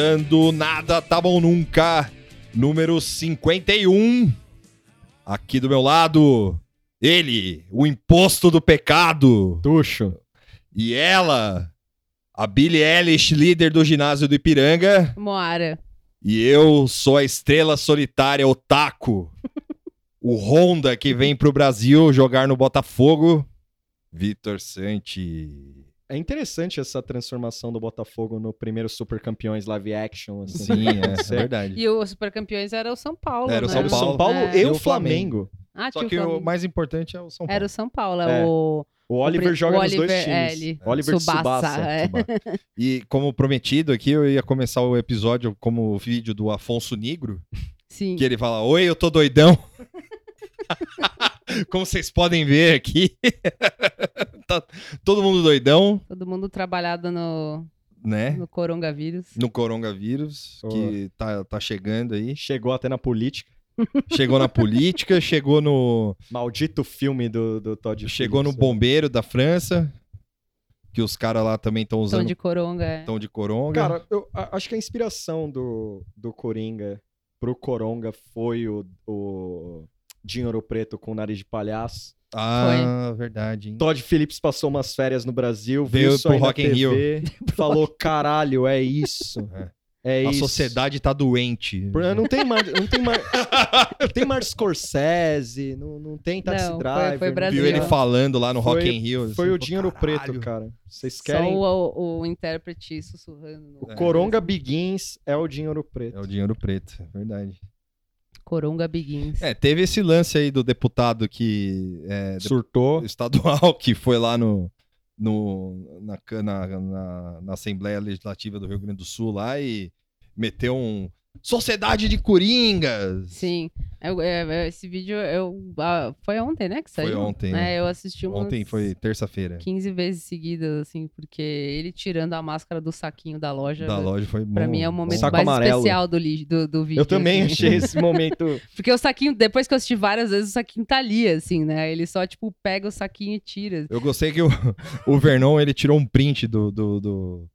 Começando Nada Tá Bom Nunca, número 51. Aqui do meu lado, ele, o imposto do pecado. Tuxo. E ela, a Billie Eilish, líder do ginásio do Ipiranga. Moara. E eu sou a estrela solitária Otaku. o Honda que vem pro Brasil jogar no Botafogo. Vitor Santi. É interessante essa transformação do Botafogo no primeiro Super Campeões live action. Assim. Sim, é, é Certo. verdade. E o Super Campeões era o São Paulo, Era o né? São o Paulo. São Paulo É. e o o Flamengo. Ah, Só que o Flamengo. mais importante é o São Paulo. Era o São Paulo, é, É. o... O Oliver o joga o nos dois Oliver, é, times. ele- Oliver Tsubasa. é. E como prometido aqui, eu ia começar o episódio como o vídeo do Afonso Negro, Sim. que ele fala: Oi, eu tô doidão. como vocês podem ver aqui, tá todo mundo doidão, Todo mundo trabalhado no, né? no coronavírus. No coronavírus, que tá, tá chegando aí. Chegou até na política. Chegou na política, chegou no. Maldito filme do, do Todd Chegou no Phillips, né? bombeiro da França. Que os caras lá também estão Tom usando de coronga. é. tom de coronga. Cara, eu a- acho que a inspiração do, do Coringa pro Coronga foi o, o Dinheiro Preto com nariz de palhaço. ah, verdade. Hein? Todd Phillips passou umas férias no Brasil, Veio pro Rock in TV, falou, caralho, é isso. É. É A isso. sociedade tá doente. Não tem mais, não tem mais, não tem mais Scorsese, não, não tem Taxi Não, foi- Driver. foi Brasil. Viu ele falando lá no Foi- Rock in Rio. Foi assim, o Dinheiro. Preto, cara. Vocês Só querem... o, o intérprete sussurrando. O É. Coronga Begins é o Dinheiro Preto. É o dinheiro preto, é verdade. Coronga Begins. É, teve esse lance aí do deputado que. É, Surtou. estadual que foi lá no. no na, na, na, na Assembleia Legislativa do Rio Grande do Sul lá e meteu um. Sociedade de Coringas! Sim. Eu- é, é, esse vídeo eu, foi ontem, né? Que Foi saiu? ontem, É, né? eu assisti umas Ontem foi terça-feira. 15 vezes seguidas, assim, porque ele tirando a máscara do saquinho da loja. Da loja foi bom. Pra mim é o momento Saco mais amarelo. especial do, do, do vídeo. Eu também assim. achei esse momento. Porque o saquinho, depois que eu assisti várias vezes, o saquinho tá ali, assim, né? Ele só, tipo, pega o saquinho e tira. Eu gostei que o, o Vernon ele tirou um print do, do, do,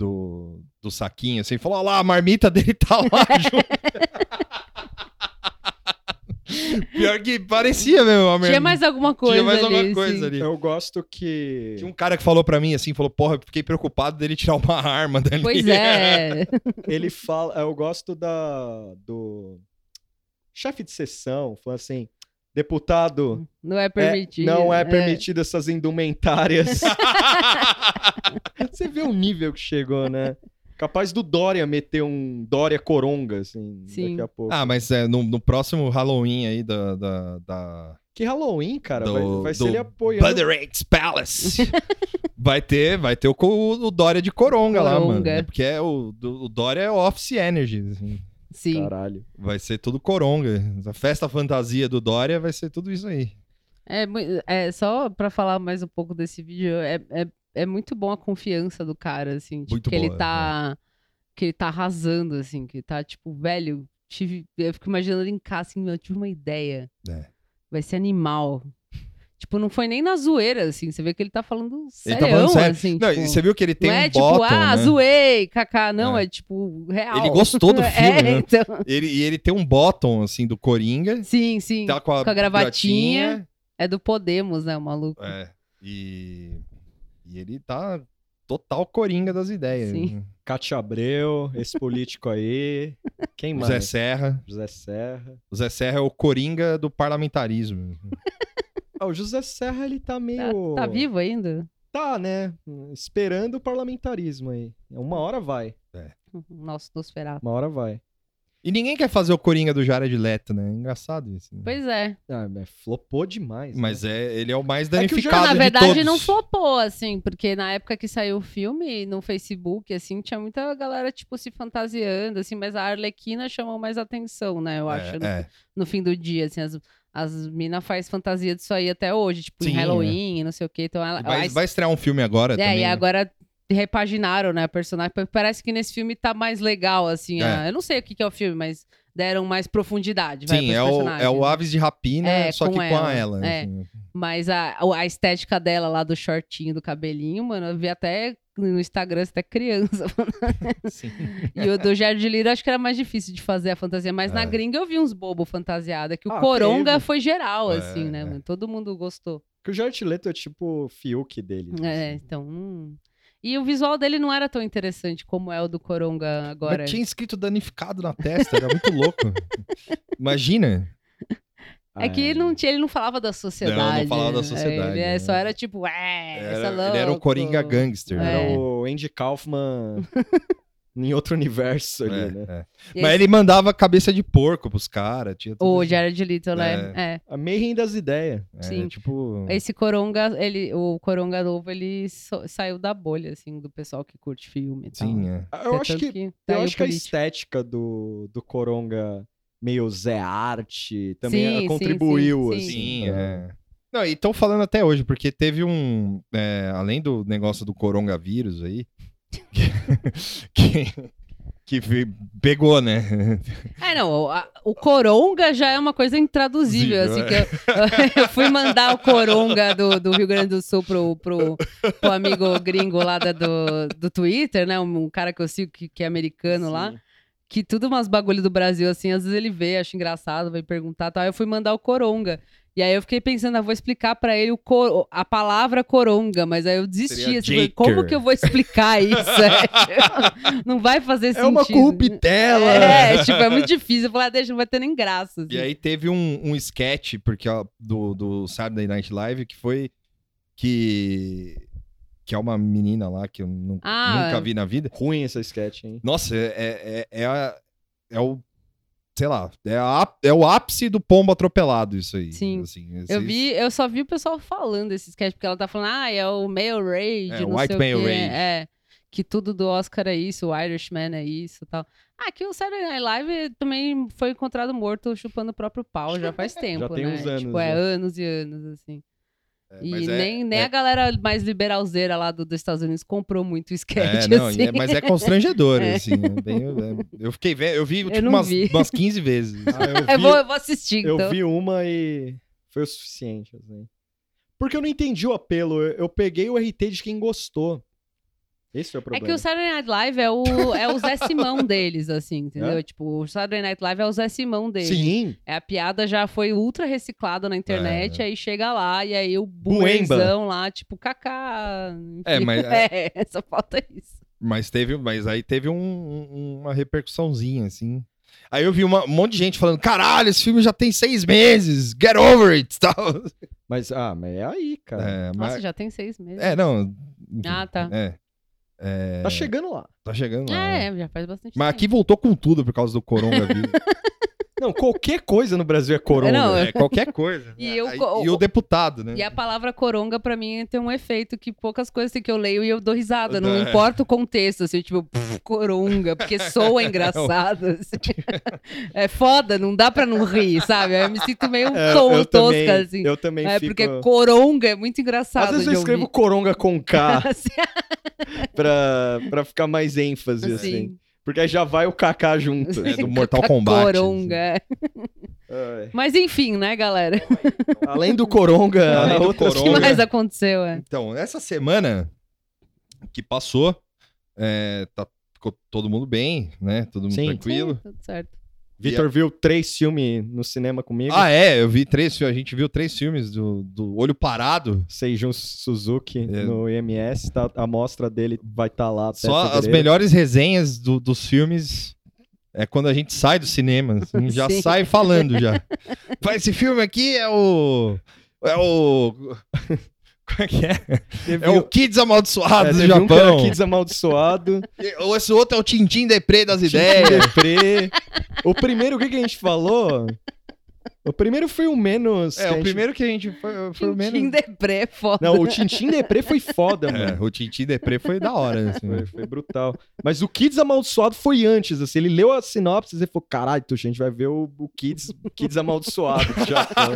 do, do saquinho assim, falou: Olha lá, a marmita dele tá lá junto. Pior que parecia mesmo. a Tinha mais alguma coisa Tinha mais ali, alguma coisa sim. ali. Eu gosto que. Tinha um cara que falou pra mim assim, falou, porra, eu fiquei preocupado dele tirar uma arma dali. Pois é. Ele fala. Eu gosto da. do. Chefe de sessão, falando assim. Deputado, Não é é- permitido. não é permitido essas indumentárias. Você vê o nível que chegou, né? Capaz do Dória meter um Dória Coronga, assim, Sim. daqui a pouco. ah, mas é, no, no próximo Halloween aí da... da, da... Que Halloween, cara. Do- vai, vai ser do ele apoiando. Butterates Palace. vai ter, vai ter o, o Dória de Coronga, lá, mano. Coronga. É Porque é o, o Dória é o Office Energy. assim. Sim. Caralho. Vai ser tudo Coronga. A festa fantasia do Dória vai ser tudo isso aí. É, é, só pra falar mais um pouco desse vídeo, é, é, é muito bom a confiança do cara, assim. Tipo, Muito que ele boa, tá. Que ele tá arrasando, assim, que tá, tipo, velho, tive. Eu fico imaginando ele em casa, assim, eu tive uma ideia. É. Vai ser animal. Tipo, não foi nem na zoeira, assim. Você vê que ele tá falando Ele sério, tá falando sério. assim. Não, tipo, e você viu que ele tem não um é tipo, bottom, ah, né? zoei, kaká. Não, É. é, tipo, real. Ele gostou do filme, é, né? então. Ele, e ele tem um bottom, assim, do Coringa. Sim, sim. Tá com a, Com a gravatinha. gratinha. É do Podemos, né, o maluco? É. E, e ele tá total Coringa das ideias. Sim. né? Cátia Abreu, esse político aí. Quem O mais? Zé Serra. José Serra. O Zé Serra é o Coringa do parlamentarismo. Ah, o José Serra, ele tá meio. Tá, tá vivo ainda? Tá, né? Esperando o parlamentarismo aí. Uma hora vai. Nosso Nosferatu. Uma hora vai. E ninguém quer fazer o Coringa do Jared Leto, né? Engraçado isso. né? Pois é. Ah, flopou demais. né? Mas é, ele é o mais que o danificado Não, na de verdade todos. não flopou, assim, porque na época que saiu o filme, no Facebook, assim, tinha muita galera, tipo, se fantasiando, assim, mas a Arlequina chamou mais atenção, né, eu acho, no, É, é. no fim do dia, assim, as, as minas faz fantasia disso aí até hoje, tipo, Sim, em Halloween, não sei o quê, então ela... Vai, ela- vai estrear um filme agora é, também. e né? agora repaginaram, né, a personagem, parece que nesse filme tá mais legal, assim, a- eu não sei o que que é o filme, mas deram mais profundidade, vai, Sim, pros é o, é o Aves de Rapina, É, só com que com a ela, ela. é. assim. Mas a, a estética dela lá do shortinho, do cabelinho, mano, eu vi até no Instagram, até criança. Sim. e o do Jared Leto, acho que era mais difícil de fazer a fantasia. Mas na É. gringa eu vi uns bobo fantasiada, que o Ah, Coronga teve. foi geral, É, assim, né, é. mano? Todo mundo gostou. Que o Jared Leto é tipo o Fiuk dele. É, então... hum. E o visual dele não era tão interessante como é o do Coronga agora. Mas tinha escrito danificado na testa, era muito louco. Imagina. É que ele não, tinha, ele não falava da sociedade. falava da sociedade, Ele é- né? só era tipo, é, essa Era- ele era o louco." Coringa Gangster. É. Era o Andy Kaufman em outro universo ali, É, né? é. Mas esse- ele mandava cabeça de porco pros caras. tinha tudo O. Jared Leto, né? É. A Mayhem das ideias. É, sim. Tipo. Esse Coronga, ele, o Coronga novo, ele so- saiu da bolha, assim, do pessoal que curte filme e tal. Sim, é. Eu É acho que, tá eu acho que a estética do, do Coronga meio Zé Arte também Sim, eh, sim, contribuiu, sim, assim. Sim, é. Não, e estão falando até hoje, porque teve um. é, além do negócio do coronavírus aí. que, que pegou, né? É, não, o, a- o Coronga já é uma coisa intraduzível, assim, Possível, que eu, eu fui mandar o Coronga do, do Rio Grande do Sul pro, pro, pro amigo gringo lá da- do, do Twitter, né, um, um cara que eu sigo que, que é americano lá, Sim. que tudo umas bagulho do Brasil, assim, às vezes ele vê, acha engraçado, vai perguntar e tal. Aí eu fui mandar o Coronga. E aí eu fiquei pensando, ah, vou explicar pra ele o cor- a palavra coronga, mas aí eu desisti. Assim, como que eu vou explicar isso? É, não vai fazer É sentido. uma corruptela! É, tipo, é muito difícil. Eu falei, ah, deixa, não vai ter nem graça. assim. E aí teve um, um sketch porque, ó, do, do Saturday Night Live que foi. Que. Que é uma menina lá que eu nu- Ah, nunca é. vi na vida. Ruim essa sketch, hein? Nossa, é, é, é, é, a- é o. Sei lá, é, a, é o ápice do pombo atropelado, isso aí. Sim. assim, Eu esses- vi, eu só vi o pessoal falando desse sketch, porque ela tá falando, ah, é o male rage, É, não white sei male o quê. rage. É, que tudo do Oscar é isso, o Irishman é isso e tal. Ah, que o Saturday Night Live também foi encontrado morto chupando o próprio pau já faz tempo, tem né? uns anos, tipo, é já. anos e anos, assim. É, e é- nem, nem é- a galera mais liberalzeira lá do- dos Estados Unidos comprou muito o sketch, É, não, assim. é- mas é constrangedor, É. assim. é bem- é- eu fiquei vendo, eu vi tipo, não umas, vi. umas 15 vezes. Ah, eu Eu vi, vou, eu vou assistir, eu então. vi uma e foi o suficiente, assim. Porque eu não entendi o apelo. Eu, eu peguei o RT de quem gostou. Esse foi o É problema. que o Saturday Night Live é o, é o Zé Simão deles, assim, entendeu? É? Tipo, o Saturday Night Live é o Zé Simão deles. Sim, É, a piada já foi ultra reciclada na internet, É. aí chega lá, e aí o Buemba. boomerzão lá, tipo, Kaká. enfim. É, mas- É, só falta isso. Mas teve, mas aí teve um- um- uma repercussãozinha, assim. Aí eu vi uma- um monte de gente falando: caralho, esse filme já tem seis meses, get over it, tal. mas, ah, mas é aí, cara. É, mas- Nossa, já tem seis meses. é, não. enfim, Ah, tá. É, É, Tá chegando lá. Tá chegando lá. né? É, já faz bastante Mas tempo. aqui voltou com tudo por causa do coronavírus. Não, qualquer coisa no Brasil é coronga. Não, é qualquer coisa. E eu e o deputado, né? E a palavra coronga, pra mim, tem um efeito que poucas coisas assim, que eu leio e eu dou risada. Não É. importa o contexto, assim, tipo, pff, coronga, porque soa engraçado. assim. É foda, não dá pra não rir, sabe? Eu me sinto meio É, tom, eu tosca, também, assim. Eu também É, fico... porque coronga é muito engraçado. Às vezes eu escrevo ouvir. coronga com K Assim, pra, pra ficar mais ênfase, assim. assim, Porque aí já vai o KK junto. É do Mortal Kombat. Coronga. é. Ai. Mas enfim, né, galera? Além do coronga, Além do outras O que Coronga. mais aconteceu? É? Então, essa semana que passou, é, tá, ficou todo mundo bem, né? Todo mundo Sim. tranquilo. Sim, tudo certo. Vitor viu três filmes no cinema comigo. Ah, é, eu vi três filmes, a gente viu três filmes do, do Olho Parado. Seijun Suzuki É. no IMS, tá, a mostra dele vai estar lá até Só as fevereiro. melhores resenhas do- dos filmes é quando a gente sai do cinema. assim, já Sim. sai falando já. Esse filme aqui é o. É o. Como é que é? Teve É o Kids Amaldiçoado é, do teve um Japão. Kids Amaldiçoado, Ou esse outro é o Tintim Deprê das ideias. Deprê. O primeiro, o que, que a gente falou? O primeiro foi o menos... É, o gente- primeiro que a gente foi, foi o Tintim menos. Depré, foda. Não, o Tintim Deprê foi foda, É, mano. o Tintim Deprê foi da hora. Assim. Foi, foi brutal. Mas o Kids Amaldiçoado foi antes, assim. Ele leu a sinopse e falou, caralho, Tuxa, a gente vai ver o, o Kids, Kids Amaldiçoado do Japão.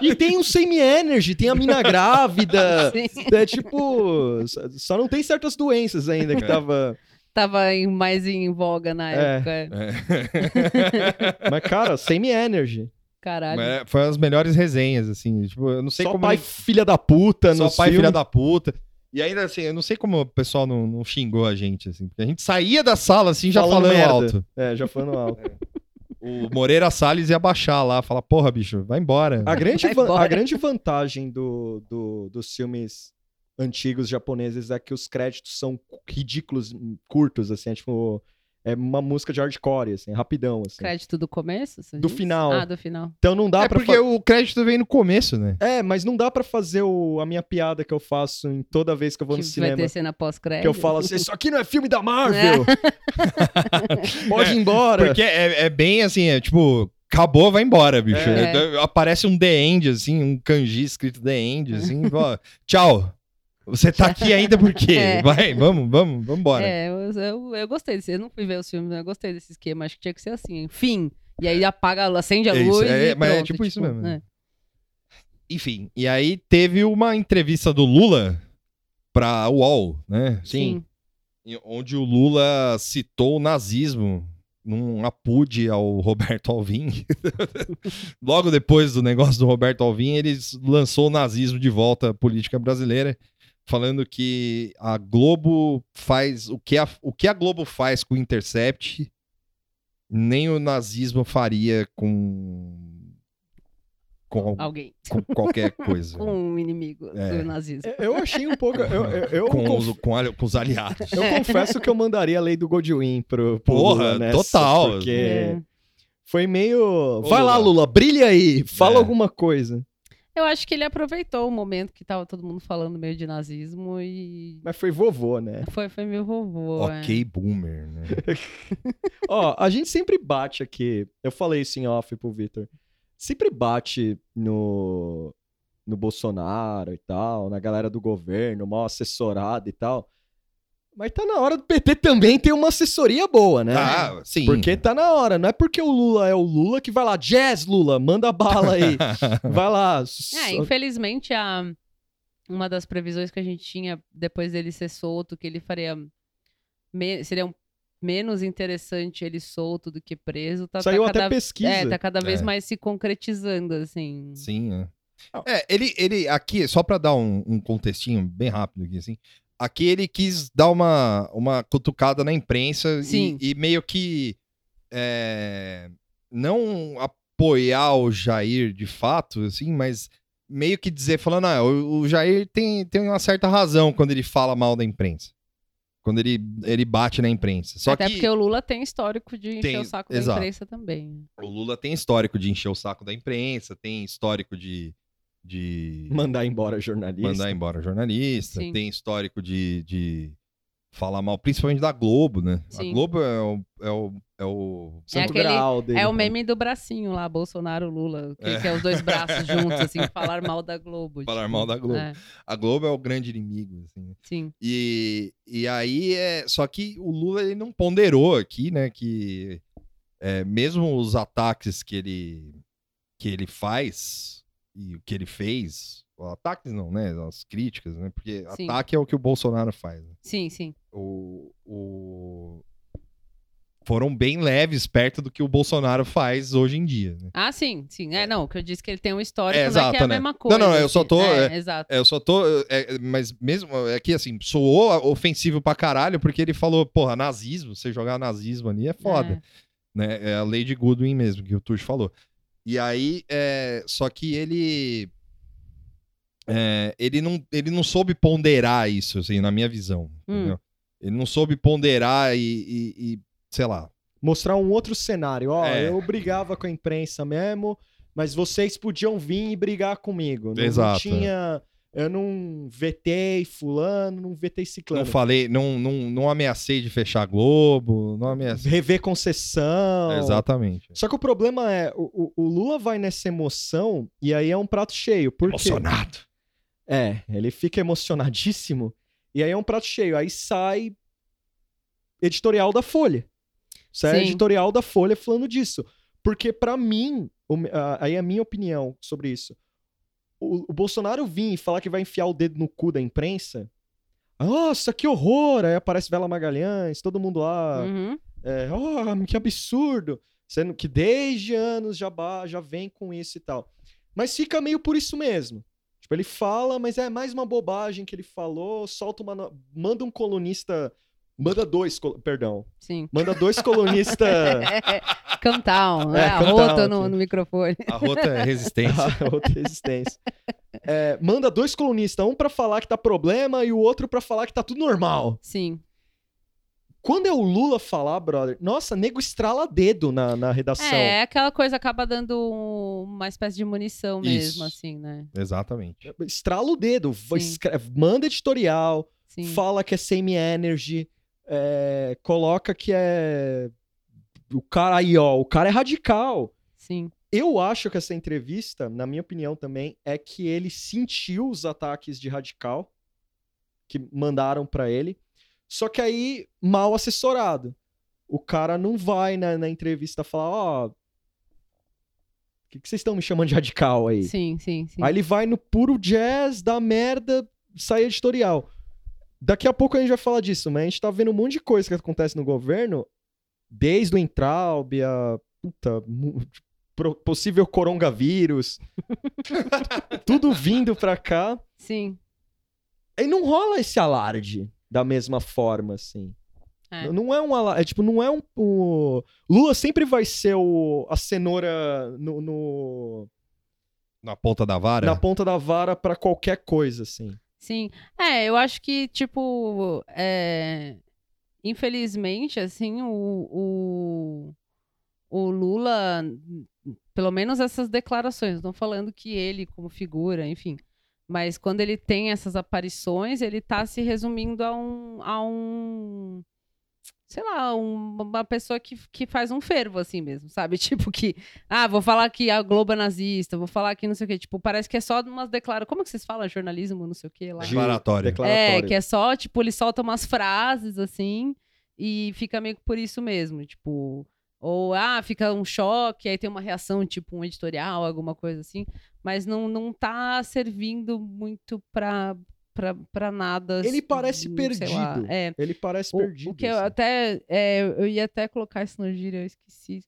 e tem o Semi-Energy, tem a mina grávida. Sim. É tipo... só- não tem certas doenças ainda que É. tava... Tava em- mais em voga na É. época. é. É. Mas, cara, Semi-Energy. Caralho. É, Foi as melhores resenhas, assim. Tipo, eu não sei Só como. pai filha da puta, só pai filha da puta. E ainda assim, eu não sei como o pessoal não, não xingou a gente, assim. Porque a gente saía da sala, assim, já Falando falando, alto. É, já falando alto. O Moreira Salles ia baixar lá, falar, porra, bicho, vai embora. A grande, embora. a grande vantagem do, do- dos filmes antigos japoneses é que os créditos são ridículos, curtos, assim, é tipo. É uma música de hardcore, assim, rapidão, assim. Crédito do começo? Do disse? final. Ah, do final. Então não dá é pra porque fa- o crédito vem no começo, né? É, mas não dá pra fazer o- a minha piada que eu faço em toda vez que eu vou que no vai cinema. ter cena pós-crédito. Que eu falo assim, isso aqui não é filme da Marvel! Pode ir embora! Porque é, é bem assim, é tipo, acabou, vai embora, bicho. É. É, Aparece um The End, assim, um kanji escrito The End, assim, ó, tchau. Você tá aqui ainda por quê? É. Vai, vamos, vamos, vamos embora. É, eu, eu, eu gostei desse. Eu não fui ver os filmes, mas eu gostei desse esquema. Acho que tinha que ser assim. Fim. E aí apaga, acende a É isso, luz. é, e mas é pronto, tipo isso mesmo, né? é. Enfim, e aí teve uma entrevista do Lula pra UOL, né? Sim. Em- Onde o Lula citou o nazismo num apude ao Roberto Alvim. Logo depois do negócio do Roberto Alvim, ele lançou o nazismo de volta à política brasileira, falando que a Globo faz o que a, o que a Globo faz com o Intercept, nem o nazismo faria com com, Alguém. com qualquer coisa. Com um inimigo É. do nazismo. Eu achei um pouco. Eu, eu, eu com, conf- os, com, a- com os aliados. eu confesso que eu mandaria a lei do Godwin pro, pro Porra, Lula nessa, total. Porque É. foi meio. Vai lá, Lula. Lula, brilha aí, fala É. alguma coisa. Eu acho que ele aproveitou o momento que tava todo mundo falando meio de nazismo e. Mas foi vovô, né? Foi, foi meu vovô. é. ok, boomer, né? Ó, a gente sempre bate aqui. Eu falei isso em off pro Victor. Sempre bate no, no Bolsonaro e tal, na galera do governo, mal assessorado e tal. Mas tá na hora do PT também ter uma assessoria boa, né? Ah, sim. Porque tá na hora, não é porque o Lula é o Lula que vai lá, jazz Lula, manda bala aí. vai lá. É, infelizmente, a... uma das previsões que a gente tinha depois dele ser solto, que ele faria. me- Seria um- menos interessante ele solto do que preso. Tá, tá Saiu até cada... pesquisa. É, tá cada vez É. mais se concretizando, assim. Sim, é. É, ele, ele aqui, só pra dar um, um contextinho bem rápido aqui, assim. Aqui ele quis dar uma, uma cutucada na imprensa e-. E, meio que é, não apoiar o Jair de fato, assim, mas meio que dizer, falando, ah, o, o Jair tem, tem uma certa razão quando ele fala mal da imprensa. Quando ele, ele bate na imprensa. Só Até que porque o Lula tem histórico de encher Tem, o saco exato. da imprensa também. o Lula tem histórico de encher o saco da imprensa, tem histórico de. De Mandar embora jornalista. mandar embora jornalista, Sim. tem histórico de, de falar mal, principalmente da Globo, né? Sim. A Globo é o. É o, é o Santo aquele- grau dele. É o meme do bracinho lá, Bolsonaro, Lula, que É. que é os dois braços juntos, assim, falar mal da Globo. Falar tipo. mal da Globo. É, A Globo é o grande inimigo, assim. sim. E, e aí é. Só que o Lula ele não ponderou aqui, né? Que é, mesmo os ataques que ele, que ele faz e o que ele fez. Ataques não, né? As críticas, né? Porque Sim. ataque é o que o Bolsonaro faz. né? Sim, sim. o, o- foram bem leves perto do que o Bolsonaro faz hoje em dia. Né? Ah, sim, sim. É, não, o que eu disse que ele tem um histórico, É, não é exato, que é a né? mesma coisa. Não, não, eu só assim. tô, É, é, exato. Eu só tô. é, mas mesmo. É que assim, soou ofensivo pra caralho, porque ele falou, porra, nazismo, você jogar nazismo ali é foda. Né? É a lei de Goodwin mesmo, que o Tuxo falou. E aí, é, só que ele. é, ele, não, ele não soube ponderar isso, assim, na minha visão. Hum. Ele não soube ponderar e, e- e, sei lá, Mostrar um outro cenário. Ó, É. eu brigava com a imprensa mesmo, mas vocês podiam vir e brigar comigo. Não, não Exato, tinha. Eu não vetei fulano, não vetei Não ciclano. falei, não, não, não ameacei de fechar Globo, não ameacei. Rever concessão. Exatamente. Só que o problema é, o, o- Lula vai nessa emoção e aí é um prato cheio. Porque, Emocionado. É, ele fica emocionadíssimo e aí é um prato cheio. Aí sai editorial da Folha. Sai Sim. editorial da Folha falando disso. Porque pra mim, aí é a minha opinião sobre isso. O, o Bolsonaro vir e falar que vai enfiar o dedo no cu da imprensa. Nossa, que horror! Aí aparece Vela Magalhães, todo mundo lá. Uhum. É, oh, que absurdo. Sendo que desde anos já, já vem com isso e tal. Mas fica meio por isso mesmo. Tipo, ele fala, mas é mais uma bobagem que ele falou, solta uma. Manda um colunista. Manda dois, perdão. Sim. Manda dois colunistas. Countdown, né? É, A countdown rota no, no microfone. A rota é resistência. outra resistência. É, manda dois colunistas, um pra falar que tá problema e o outro pra falar que tá tudo normal. Sim. Quando é o Lula falar, brother, nossa, nego estrala dedo na, na redação. É, aquela coisa acaba dando uma espécie de munição mesmo, Isso. assim, né? É, Exatamente. Estrala o dedo, escreve- manda editorial, Sim. fala que é semi-energy, é, coloca que é. O cara aí, ó, o cara é radical. Sim. Eu acho que essa entrevista, na minha opinião também, é que ele sentiu os ataques de radical que mandaram pra ele, só que aí mal assessorado. O cara não vai na, na entrevista falar, ó, o que, que vocês estão me chamando de radical aí? Sim, sim, sim. Aí ele vai no puro jazz da merda, sai editorial. Daqui a pouco a gente vai falar disso, mas a gente tá vendo um monte de coisa que acontece no governo, desde o Entraub, a puta, possível coronavírus, tudo vindo pra cá. Sim. E não rola esse alarde da mesma forma, assim. É. Não é um alarde, é, tipo, não é um, o Lula sempre vai ser o, a cenoura no- no, Na ponta da vara. na ponta da vara pra qualquer coisa, assim. Sim. É, eu acho que, tipo, é, infelizmente, assim, o, o, o Lula, pelo menos essas declarações, não falando que ele, como figura, enfim, mas quando ele tem essas aparições, ele tá se resumindo a um, a um sei lá, um- uma pessoa que, que faz um fervo, assim mesmo, sabe? Tipo que, ah, vou falar que a Globo é nazista, vou falar que não sei o quê. Tipo, parece que é só umas declarações. Como que vocês falam? Jornalismo, não sei o quê lá. Declaratório. É, Declaratório. que é só, tipo, ele solta umas frases, assim, e fica meio que por isso mesmo, tipo... Ou, ah, fica um choque, aí tem uma reação, tipo um editorial, alguma coisa assim. Mas não, não tá servindo muito pra, pra, pra nada. Ele parece sei perdido. lá. É, Ele parece o, perdido. o que eu assim. até. é, eu ia até colocar isso no gíria, eu esqueci.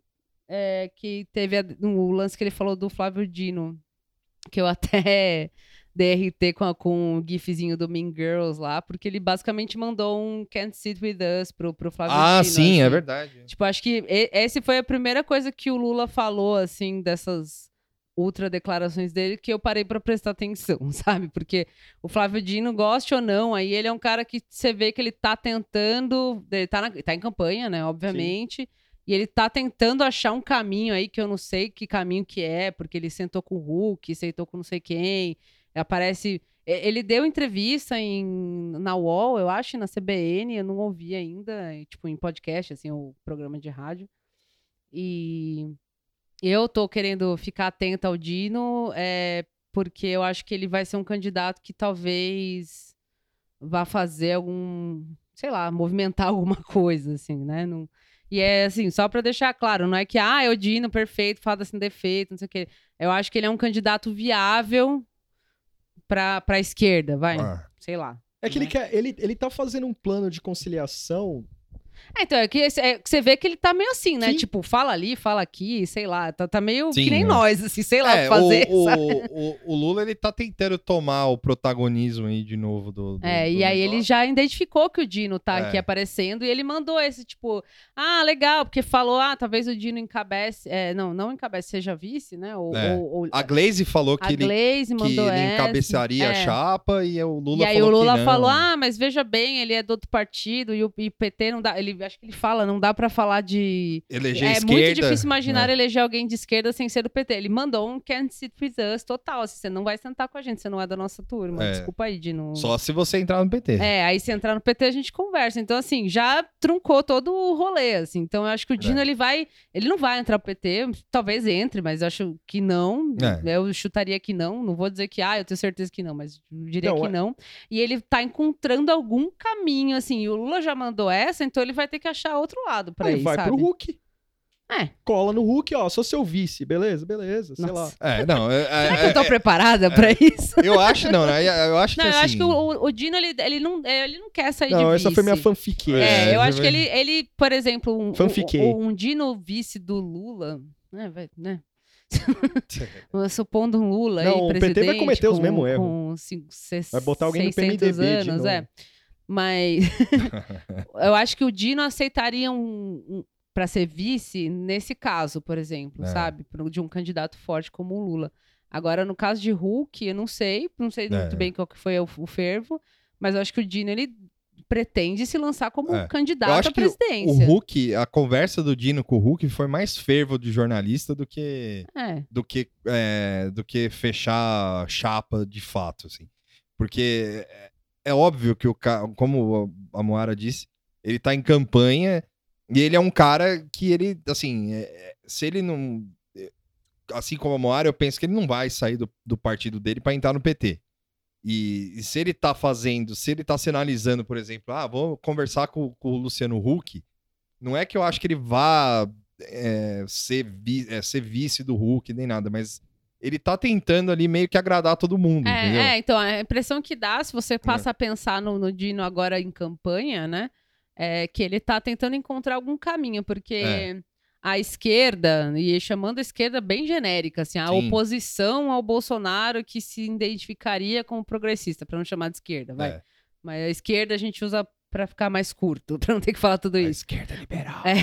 É, que teve a- o lance que ele falou do Flávio Dino. Que eu até DRT com, a- com o gifzinho do Mean Girls lá, porque ele basicamente mandou um Can't Sit With Us pro, pro Flávio Ah, Dino. sim, é assim. verdade. Tipo, acho que e- esse foi a primeira coisa que o Lula falou, assim, dessas ultra declarações dele, que eu parei pra prestar atenção, sabe? Porque o Flávio Dino, goste ou não, aí ele é um cara que você vê que ele tá tentando, ele tá, na- tá em campanha, né, obviamente, e ele tá tentando achar um caminho aí que eu não sei que caminho que é, porque ele sentou com o Hulk, sentou com não sei quem, aparece... Ele deu entrevista em, na UOL, eu acho, na CBN, eu não ouvi ainda, tipo, em podcast, assim, o programa de rádio. E eu tô querendo ficar atenta ao Dino, é, porque eu acho que ele vai ser um candidato que talvez vá fazer algum, sei lá, movimentar alguma coisa, assim, né? Não- e é assim, só pra deixar claro, não é que, ah, é o Dino perfeito, fada sem defeito, não sei o quê. Eu acho que ele é um candidato viável pra, pra esquerda, vai, Ah, sei lá. É que ele né? quer. Ele, ele tá fazendo um plano de conciliação. É, então, é que, esse- é que você vê que ele tá meio assim, né? Sim. Tipo, fala ali, fala aqui, sei lá. Tá, tá meio Sim, que nem é. nós, assim, sei lá o é, que fazer, o, o, o, o Lula, ele tá tentando tomar o protagonismo aí de novo do. do- É, do e aí ele negócio. já identificou que o Dino tá É. aqui aparecendo e ele mandou esse, tipo, ah, legal, porque falou, ah, talvez o Dino encabece, é, não, não encabece, seja vice, né? Ou, É. ou- ou- A Glaze falou que a ele, Glaze que ele encabeçaria a é. chapa e o Lula e aí falou o Lula que não. falou, ah, mas veja bem, ele é do outro partido e o e PT não dá, ele, acho que ele fala, não dá pra falar de... eleger é esquerda. muito difícil imaginar né? eleger alguém de esquerda sem ser do PT. Ele mandou um can't sit with us total, assim, você não vai sentar com a gente, você não é da nossa turma, É. desculpa aí, Dino. Só se você entrar no PT. É, aí se entrar no PT a gente conversa. Então, assim, já truncou todo o rolê, assim. Então, eu acho que o Dino, É. ele vai... Ele não vai entrar no PT, talvez entre, mas eu acho que não. É. Eu chutaria que não. Não vou dizer que, ah, eu tenho certeza que não, mas eu diria Não, que é- não. E ele tá encontrando algum caminho, assim. E o Lula já mandou essa, então ele vai ter que achar outro lado pra Ele ir, vai sabe? pro Hulk. É. Cola no Hulk, ó, sou seu vice, beleza? Beleza, sei Nossa. lá. É, não. é- Será que é- eu tô é- preparada pra isso? eu acho, não, né? Eu acho que Não, eu assim. acho que o, o Dino, ele, ele, não, é, ele não quer sair de Não, vice. essa foi minha fanfiqueira. É, É, eu acho que ele, ele, por exemplo, um, Fanfiquei. um, um Dino vice do Lula, né, vai, né? Supondo um Lula aí, Não, o PT vai cometer os mesmos erros. Com cinco, seis- Vai botar alguém no 600 PMDB de anos, novo. é. Mas eu acho que o Dino aceitaria um, um para ser vice nesse caso, por exemplo, É. sabe? De um candidato forte como o Lula. Agora, no caso de Hulk, eu não sei, não sei É. muito bem qual que foi o, o fervo, mas eu acho que o Dino, ele pretende se lançar como É. candidato à que o presidência. Hulk, a conversa do Dino com o Hulk foi mais fervo de jornalista do que É, do que é, do que fechar chapa de fato, assim. Porque é, óbvio que o ca- como a Moara disse, ele tá em campanha e ele é um cara que ele, assim, é- é, se ele não é, assim como a Moara, eu penso que ele não vai sair do, do partido dele para entrar no PT. E, e se ele tá fazendo, se ele tá sinalizando, por exemplo, ah, vou conversar com, com o Luciano Huck, não é que eu acho que ele vá é, ser, vi- é, ser vice do Hulk nem nada, mas ele tá tentando ali meio que agradar todo mundo? É, é, então, a impressão que dá, se você passa a pensar no, no Dino agora em campanha, né? É que ele tá tentando encontrar algum caminho, porque É. a esquerda, e chamando a esquerda bem genérica, assim, a Sim. oposição ao Bolsonaro que se identificaria como progressista, pra não chamar de esquerda, vai. É. Mas a esquerda a gente usa pra ficar mais curto, pra não ter que falar tudo A isso. esquerda liberal. É.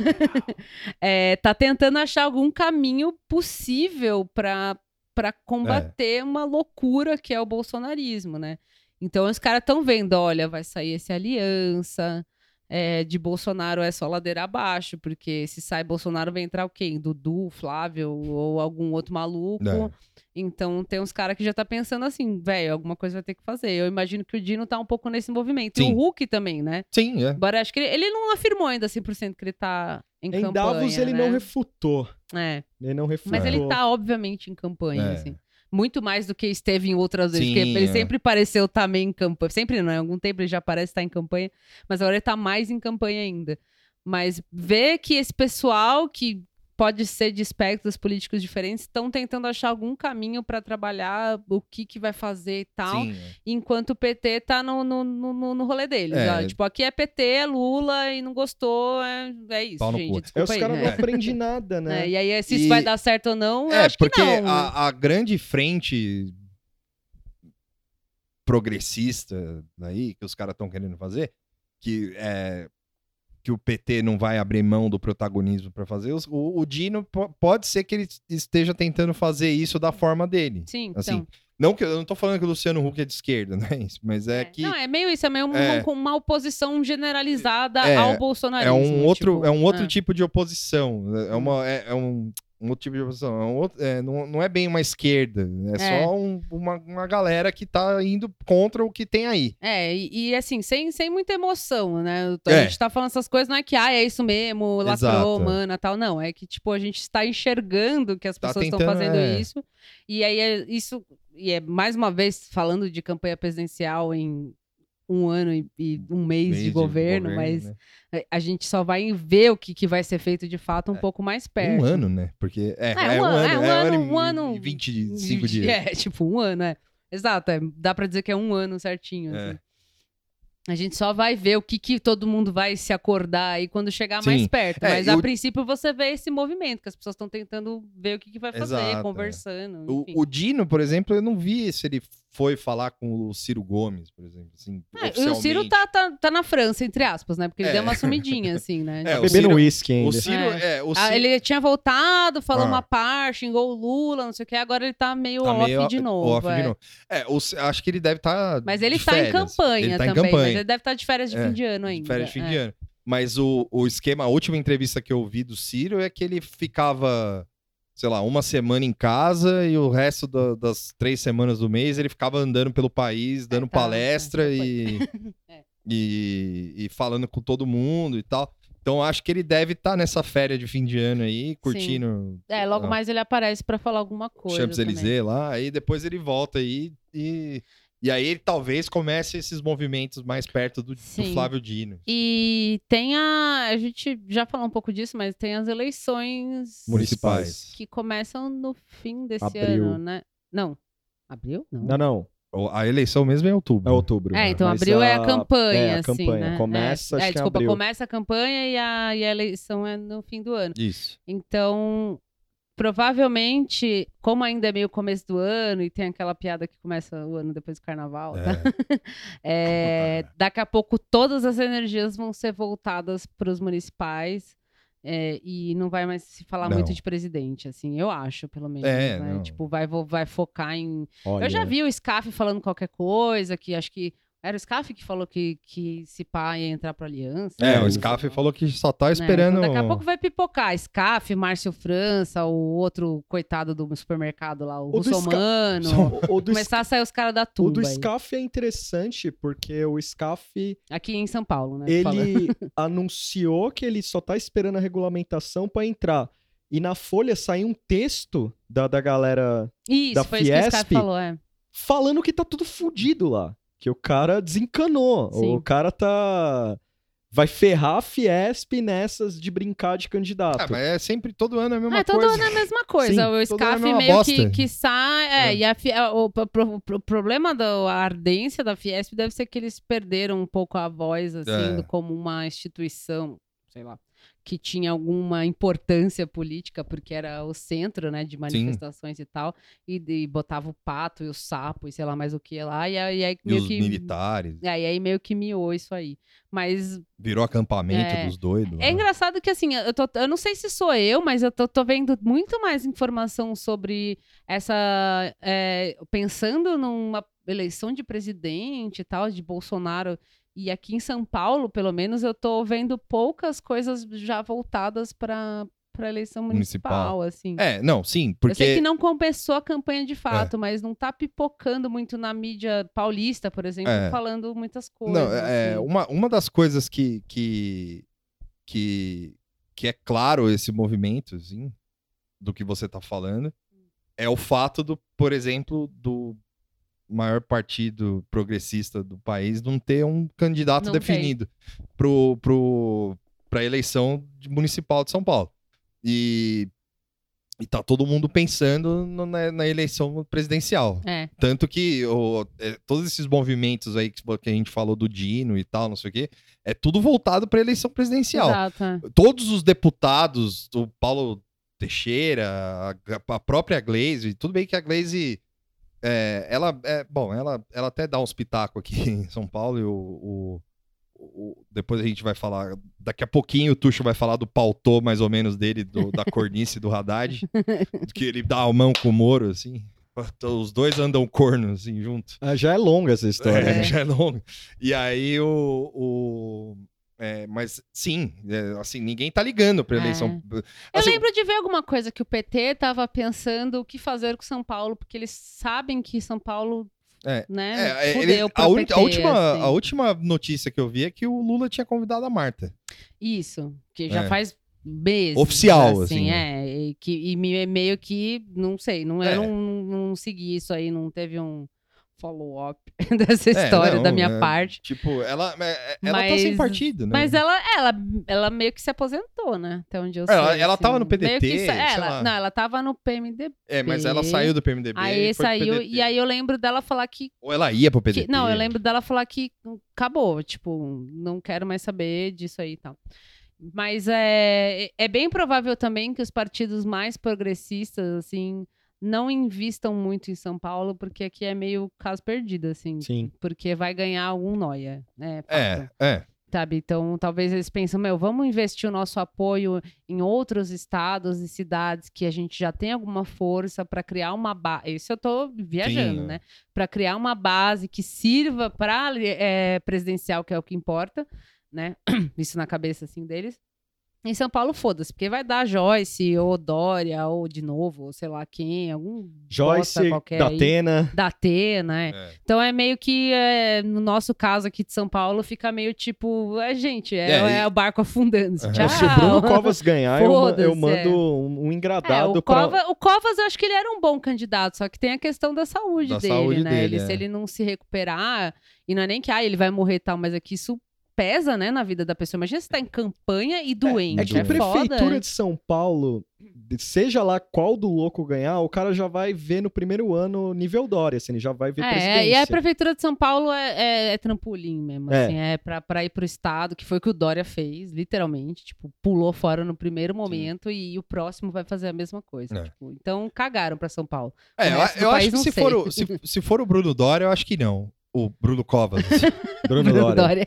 É. É, tá tentando achar algum caminho possível para para combater uma loucura que é o bolsonarismo, né? Então os caras estão vendo, olha, vai sair essa aliança, é, de Bolsonaro é só ladeira abaixo, porque se sai Bolsonaro vai entrar o quê? Dudu, Flávio ou algum outro maluco. É. Então tem uns caras que já tá pensando assim, velho, alguma coisa vai ter que fazer. Eu imagino que o Dino tá um pouco nesse movimento. E Sim. o Hulk também, né? Sim, é. Embora acho que ele, ele não afirmou ainda 100% que ele tá em, Em campanha, Davos ele né? não refutou. É, Ele não refutou. mas ele tá obviamente em campanha, É. assim. Muito mais do que esteve em outras vezes. Sim, porque ele é. sempre pareceu também em campanha. Sempre não, em algum tempo ele já parece estar em campanha, mas agora ele tá mais em campanha ainda. Mas ver que esse pessoal que pode ser de espectros políticos diferentes estão tentando achar algum caminho para trabalhar o que que vai fazer e tal. Sim, é. Enquanto o PT tá no, no, no, no- rolê deles. É. Tipo, aqui é PT, é Lula e não gostou, é, é isso, Pau gente. Desculpa os aí. caras né? não aprendem nada, né? É, e aí, se isso E- vai dar certo ou não, eu É, acho porque que não. a, a grande frente progressista aí que os caras estão querendo fazer, que é que o PT não vai abrir mão do protagonismo para fazer, o, o Dino po- pode ser que ele esteja tentando fazer isso da forma dele. Sim, Assim, então. não que eu não tô falando que o Luciano Huck é de esquerda, é isso, mas é, que Não, é meio isso, é meio uma, É. uma oposição generalizada É, ao é bolsonarismo. um outro tipo, é um outro é. tipo de oposição, é uma é, é um um outro tipo de oposição. É um outro- é, não, não é bem uma esquerda. É, É. só um- uma, uma galera que tá indo contra o que tem aí. É, e, e, assim, sem, sem muita emoção, né? A É. gente tá falando essas coisas, não é que, ah, é isso mesmo, lacrou, mana, tal. Não, é que, tipo, a gente está enxergando que as Tá pessoas estão fazendo é. isso. E aí, é isso... E é, mais uma vez, falando de campanha presidencial em um ano e, e um mês, Mês de governo, mas né? a- gente só vai ver o que, que vai ser feito de fato um pouco mais perto. Um ano, né? Porque é, É, é um um ano, é, um é ano, e- um ano- e 25 De- dias. É, tipo, um ano, é. Exato, é, dá pra dizer que é um ano certinho. É. assim. A gente só vai ver o que, que todo mundo vai se acordar aí quando chegar mais Sim. perto. É, Mas a o- princípio você vê esse movimento, que as pessoas estão tentando ver o que, que vai fazer, Exato, é. conversando. O, enfim. o Dino, por exemplo, eu não vi se ele foi falar com o Ciro Gomes, por exemplo. Assim, É, e o Ciro tá, tá, tá na França, entre aspas, né? Porque ele É. deu uma sumidinha, assim, né? É, Tá o bebendo uísque ainda. O Ciro, é, o Ah, Ciro ele tinha voltado, falou Ah. uma parte, xingou o Lula, não sei o que, agora ele tá meio tá off meio de novo. off de é. novo. É, o acho que ele deve estar. Mas ele tá em campanha ele tá em também, mas campanha. ele deve estar de férias de É, fim de ano ainda. De férias de fim é. de ano. Mas o, o esquema, a última entrevista que eu vi do Ciro é que ele ficava, sei lá, uma semana em casa e o resto da- das três semanas do mês ele ficava andando pelo país, dando tá, palestra é, e, É. e, e falando com todo mundo e tal. Então acho que ele deve estar nessa férias de fim de ano aí, curtindo É, logo ah, mais ele aparece pra falar alguma coisa. Champs-Élysées lá, aí depois ele volta aí e E aí talvez comece esses movimentos mais perto do, do. Flávio Dino. E tem a. A gente já falou um pouco disso, mas tem as eleições Municipais. que começam no fim desse Abril. ano, né? Não. Abril? Não. Não, não. O- A eleição mesmo é em outubro. É outubro. É, então Mas abril é a campanha, É, a assim, campanha. né? Começa, é, acho é, desculpa, abril. começa a campanha e a, e a eleição é no fim do ano. Isso. Então, provavelmente, como ainda é meio começo do ano e tem aquela piada que começa o ano depois do carnaval, tá? É, daqui a pouco todas as energias vão ser voltadas para os municipais é, e não vai mais se falar Não. muito de presidente, assim, eu acho, pelo menos. É, né? Tipo, vai, vai focar em. Olha, Eu já vi o SCAF falando qualquer coisa, que acho que. Era o SCAF que falou que, que se pá ia entrar pra aliança. É, É, o o- Scaf falou que só tá né? esperando. Então, daqui a pouco vai pipocar. SCAF, Márcio França, o outro coitado do supermercado lá, o, O Sca- Russomano. O, o do, Começar a sair os caras da o tuba. do. SCAF é interessante porque o SCAF Aqui em São Paulo, né? ele anunciou que ele só tá esperando a regulamentação para entrar. E na Folha saiu um texto da, da galera Isso, da foi isso que o SCAF Fiesp, falou, é. falando que tá tudo fudido lá. Que o cara desencanou. Sim. O cara tá. Vai ferrar a Fiesp nessas de brincar de candidato. Ah, mas é sempre, todo ano é a mesma Ah, todo coisa. ano é a mesma coisa. Sim, o todo ano é SCAF uma meio que, bosta. que sai. É, É. e a, o, pro- o problema da ardência da Fiesp deve ser que eles perderam um pouco a voz, assim, É. do- como uma instituição, sei lá, que tinha alguma importância política, porque era o centro, né, de manifestações e tal, e, e botava o pato e o sapo e sei lá mais o que lá, e aí, e aí meio os que. militares. É, e aí meio que miou isso aí. Mas Virou acampamento É. dos doidos. é né? engraçado que, assim, eu, tô- eu não sei se sou eu, mas eu tô, tô vendo muito mais informação sobre essa. é, pensando numa eleição de presidente e tal, de Bolsonaro. E aqui em São Paulo, pelo menos, eu tô vendo poucas coisas já voltadas para a eleição municipal, Municipal. assim. É, não, sim, Eu sei que porque. não compensou a campanha de fato, mas não tá pipocando muito na mídia paulista, por exemplo, É. falando muitas coisas. Não, é, assim. uma, uma das coisas que, que, que, que é claro esse movimento, assim, do que você tá falando, é o fato do, por exemplo, do maior partido progressista do país não ter um candidato Não definido pro, pro, pra eleição municipal de São Paulo. E, e tá todo mundo pensando no- na, na eleição presidencial. É. Tanto que o- é, todos esses movimentos aí que, que a gente falou do Dino e tal, não sei o quê, é tudo voltado para eleição presidencial. Exato. é. Todos os deputados, o Paulo Teixeira, a, a própria Glaze, tudo bem que a Glaze, é, ela, é, bom, ela, ela até dá uns pitacos aqui em São Paulo e o, o- o- depois a gente vai falar, daqui a pouquinho o Tuxo vai falar do pautô mais ou menos dele, do- da cornice do Haddad, que ele dá a mão com o Moro, assim. Os dois andam corno, assim, junto. Ah, já é longa essa história. É, né? já é longo. E aí o. o- é, mas sim, é, assim, ninguém tá ligando pra eleição. Eu Assim, lembro de ver alguma coisa que o PT tava pensando o que fazer com São Paulo, porque eles sabem que São Paulo, É, né, é, é, ele- a, PT, a última, assim. a última notícia que eu vi é que o Lula tinha convidado a Marta. Isso, que já É. faz meses. Oficial, assim, assim, é. E, que, e me- meio que, não sei, não, eu É. não, não segui isso aí, não teve um follow-up dessa É, história não, da minha é, parte. Tipo, ela, é, ela tá sem Mas- partido, né? Mas ela, ela, ela meio que se aposentou, né? Até onde eu sei. Ela- ela tava no que PDT, sei é, ela. Não, ela tava no PMDB. É, mas ela saiu do PMDB. Aí e saiu, e aí eu lembro dela falar que, Ou ela ia pro que- PDT. Não, eu lembro dela falar que acabou, tipo, não quero mais saber disso aí e tal. Mas é, é bem provável também que os partidos mais progressistas, assim, não invistam muito em São Paulo, porque aqui é meio caso perdido, assim. Sim. Porque vai ganhar algum noia, né? É, é. Sabe? Então, talvez eles pensam, meu, vamos investir o nosso apoio em outros estados e cidades que a gente já tem alguma força para criar uma base. Isso eu tô viajando, Sim, né? Para criar uma base que sirva para presidencial, que é o que importa, né? Isso na cabeça assim deles. Em São Paulo, foda-se, porque vai dar Joyce, ou Dória, ou de novo, ou sei lá quem, algum Joyce, qualquer aí. Datena. da Atena, né? É. Então é meio que, é, no nosso caso aqui de São Paulo, fica meio tipo, é, gente, é, É, e- é o barco afundando. Aham. Tchau. Se o Bruno Covas ganhar, eu, eu Foda-se, mando é. um, um É, engradado o, pra... Cova- o Covas, eu acho que ele era um bom candidato, só que tem a questão da saúde Da dele, saúde né? dele, ele, é. Se ele não se recuperar, e não é nem que ah, ele vai morrer e tal, mas é que isso pesa, né, na vida da pessoa. Imagina você tá em campanha e doente. É que a foda, prefeitura é. de São Paulo, seja lá qual do louco ganhar, o cara já vai ver no primeiro ano nível Dória, assim, ele já vai ver É, presidência. e a prefeitura de São Paulo é, é- é trampolim mesmo, É. assim, é pra, pra ir pro estado, que foi o que o Dória fez, literalmente, tipo, pulou fora no primeiro momento e, o próximo vai fazer a mesma coisa. É. tipo, então, cagaram pra São Paulo. É, eu, eu acho que se for, o, se, se for o Bruno Dória, eu acho que não. O Bruno Covas. assim. Bruno Dória.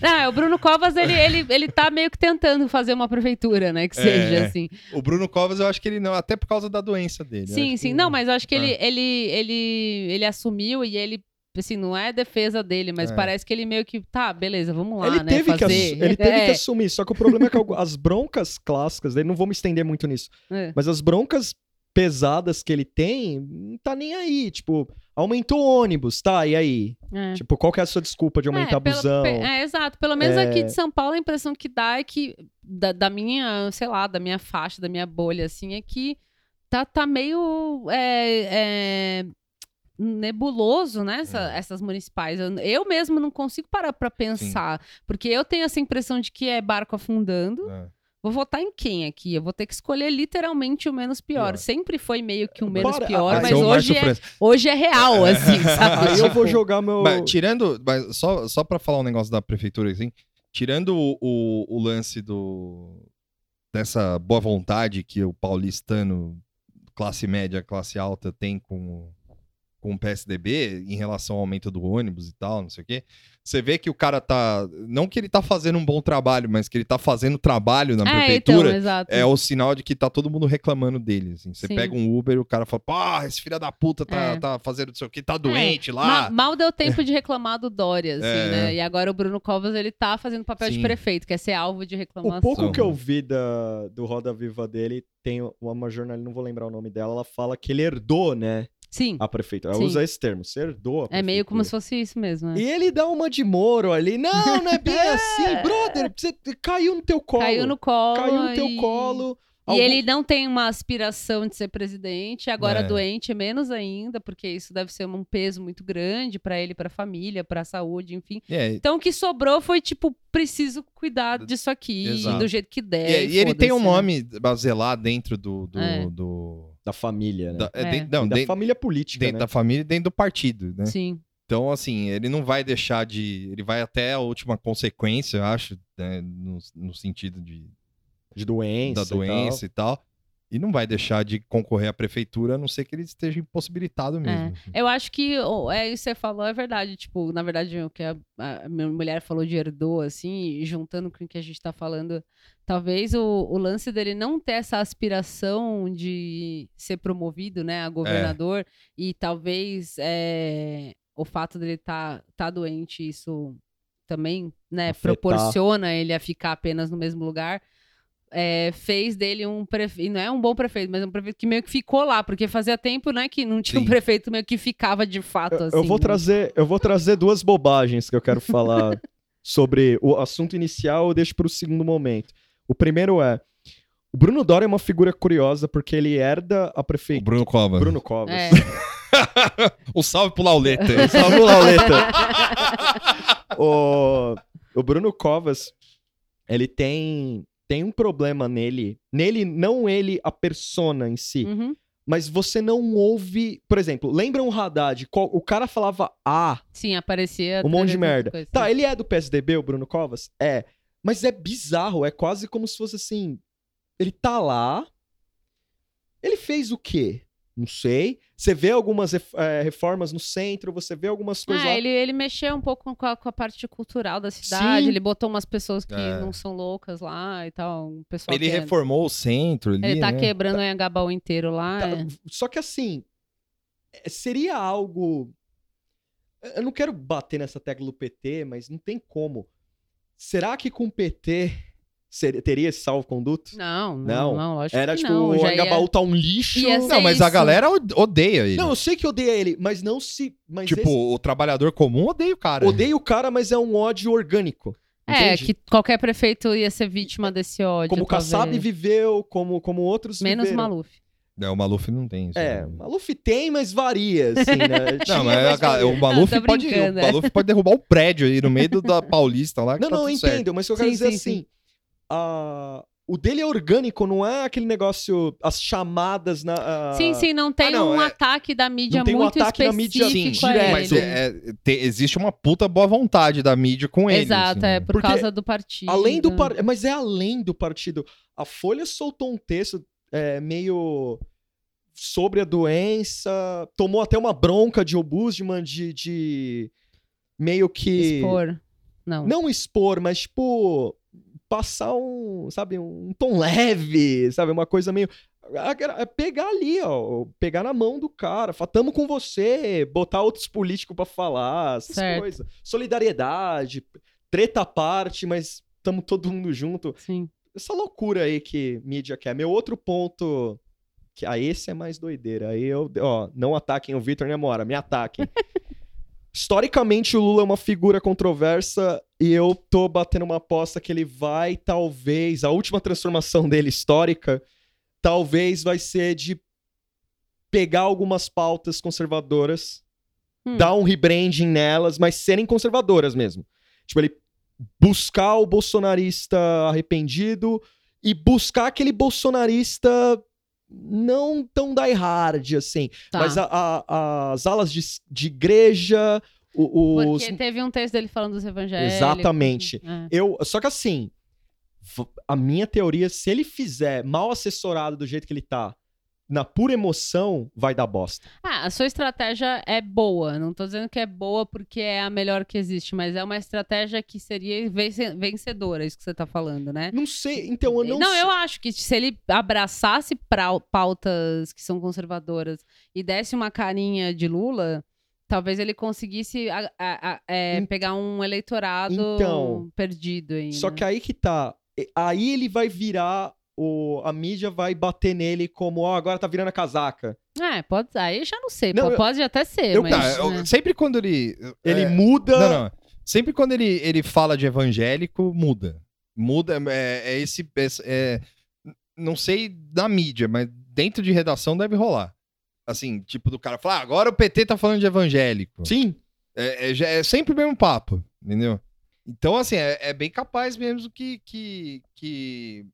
Não, o Bruno Covas, ele, ele, ele tá meio que tentando fazer uma prefeitura, né? Que seja, É. assim. o Bruno Covas, eu acho que ele não, até por causa da doença dele. Sim, sim. que- Não, mas eu acho que É. ele, ele, ele, ele assumiu e ele, assim, não é defesa dele, mas É. parece que ele meio que, tá, beleza, vamos lá, Ele né? teve, que, fazer. assu- ele teve É, que assumir, só que o problema é que as broncas clássicas dele, não vou me estender muito nisso, é. mas as broncas pesadas que ele tem, não tá nem aí, tipo, aumentou o ônibus, tá, e aí? É. Tipo, qual que é a sua desculpa de aumentar é, pelo- busão? pe- é, exato. Pelo menos É. aqui de São Paulo, a impressão que dá é que, da, da minha, sei lá, da minha faixa, da minha bolha, assim, é que tá, tá meio é, é, nebuloso, né? essa- É. Essas municipais. Eu, eu mesmo não consigo parar pra pensar, porque eu tenho essa impressão de que é barco afundando. É. Vou votar em quem aqui? Eu vou ter que escolher literalmente o menos pior. Pior. Sempre foi meio que o menos Bora, pior, mas é hoje é, hoje é real, assim, sabe? Aí eu vou Tipo, jogar meu... Mas, tirando, mas só, só pra falar um negócio da prefeitura, assim, tirando o, o, o lance do dessa boa vontade que o paulistano, classe média, classe alta, tem com, com o PSDB em relação ao aumento do ônibus e tal, não sei o quê. Você vê que o cara tá. Não que ele tá fazendo um bom trabalho, mas que ele tá fazendo trabalho na É, prefeitura. então. É o sinal de que tá todo mundo reclamando dele. assim. Você Sim. pega um Uber e o cara fala: pô, esse filho da puta tá, É. tá fazendo não sei o que, tá doente lá. Ma- mal deu tempo de reclamar do Dória, assim, É. né? E agora o Bruno Covas, ele tá fazendo papel de Sim. prefeito, quer ser alvo de reclamação. O pouco que eu vi da, do Roda Viva dele, tem uma jornalista, não vou lembrar o nome dela, ela fala que ele herdou, né, Sim, a prefeitura. Ela Sim. usa esse termo, você herdou a é meio como se fosse isso mesmo, né? E ele dá uma de Moro ali, não, não é bem assim, brother, você caiu no teu colo. Caiu no colo. Caiu no teu e... colo. E Algum- ele não tem uma aspiração de ser presidente, agora É. doente é menos ainda, porque isso deve ser um peso muito grande pra ele, pra família, pra saúde, enfim. É, Então o que sobrou foi tipo, preciso cuidar disso aqui, Exato. do jeito que E, der. e ele tem um nome a zelar dentro do. do, É. do- Da família, né? da, é, É. dentro- não, E da dentro, família política, dentro né? da família e dentro do partido, né? Sim. Então, assim, ele não vai deixar de. Ele vai até a última consequência, eu acho, né, no, no sentido de, De doença da e tal. doença e tal. E não vai deixar de concorrer à prefeitura, a não ser que ele esteja impossibilitado mesmo. assim. Eu acho que é isso que você falou, é verdade. Tipo, na verdade, o que a, a minha mulher falou de herdou, assim, juntando com o que a gente tá falando, talvez o, o lance dele não ter essa aspiração de ser promovido, né, a governador, e talvez é, o fato dele tá, tá doente, isso também, né, Afetar. proporciona ele a ficar apenas no mesmo lugar. é, fez dele um prefeito, não é um bom prefeito, mas um prefeito que meio que ficou lá, porque fazia tempo, né, que não tinha um Sim. prefeito meio que ficava de fato, Eu, assim. eu vou né? trazer, eu vou trazer duas bobagens que eu quero falar sobre o assunto inicial, eu deixo para o segundo momento. O primeiro é o Bruno Dória é uma figura curiosa porque ele herda a O prefeitura. Bruno Covas. Bruno Covas. É. um salve pro Lauleta. Salve o Lauleta. o, o Bruno Covas, ele tem tem um problema nele. Nele, não ele, a persona em si. Uhum. Mas você não ouve. Por exemplo, lembra um Haddad? qual- O cara falava ah, Sim, aparecia. um monte de 300 merda. coisas, Tá, ele é do PSDB, o Bruno Covas? É. Mas é bizarro, é quase como se fosse assim. Ele tá lá. Ele fez o quê? Não sei. Você vê algumas eh, reformas no centro, você vê algumas coisas Ah, lá. ele, ele mexeu um pouco com a, com a parte cultural da cidade, Sim. ele botou umas pessoas que É. não são loucas lá e tal. Um pessoal Ele que é- reformou o centro ali. Ele tá né? quebrando o Anhangabaú inteiro lá. Tá, é. Só que assim, eh, seria algo. Eu não quero bater nessa tecla do PT, mas não tem como. Será que com o PT seria- teria esse salvo-conduto? Não, Não. não, não, lógico Era que tipo, não. o já ia- tá um lixo. Não, mas a isso. galera od- odeia ele. Não, eu sei que odeia ele, mas não se. Mas tipo, esse- o trabalhador comum odeia o cara. odeia o cara, mas é um ódio orgânico. É, que qualquer prefeito ia ser vítima desse ódio. Como o Kassab viveu, como, como outros Menos viveram. Maluf. É, o Maluf não tem isso. É, né? Maluf tem, mas varia, assim, né? Tinha, Não, mas a varia. o Maluf, Não, pode, o é. Maluf pode derrubar o prédio aí no meio do- da Paulista lá. que Não, tá não, eu entendo, mas o que eu quero Sim, dizer é sim, assim. sim. A- O dele é orgânico, não é aquele negócio, as chamadas na. a- Sim, sim, não tem Ah, não, um é- ataque da mídia Não tem um muito ataque da mídia específico Sim, direto. mas é- é- te- existe uma puta boa vontade da mídia com ele. Exato, assim, é né? por Porque causa do partido. Além do par... Mas é além do partido. A Folha soltou um texto é, meio sobre a doença. Tomou até uma bronca de Obusman de, de meio que. Expor. Não. Não expor, mas tipo. Passar um, sabe, um tom leve, sabe? Uma coisa meio. é Pegar ali, ó. Pegar na mão do cara. Falar, tamo com você. Botar outros políticos pra falar. Essas Certo. coisas. Solidariedade. Treta à parte, mas tamo todo mundo junto. Sim. Essa loucura aí que mídia quer. Meu outro ponto. Que, ah, esse é mais doideira. Aí eu. Ó, não ataquem o Vitor nem a Mora, me ataquem. Historicamente, o Lula é uma figura controversa e eu tô batendo uma aposta que ele vai, talvez, a última transformação dele histórica, talvez vai ser de pegar algumas pautas conservadoras, Hum. dar um rebranding nelas, mas serem conservadoras mesmo. Tipo, ele buscar o bolsonarista arrependido e buscar aquele bolsonarista não tão die hard, assim. Tá. Mas a- a- as alas de, de igreja, o- os. Porque teve um texto dele falando dos evangélicos. Exatamente. É. Eu, só que assim, a minha teoria, se ele fizer mal assessorado do jeito que ele tá, na pura emoção, vai dar bosta. Ah, a sua estratégia é boa. Não tô dizendo que é boa porque é a melhor que existe, mas é uma estratégia que seria vence- vencedora, isso que você tá falando, né? Não sei, então eu não, não, sei. eu acho que se ele abraçasse pautas que são conservadoras e desse uma carinha de Lula, talvez ele conseguisse a- a- a- é, En- pegar um eleitorado Então, perdido aí. Só né? que aí que tá. Aí ele vai virar. O, a mídia vai bater nele como, ó, agora tá virando a casaca. É, pode. Aí eu já não sei. Não, pô, eu- pode até ser, eu- mas. Tá, eu- né? sempre quando ele. Ele é, muda. Não, não. Sempre quando ele, ele fala de evangélico, muda. Muda, é, é esse. é- é- não sei da mídia, mas dentro de redação deve rolar. Assim, tipo do cara falar, ah, agora o PT tá falando de evangélico. Sim. É, é, já- é sempre o mesmo papo, entendeu? Então, assim, é, é bem capaz mesmo que. que, que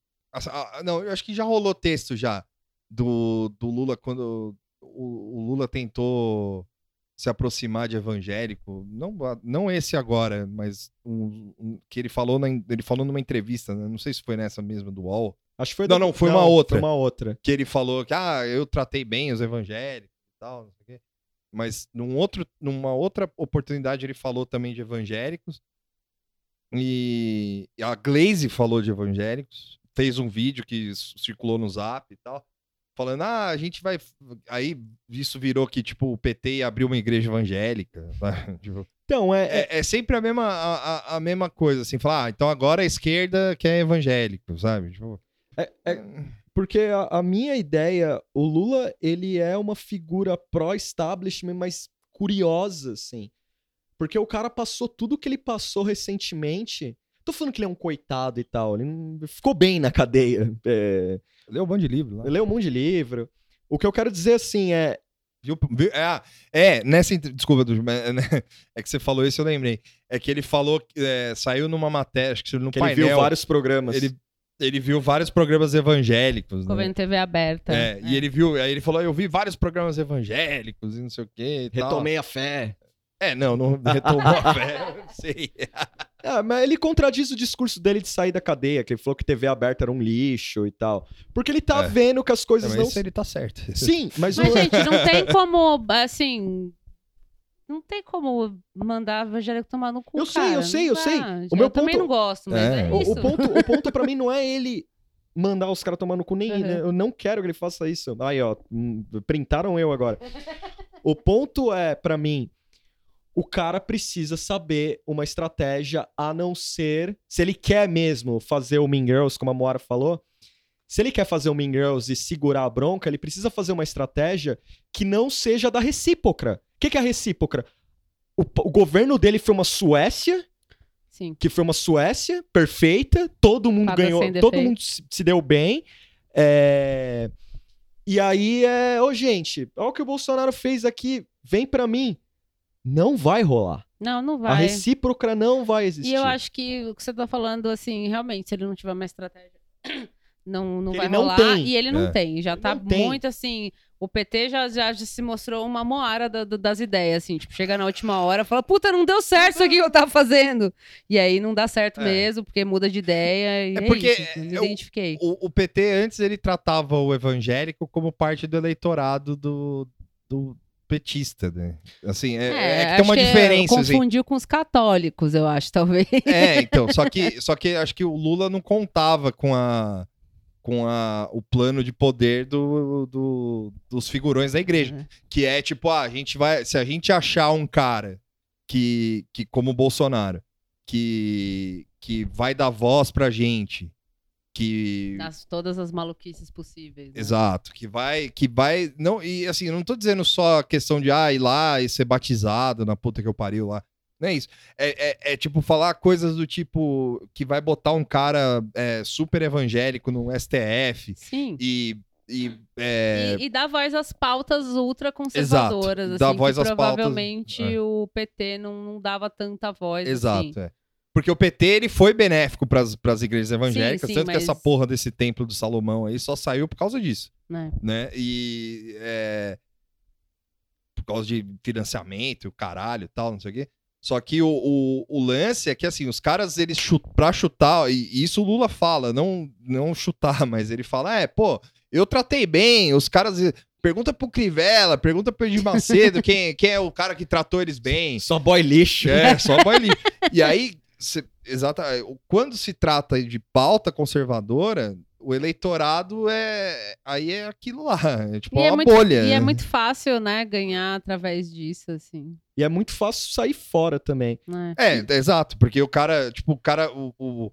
não, eu acho que já rolou texto já do, do Lula quando o, o Lula tentou se aproximar de evangélico. Não, não esse agora, mas um, um- que ele falou, na, ele falou numa entrevista, né? não sei se foi nessa mesma do UOL, Acho que foi Não, da- não, foi uma outra. Foi uma outra. que ele falou que ah, eu tratei bem os evangélicos e tal, não sei o quê. Mas num outro, numa outra oportunidade ele falou também de evangélicos. E a Glaze falou de evangélicos, fez um vídeo que circulou no Zap e tal, falando: "Ah, a gente vai aí isso virou que tipo o PT ia abrir uma igreja evangélica"? Tipo, Então, é, é- é, é sempre a mesma a, a- a mesma coisa assim, falar: "Ah, então agora a esquerda quer evangélico", sabe? Tipo, é- é- porque a, a minha ideia, o Lula, ele é uma figura pró-establishment, mas curiosa, assim. Porque o cara passou tudo que ele passou recentemente. Tô falando que ele é um coitado e tal. Ele não- ficou bem na cadeia. É, leu um monte de livro lá. leu um monte de livro. O que eu quero dizer, assim, é. Viu? viu- É, ah, é, nessa. Desculpa, né, é que você falou isso, eu lembrei. É que ele falou, é, saiu numa matéria, acho que no Que ele painel. viu vários programas. ele, ele viu vários programas evangélicos. Ficou né? TV aberta. É, E ele viu, aí ele falou, eu vi vários programas evangélicos e não sei o quê. e tal." Retomei a fé. É, não, não retomou a fé, não sei. Ah, mas ele contradiz o discurso dele de sair da cadeia, que ele falou que TV aberta era um lixo e tal. Porque ele tá É. vendo que as coisas Não, não. mas isso ele tá certo. Sim, mas, Mas, o... gente, não tem como, assim. Não tem como mandar evangélico tomar no cu. Eu sei, cara. eu sei, eu sei. Eu O meu também ponto- não gosto, mas É. é, o, isso. o ponto, o ponto para mim não é ele mandar os caras tomar no cu, nem Uhum. né? eu não quero que ele faça isso. Aí, ó, hum, printaram eu agora. o ponto é, pra mim, o cara precisa saber uma estratégia a não ser. Se ele quer mesmo fazer o Mean Girls, como a Moara falou, se ele quer fazer o Mean Girls e segurar a bronca, ele precisa fazer uma estratégia que não seja da recíproca. O que, que é a recíproca? O, o governo dele foi uma Suécia, Sim. que foi uma Suécia perfeita, todo mundo Nada ganhou, todo mundo se, se deu bem. é, E aí é, ô gente, olha o que o Bolsonaro fez aqui, vem pra mim. Não vai rolar. Não, não A vai. recíproca não vai existir. E eu acho que o que você tá falando, assim, realmente, se ele não tiver uma estratégia, não, não Ele vai não rolar. tem. E ele não É. tem. Já Ele tá não tem. muito assim. O PT já, já, já se mostrou uma moara da- do- das ideias, assim. Tipo, chega na última hora e fala: puta, não deu certo isso aqui que eu tava fazendo. E aí não dá certo É. mesmo, porque muda de ideia. E É é, porque isso, me o- identifiquei. O, o PT antes ele tratava o evangélico como parte do eleitorado do, do petista, né? Assim, é, é que tem uma acho diferença. assim. Confundiu com os católicos, eu acho, talvez. É, então, só que, só que acho que o Lula não contava com a com a, o plano de poder do, do- dos figurões da igreja. É. Que é tipo, ah, a gente vai. Se a gente achar um cara que, que como o Bolsonaro, que, que vai dar voz pra gente, que. Nas todas as maluquices possíveis. né? Exato, que vai, que vai, não, e assim, não tô dizendo só a questão de ah, ir lá e ser batizado na puta que eu pariu lá. Não é isso. É, é- é, tipo falar coisas do tipo que vai botar um cara é, super evangélico no STF Sim. e, e, é, E, e dá voz às pautas ultraconservadoras, Exato, dá assim, voz às pautas, provavelmente é. o PT não, não dava tanta voz. exato, assim. é. Porque o PT ele foi benéfico para as igrejas evangélicas, sim, tanto que mas- essa porra desse templo do Salomão aí só saiu por causa disso. né? né? E é, por causa de financiamento, o caralho e tal, não sei o quê. Só que o, o, o lance é que, assim, os caras, eles chut, pra chutar, e e isso o Lula fala, não, não chutar, mas ele fala, é, pô, eu tratei bem, os caras. Pergunta pro Crivella, pergunta pro Edir Macedo quem, quem é o cara que tratou eles bem. Só boy lixo. É, só boy lixo. E aí, cê- exata, quando se trata de pauta conservadora, o eleitorado é. Aí é aquilo lá. É tipo E é uma muito- bolha. E é muito fácil, né, ganhar através disso, assim. E é muito fácil sair fora também. Né? É, é, exato, porque o cara, tipo, o cara, o, o-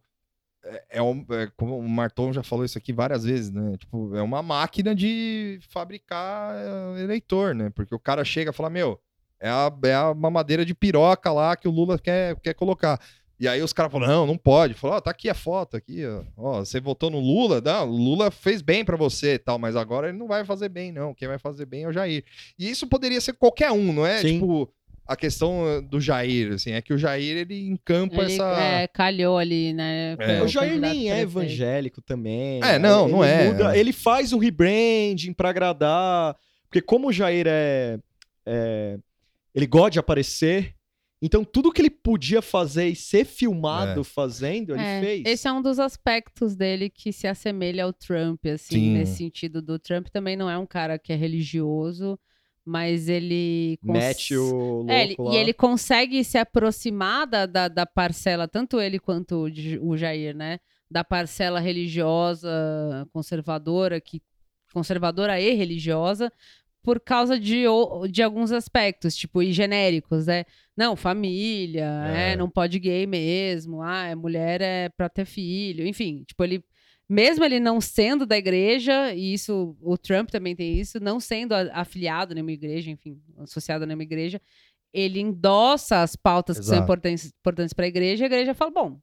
é, é um- é como o Marton já falou isso aqui várias vezes, né? Tipo, é uma máquina de fabricar é, eleitor, né? Porque o cara chega e fala, meu, é a, é a mamadeira de piroca lá que o Lula quer, quer colocar. E aí os caras falam, não, não pode. Falou, ó, tá aqui a foto, aqui, ó. Ó, você votou no Lula? Não, o Lula fez bem pra você e tal, mas agora ele não vai fazer bem, não. Quem vai fazer bem é o Jair. E isso poderia ser qualquer um, não é? Sim. Tipo, a questão eh, do Jair, assim, é que o Jair, ele encampa Ele essa... é, calhou ali, né? É. O Jair nem é evangélico também. É, não, Ele não é. muda- ele faz um rebranding pra agradar. Porque como o Jair é, é- Ele gosta de aparecer. Então tudo que ele podia fazer e ser filmado É. fazendo, ele É, fez. Esse é um dos aspectos dele que se assemelha ao Trump, assim, Sim. nesse sentido do Trump também não é um cara que é religioso, mas ele cons- Mete o louco É, ele- lá. e ele consegue se aproximar da, da, da parcela, tanto ele quanto o o Jair, né? Da parcela religiosa, conservadora, que conservadora e religiosa, por causa de, de alguns aspectos, tipo, e genéricos, né? Não, família, É. é, não pode gay mesmo, ah, é mulher é pra ter filho, enfim, tipo, ele mesmo ele não sendo da igreja, e isso, o Trump também tem isso, não sendo afiliado nenhuma igreja, enfim, associado a nenhuma igreja, ele endossa as pautas que são Exato. importantes para a igreja, e a igreja fala, bom,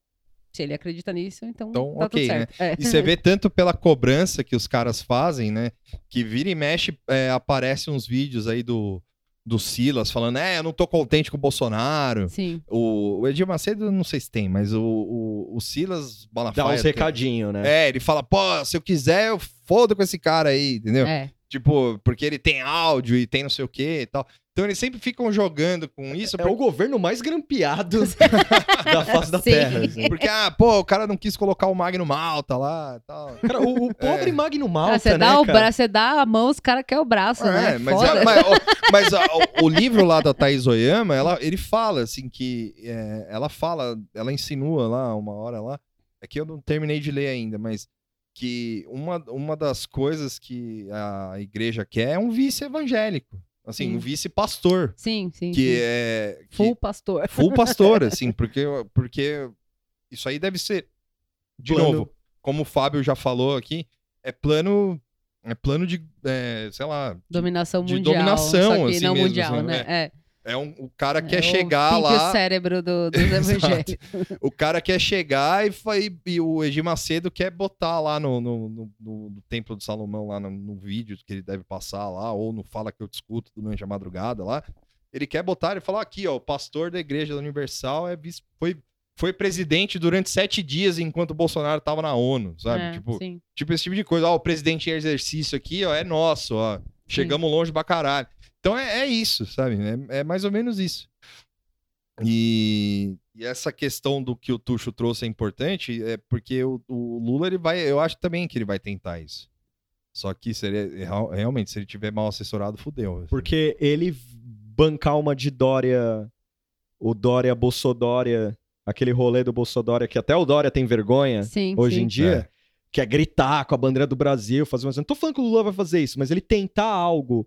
se ele acredita nisso, então, Então, tá ok, tudo né? É. E você vê tanto pela cobrança que os caras fazem, né? Que vira e mexe, é, aparece uns vídeos aí do, do Silas falando, é, eu não tô contente com o Bolsonaro. Sim. O, o Edir Macedo, não sei se tem, mas o, o, o Silas Dá Malafaia... uns recadinhos, né? É, ele fala, pô, se eu quiser, eu fodo com esse cara aí, entendeu? É. Tipo, porque ele tem áudio e tem não sei o que e tal. Então eles sempre ficam jogando com isso. É o governo mais grampeado da face da Sim. Terra. assim. Porque, ah, pô, o cara não quis colocar o Magno Malta lá e tal. Cara, o, o pobre É. Magno Ah, Malta, você, né, dá o cara? bra... você dá a mão, os caras querem o braço, né? É, mas, Foda. é- mas, ó, mas, ó, o, o livro lá da Thaís Oyama, ela, ele fala, assim, que é, ela fala, ela insinua lá, uma hora lá, é que eu não terminei de ler ainda, mas que uma, uma das coisas que a igreja quer é um vice evangélico. Assim, Sim. um vice-pastor. Sim, sim. Que sim. é. que- Full pastor. full pastor, assim, porque, porque isso aí deve ser. De Plano. novo, como o Fábio já falou aqui, é plano. É plano de. é, sei lá. Dominação de mundial. dominação, só que assim não mesmo, mundial, assim, né? É. É um, o cara É quer o chegar lá. cérebro do, dos. O cara quer chegar e, fa- e, e o Edir Macedo quer botar lá no, no, no- no- Templo de Salomão, lá no, no vídeo que ele deve passar lá, ou no Fala Que Eu Discuto durante a madrugada lá. Ele quer botar, ele fala aqui, ó, o pastor da Igreja da Universal é vice- foi, foi presidente durante sete dias enquanto o Bolsonaro tava na ONU, sabe? É, tipo, sim. tipo esse tipo de coisa. Ó, o presidente em exercício aqui, ó, é nosso, ó. Chegamos longe pra caralho. Então é, é isso, sabe? É, é mais ou menos isso. E, e essa questão do que o Tuxo trouxe é importante, é porque o, o Lula, ele vai, eu acho também que ele vai tentar isso. Só que seria, real- realmente, se ele tiver mal assessorado, fudeu. assim. Porque ele bancar uma de Dória, o Dória Bolsodória, aquele rolê do Bolsodória que até o Dória tem vergonha Sim, hoje sim. em dia, É. que é gritar com a bandeira do Brasil, fazer umas... Não tô falando que o Lula vai fazer isso, mas ele tentar algo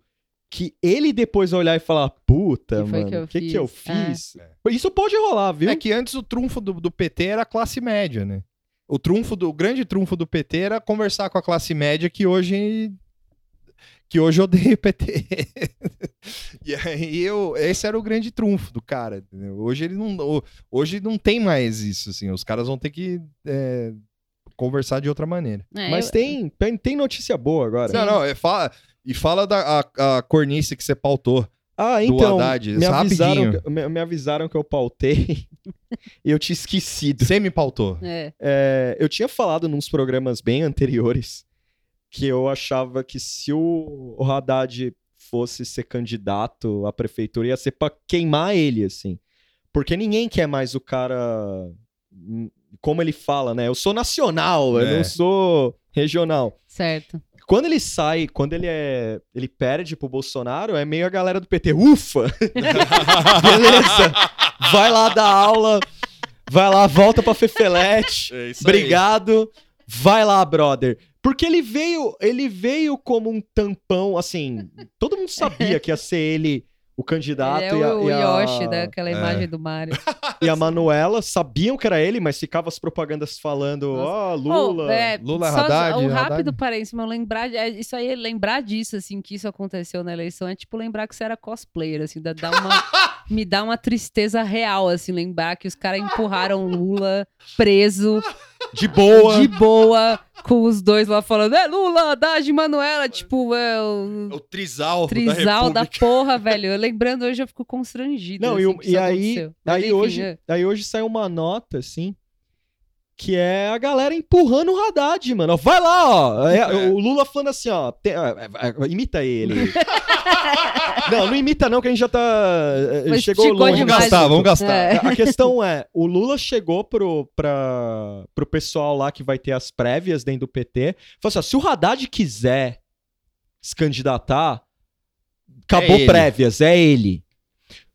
que ele depois vai olhar e falar, puta, Que mano, que eu o que, que eu fiz? É. Isso pode rolar, viu? É que antes o trunfo do, do PT era a classe média, né? O trunfo do o grande trunfo do PT era conversar com a classe média que hoje que hoje odeia o PT. e aí eu, esse era o grande trunfo do cara. Hoje ele não hoje não tem mais isso assim. Os caras vão ter que é, conversar de outra maneira. É, Mas eu- tem, tem, notícia boa agora. Sim. Não, não, é, fala, e fala da a, a cornice que você pautou. Ah, do então, Haddad, me, avisaram, rapidinho. que- me, me avisaram que eu pautei e eu tinha esquecido. Você me pautou. É. É, eu tinha falado nos programas bem anteriores que eu achava que se o, o Haddad fosse ser candidato à prefeitura, ia ser pra queimar ele, assim. Porque ninguém quer mais o cara. Como ele fala, né? Eu sou nacional, eu É. não sou regional. Certo. Quando ele sai, quando ele é. ele perde pro Bolsonaro, é meio a galera do PT. Ufa! Beleza! Vai lá dar aula, vai lá, volta pra Fefelete. É isso aí. Obrigado. Vai lá, brother. Porque ele veio, ele veio como um tampão, assim, todo mundo sabia que ia ser ele o candidato Ele é e, a, o e, a, Yoshi daquela É. imagem do Mario. e a Manuela, sabiam que era ele, mas ficava as propagandas falando, ó, Lula. Oh, é, Lula, só Haddad, um rápido parênteses, mas lembrar, é, isso aí, lembrar disso, assim, que isso aconteceu na eleição, é tipo lembrar que você era cosplayer, assim, dá, dá uma, me dá uma tristeza real, assim, lembrar que os caras empurraram Lula preso, De boa. de boa, com os dois lá falando, é Lula, Haddad e Manuela, tipo, é o É o trisal, trisal da da, porra, velho. Eu lembrando hoje eu fico constrangida. Não, assim, e, e aí, aí, enfim, hoje, é. aí hoje saiu uma nota, assim, que é a galera empurrando o Haddad, mano. Vai lá, ó. É, É. O Lula falando assim, ó. tem- é, é, é, imita ele. não, não imita não, que a gente já tá... é, Mas chegou longe. Vamos gastar, vamos gastar. É. A questão é, o Lula chegou pro, pra, pro pessoal lá que vai ter as prévias dentro do PT, falou assim, ó, se o Haddad quiser se candidatar, acabou ele. prévias, é ele.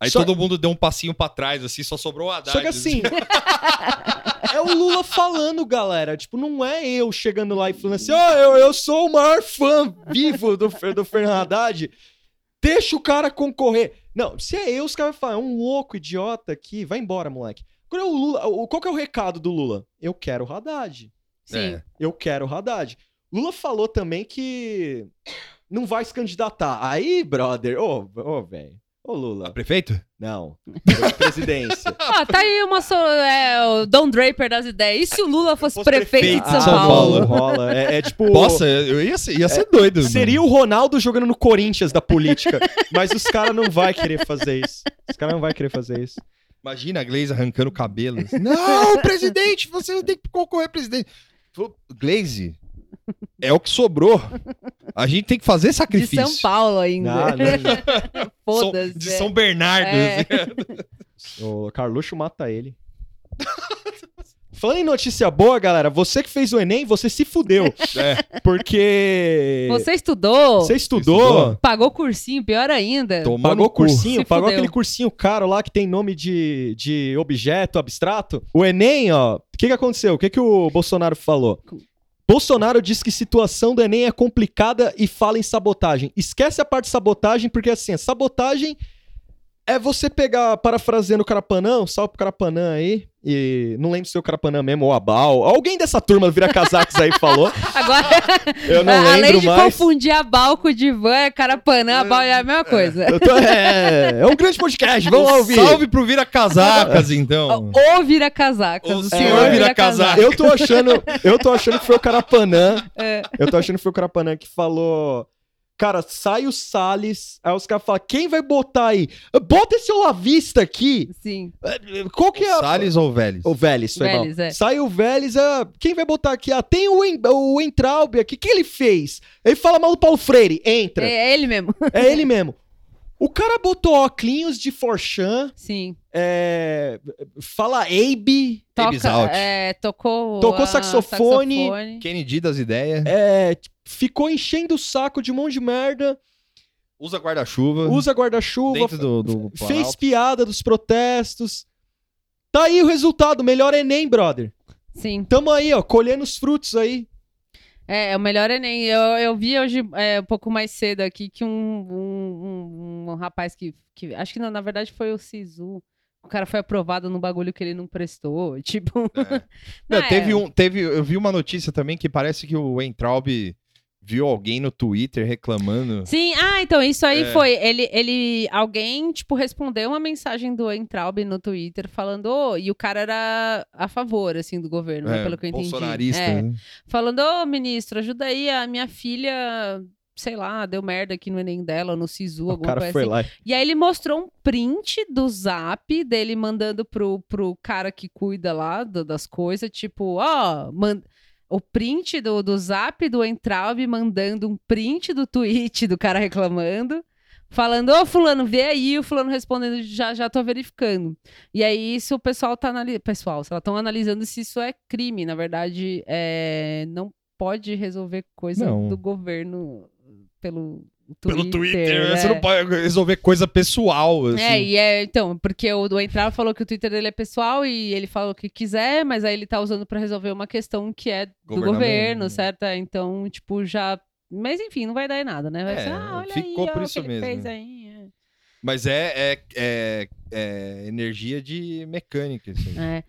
Aí Só- todo mundo deu um passinho pra trás, assim, só sobrou o Haddad. Só que assim, é o Lula falando, galera. Tipo, não é eu chegando lá e falando assim, ó, eu, eu sou o maior fã vivo do, do Fernando Haddad. Deixa o cara concorrer. Não, se é eu, os caras vão falar, é um louco, idiota aqui, vai embora, moleque. Agora, o Lula, o- qual que é o recado do Lula? Eu quero o Haddad. Sim. É. Eu quero o Haddad. Lula falou também que não vai se candidatar. Aí, brother, ô, ô, velho. Ô, A Lula. prefeito? Não. Presidência. Ah, tá aí uma so... é, o Don Draper das ideias. E se o Lula fosse, Fosse prefeito, prefeito de São, de São Paulo? Não rola. É, é tipo. Nossa, eu ia ser, ia ser doido. mano. Seria o Ronaldo jogando no Corinthians da política. mas os caras não vai querer fazer isso. Os caras não vai querer fazer isso. Imagina a Glaze arrancando o cabelo. não, presidente, você tem que concorrer presidente. Falou, Glaze, é o que sobrou. A gente tem que fazer De sacrifício. São Paulo ainda. Não. Foda-se. São- de é. São Bernardo. É. O Carluxo mata ele. Falando em notícia boa, galera, você que fez o Enem, você se fudeu. É, Porque. Você estudou, Você estudou, Estudou? pagou cursinho, pior ainda. tomou pagou cursinho, Se pagou fudeu. aquele cursinho caro lá que tem nome de, de objeto abstrato. O Enem, ó, o que, que aconteceu? O que, que o Bolsonaro falou? Bolsonaro diz que situação do Enem é complicada e fala em sabotagem. Esquece a parte de sabotagem, porque assim, sabotagem é você pegar, parafraseando o Carapanã, um salve pro Carapanã aí, e não lembro se é o Carapanã mesmo ou a Bal, alguém dessa turma do Vira Casacos aí falou, Agora, eu não além lembro de mais. confundir a Bal com o Divan, é Carapanã, a Bal é a mesma coisa. Eu tô- é, é um grande podcast, vamos lá ouvir. Salve pro Vira Casacas, então. Ou vira casacas. O O senhor senhor vira vira casaca. casaca. Eu tô achando, eu tô achando que foi o Carapanã. É. Eu tô achando que foi o Carapanã que falou. Cara, sai o Salles. Aí os caras falam: quem vai botar aí? Bota esse Olavista aqui. Sim. Qual que é a. Salles ou Vélez? O Vélez, foi Vélez, mal. é. Sai o Vélez, ah, quem vai botar aqui? Ah, tem o, en o Entraub aqui. O que ele fez? Ele fala mal do Paulo Freire. Entra. É, É ele mesmo. ele mesmo. O cara botou óculos de Forchan, Sim. é, fala Abe, Abe's out. Toca, é, tocou. Tocou a saxofone. Kennedy das ideias. é, ficou enchendo o saco de um monte de merda, Usa guarda-chuva. usa guarda-chuva, dentro do, do fez piada dos protestos. Tá aí o resultado, melhor Enem, brother. Sim. Tamo aí, ó, colhendo os frutos aí. É, é o melhor Enem. Eu, eu vi hoje, é, um pouco mais cedo aqui, que um, um, um- um rapaz que, que. Acho que não, na verdade foi o Sisu. O cara foi aprovado num bagulho que ele não prestou. Tipo. É. Não, Não, teve é. um, teve, eu vi uma notícia também que parece que o Entraub viu alguém no Twitter reclamando. Sim, ah, então isso aí É. foi. Ele, ele. Alguém, tipo, respondeu uma mensagem do Entraub no Twitter falando. "Ô", e o cara era a favor, assim, do governo, né, É, pelo que eu entendi. bolsonarista. É. né? Falando, ô ministro, ajuda aí, a minha filha, sei lá, deu merda aqui no Enem dela, no Sisu, O alguma cara coisa foi assim. lá. E aí ele mostrou um print do zap dele mandando pro, pro cara que cuida lá do- das coisas, tipo, ó, man- o print do, do zap do Entraub mandando um print do tweet do cara reclamando. Falando, ô fulano, vê aí, o fulano respondendo, já, já tô verificando. E aí isso o pessoal tá analisando, pessoal, lá, estão analisando se isso é crime, na verdade, é, não pode resolver coisa Não. do governo pelo Twitter. Pelo Twitter, né? você é. não pode resolver coisa pessoal. Assim. É, e é, então, porque o do Entrar falou que o Twitter dele é pessoal e ele fala o que quiser, mas aí ele tá usando pra resolver uma questão que é do governo, certo? É, Então, tipo, já. Mas enfim, não vai dar em nada, né? Vai É, ser, ah, olha ficou aí, por ó, isso mesmo. fez aí. é. Mas é, é, é, é energia de mecânica. Isso aí. É.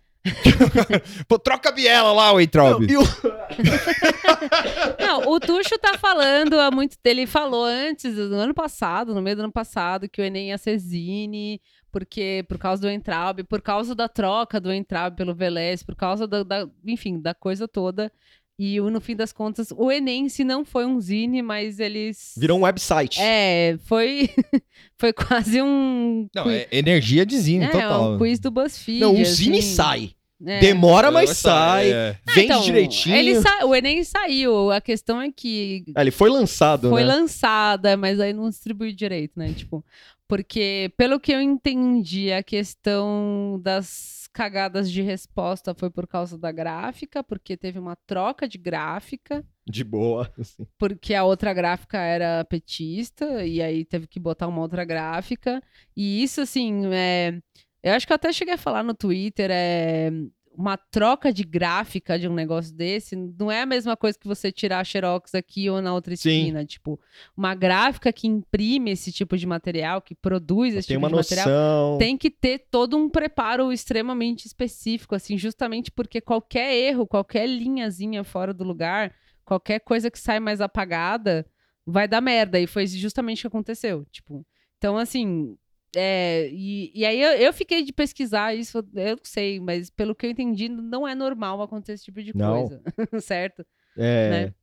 Pô, troca a biela lá, o Entraub. E o- Não, o Tuxo tá falando há muito. Ele falou antes, no ano passado, no meio do ano passado, que o Enem ia ser Zine, porque por causa do Entraub, por causa da troca do Entraub pelo Velez, por causa da, da- enfim, da coisa toda. E o- no fim das contas, o Enem, se não foi um Zine, mas eles. Virou um website. É, foi, foi quase um. Não, é energia de zine, é, total. um quiz do BuzzFeed. Não, um assim. zine sai. É. Demora, mas sai. é. Ah, Vende então, direitinho. Ele sa- O Enem saiu. A questão é que Ah, ele foi lançado, foi né? lançada, mas aí não distribuiu direito, né? Tipo, porque pelo que eu entendi, a questão das cagadas de resposta foi por causa da gráfica, porque teve uma troca de gráfica, De boa. assim. porque a outra gráfica era petista e aí teve que botar uma outra gráfica. E isso assim, é, eu acho que eu até cheguei a falar no Twitter, é uma troca de gráfica de um negócio desse não é a mesma coisa que você tirar a xerox aqui ou na outra Sim. esquina. Tipo, uma gráfica que imprime esse tipo de material, que produz esse Tem tipo de material, noção. tem que ter todo um preparo extremamente específico, assim, justamente porque qualquer erro, qualquer linhazinha fora do lugar, qualquer coisa que sai mais apagada, vai dar merda. E foi justamente o que aconteceu. Tipo, então, assim. É, e, e aí eu, eu fiquei de pesquisar isso, eu não sei, mas pelo que eu entendi, não é normal acontecer esse tipo de Não. coisa. certo? É. né?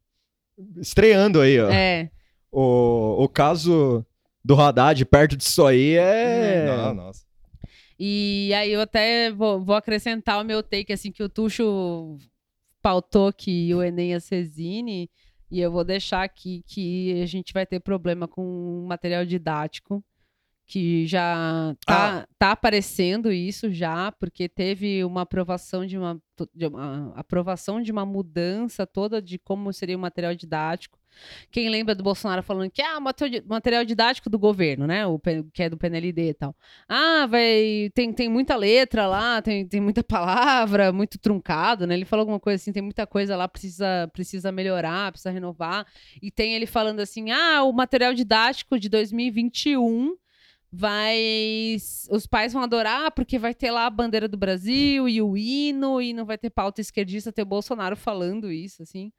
Estreando aí, ó. É. O, o caso do Haddad perto disso aí é. Não, nossa. E aí eu até vou, vou acrescentar o meu take, assim, que o Tuxo pautou que o Enem ia ser zine, e eu vou deixar aqui que a gente vai ter problema com material didático, que já tá, tá aparecendo isso já, porque teve uma aprovação de uma, de uma aprovação de uma mudança toda de como seria o material didático. Quem lembra do Bolsonaro falando que ah, mate- material didático do governo, né? O, que é do PNLD e tal. Ah, vai. Tem, tem muita letra lá, tem, tem muita palavra, muito truncado, né? Ele falou alguma coisa assim, tem muita coisa lá, precisa, precisa melhorar, precisa renovar. E tem ele falando assim: ah, o material didático de 2021 vai. Os pais vão adorar porque vai ter lá a bandeira do Brasil e o hino, e não vai ter pauta esquerdista, ter o Bolsonaro falando isso, assim.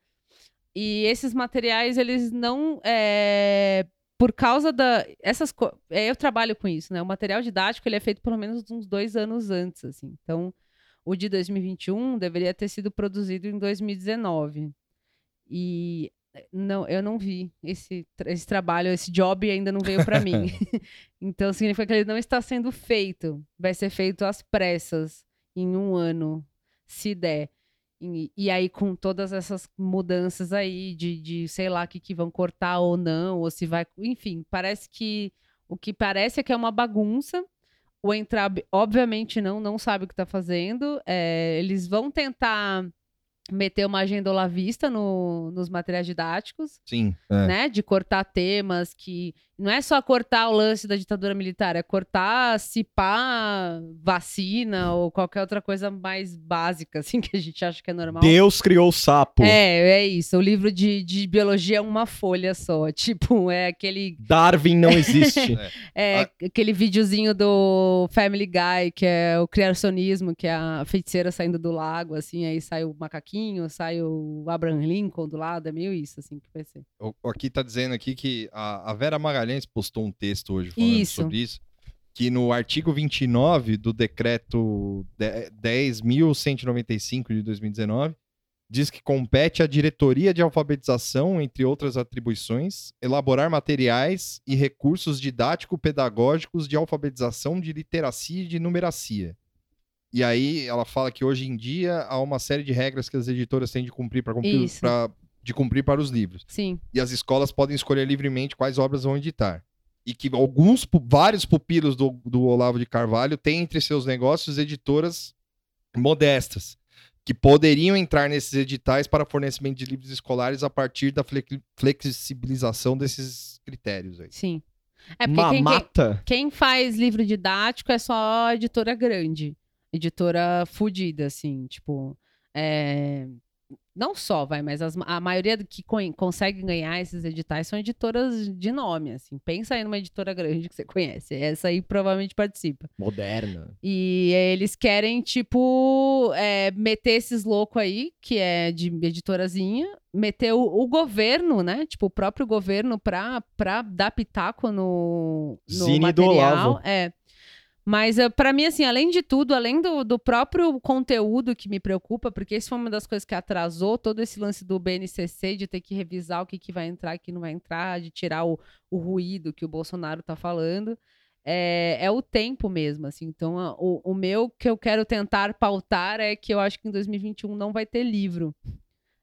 E esses materiais, eles não. é, por causa da. Essas co- é, Eu trabalho com isso, né? O material didático ele é feito pelo menos uns dois anos antes, assim. Então, o de 2021 deveria ter sido produzido em 2019. E não, eu não vi esse, esse trabalho, esse job ainda não veio para mim. então significa que ele não está sendo feito. Vai ser feito às pressas em um ano, se der. E, e aí, com todas essas mudanças aí de, de sei lá, que, que vão cortar ou não, ou se vai. Enfim, parece que. O que parece é que é uma bagunça. O Entrab, obviamente, não, não sabe o que está fazendo. É, eles vão tentar meter uma agenda olavista no, nos materiais didáticos, Sim. é. né? De cortar temas que. Não é só cortar o lance da ditadura militar, é cortar se pá vacina ou qualquer outra coisa mais básica, assim, que a gente acha que é normal. Deus criou o sapo. É, é isso. O livro de, de biologia é uma folha só. Tipo, é aquele. Darwin não existe. É Ah. aquele videozinho do Family Guy, que é o criacionismo, que é a feiticeira saindo do lago, assim, aí sai o macaquinho, sai o Abraham Lincoln do lado, é meio isso, assim, que vai ser. O- Aqui tá dizendo aqui que a, a Vera Magalhães postou um texto hoje falando Isso. sobre isso. Que no artigo 29 do decreto de- 10.195 de 2019, diz que compete à diretoria de alfabetização, entre outras atribuições, elaborar materiais e recursos didático-pedagógicos de alfabetização de literacia e de numeracia. E aí ela fala que hoje em dia há uma série de regras que as editoras têm de cumprir para de cumprir para os livros Sim, e as escolas podem escolher livremente quais obras vão editar. E que alguns, vários pupilos do, do Olavo de Carvalho têm entre seus negócios editoras modestas, que poderiam entrar nesses editais para fornecimento de livros escolares a partir da flex- flexibilização desses critérios aí. sim. É porque quem, quem, quem faz livro didático é só editora grande. Editora fudida, assim, tipo. é, Não só, vai, mas as- a maioria do que con- consegue ganhar esses editais são editoras de nome, assim. Pensa aí numa editora grande que você conhece. Essa aí provavelmente participa. Moderna. E eles querem, tipo, é, meter esses loucos aí, que é de editorazinha, meter o, o governo, né? Tipo, o próprio governo pra, pra dar pitaco no, no Zine do material. Olavo. É. Mas eh, pra mim, assim, além de tudo, além do, do próprio conteúdo que me preocupa, porque isso foi uma das coisas que atrasou todo esse lance do BNCC, de ter que revisar o que, que vai entrar, o que não vai entrar, de tirar o, o ruído que o Bolsonaro tá falando é, é o tempo mesmo, assim. Então, a- o, o meu que eu quero tentar pautar é que eu acho que em 2021 não vai ter livro.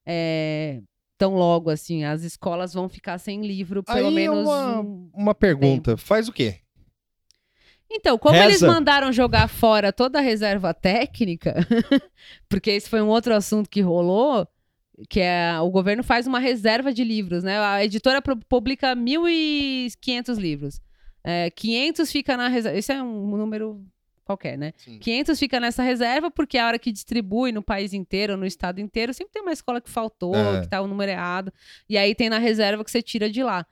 É, tão logo, assim. As escolas vão ficar sem livro, pelo Aí menos. uma- um- Uma pergunta, faz o quê? Então, como Reza. eles mandaram jogar fora toda a reserva técnica, porque esse foi um outro assunto que rolou, que é o governo faz uma reserva de livros, né? A editora publica 1.500 livros. É, 500 fica na reserva. Esse é um número qualquer, né? Sim. 500 fica nessa reserva porque a hora que distribui no país inteiro, no estado inteiro, sempre tem uma escola que faltou, É. que tá o número errado. E aí tem na reserva que você tira de lá.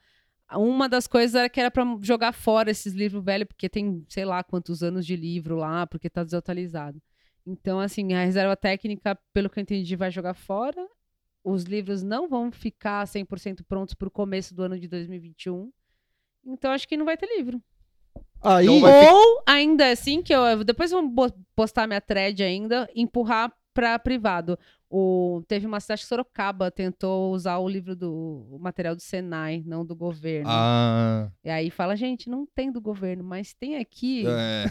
Uma das coisas era que era pra jogar fora esses livros velhos, porque tem sei lá quantos anos de livro lá, porque tá desatualizado. Então, assim, a reserva técnica, pelo que eu entendi, vai jogar fora. Os livros não vão ficar 100% prontos pro começo do ano de 2021. Então, acho que não vai ter livro. Aí, Então Ou, ainda assim, que eu depois bo- postar minha thread ainda, empurrar pra privado. O, teve uma cidade que Sorocaba tentou usar o livro do o material do Senai, não do governo. Ah, E aí fala, gente, não tem do governo, mas tem aqui. é.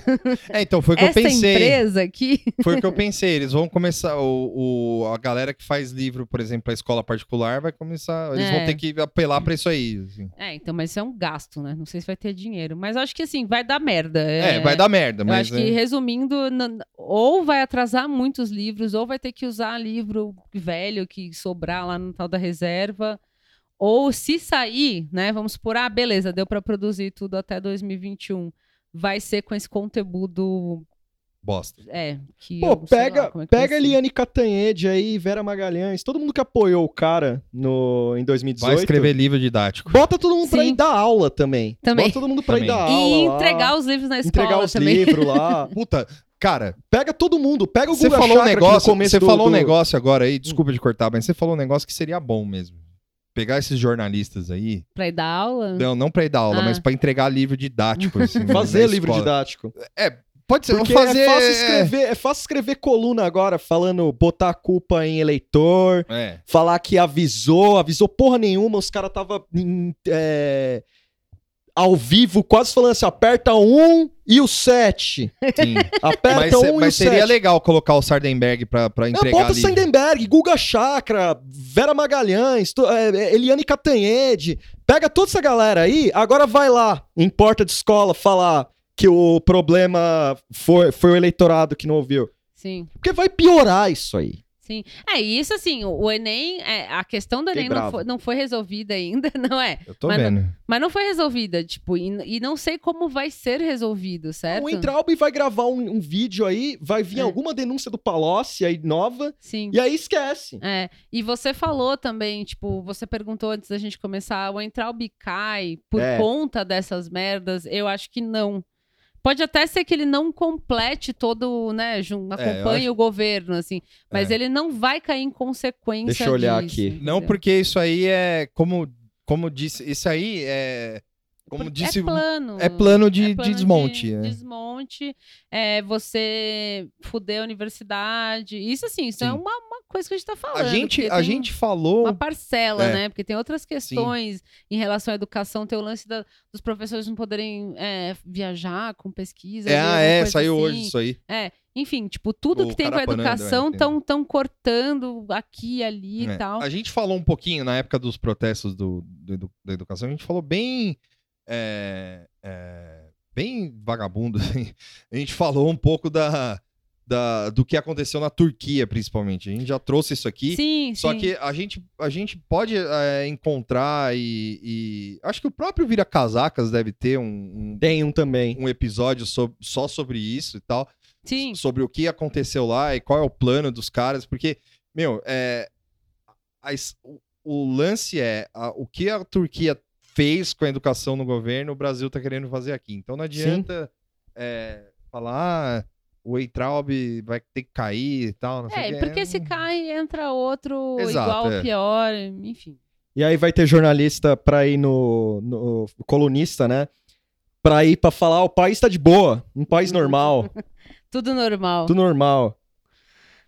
É, então foi o que essa eu pensei. empresa aqui. Foi o que eu pensei. Eles vão começar. O, o- a galera que faz livro, por exemplo, a escola particular, vai começar. Eles vão É. ter que apelar pra isso aí. assim. É, então, mas isso é um gasto, né? Não sei se vai ter dinheiro. Mas acho que assim, vai dar merda. É, vai dar merda, mas. acho que, é. resumindo, ou vai atrasar muitos livros, ou vai ter que usar livro velho que sobrar lá no tal da reserva, Ou se sair, né? Vamos supor, ah, beleza, deu pra produzir tudo até 2021. Vai ser com esse conteúdo. Bosta. É, que. Pô, lá pega, como é que pega. Eliane Catanhede aí, Vera Magalhães, todo mundo que apoiou o cara no, em 2018. Vai escrever livro didático. Bota todo mundo pra Sim. ir dar aula também. Também. Bota todo mundo pra ir Também. dar aula. E lá, entregar os livros na escola entregar os também. livros lá. Puta, cara, Pega todo mundo. Pega o você Guga falou um negócio, você do- falou um do- negócio agora aí, desculpa de cortar, mas você falou um negócio que seria bom mesmo. Pegar esses jornalistas aí, Pra ir dar aula. não, não pra ir dar aula, Ah. mas pra entregar livro didático. assim, na Fazer livro didático. Pode ser, Porque fazer... é, fácil escrever, é fácil escrever coluna agora, falando, botar a culpa em eleitor, É, falar que avisou, avisou porra nenhuma, os caras tava é, ao vivo, quase falando assim, aperta um e o sete. sim. Aperta mas um se- e o mas seria sete. legal colocar o Sardenberg pra, pra Não, entregar bota livro. Sandenberg, Guga Chakra, Vera Magalhães, to- é, Eliane Catanhede. Pega toda essa galera aí, agora vai lá em porta de escola falar que o problema foi, foi o eleitorado que não ouviu. Sim. Porque vai piorar isso aí. Sim. É, isso assim, o Enem, é, a questão do Fiquei Enem não foi, não foi resolvida ainda, não é? Eu tô Mas não- vendo. Mas não foi resolvida, tipo, e, e não sei como vai ser resolvido, certo? O Entraub vai gravar um, um vídeo aí, vai vir É. alguma denúncia do Palocci aí nova, Sim. e aí esquece. É, e você falou também, tipo, você perguntou antes da gente começar, o Entraub cai por É. conta dessas merdas? Eu acho que não. Pode até ser que ele não complete todo, né, jun- É, acompanhe acho- o governo, assim, mas É. ele não vai cair em consequência Deixa eu olhar disso, aqui. Não, entendeu? porque isso aí é, como, como disse, isso aí é, como Porque disse, é plano. é plano de, É de plano desmonte. de é. desmonte, é você fuder a universidade. Isso, assim, isso é Sim. uma, uma coisa que a gente tá falando. A gente, a gente falou, Uma parcela, É. né? Porque tem outras questões em relação à educação. Tem o lance da- dos professores não poderem é, viajar com pesquisa. é, ah, é, saiu assim. hoje isso aí. É, enfim, tipo, tudo O que tem com a Carapanã, educação é, estão tão cortando aqui, ali É. e tal. A gente falou um pouquinho na época dos protestos do, do da educação, a gente falou bem. é, é, bem vagabundo. assim. A gente falou um pouco da, da, do que aconteceu na Turquia, principalmente. A gente já trouxe isso aqui. Sim, Só sim. que a gente, a gente pode é, encontrar e, e- Acho que o próprio Vira Casacas deve ter um, um, Tem um também. um episódio so- só sobre isso e tal. Sim. Sobre o que aconteceu lá e qual é o plano dos caras. Porque, meu, é, a o, o lance é a- o que a Turquia fez com a educação no governo, o Brasil tá querendo fazer aqui. Então não adianta é, falar. O Eitraub vai ter que cair e tal. Não sei É, quê. porque se cai, entra outro Exato, igual, é. pior, enfim. E aí vai ter jornalista pra ir no, no colunista, né? Pra ir pra falar, o país tá de boa, um país normal, Tudo normal. tudo normal.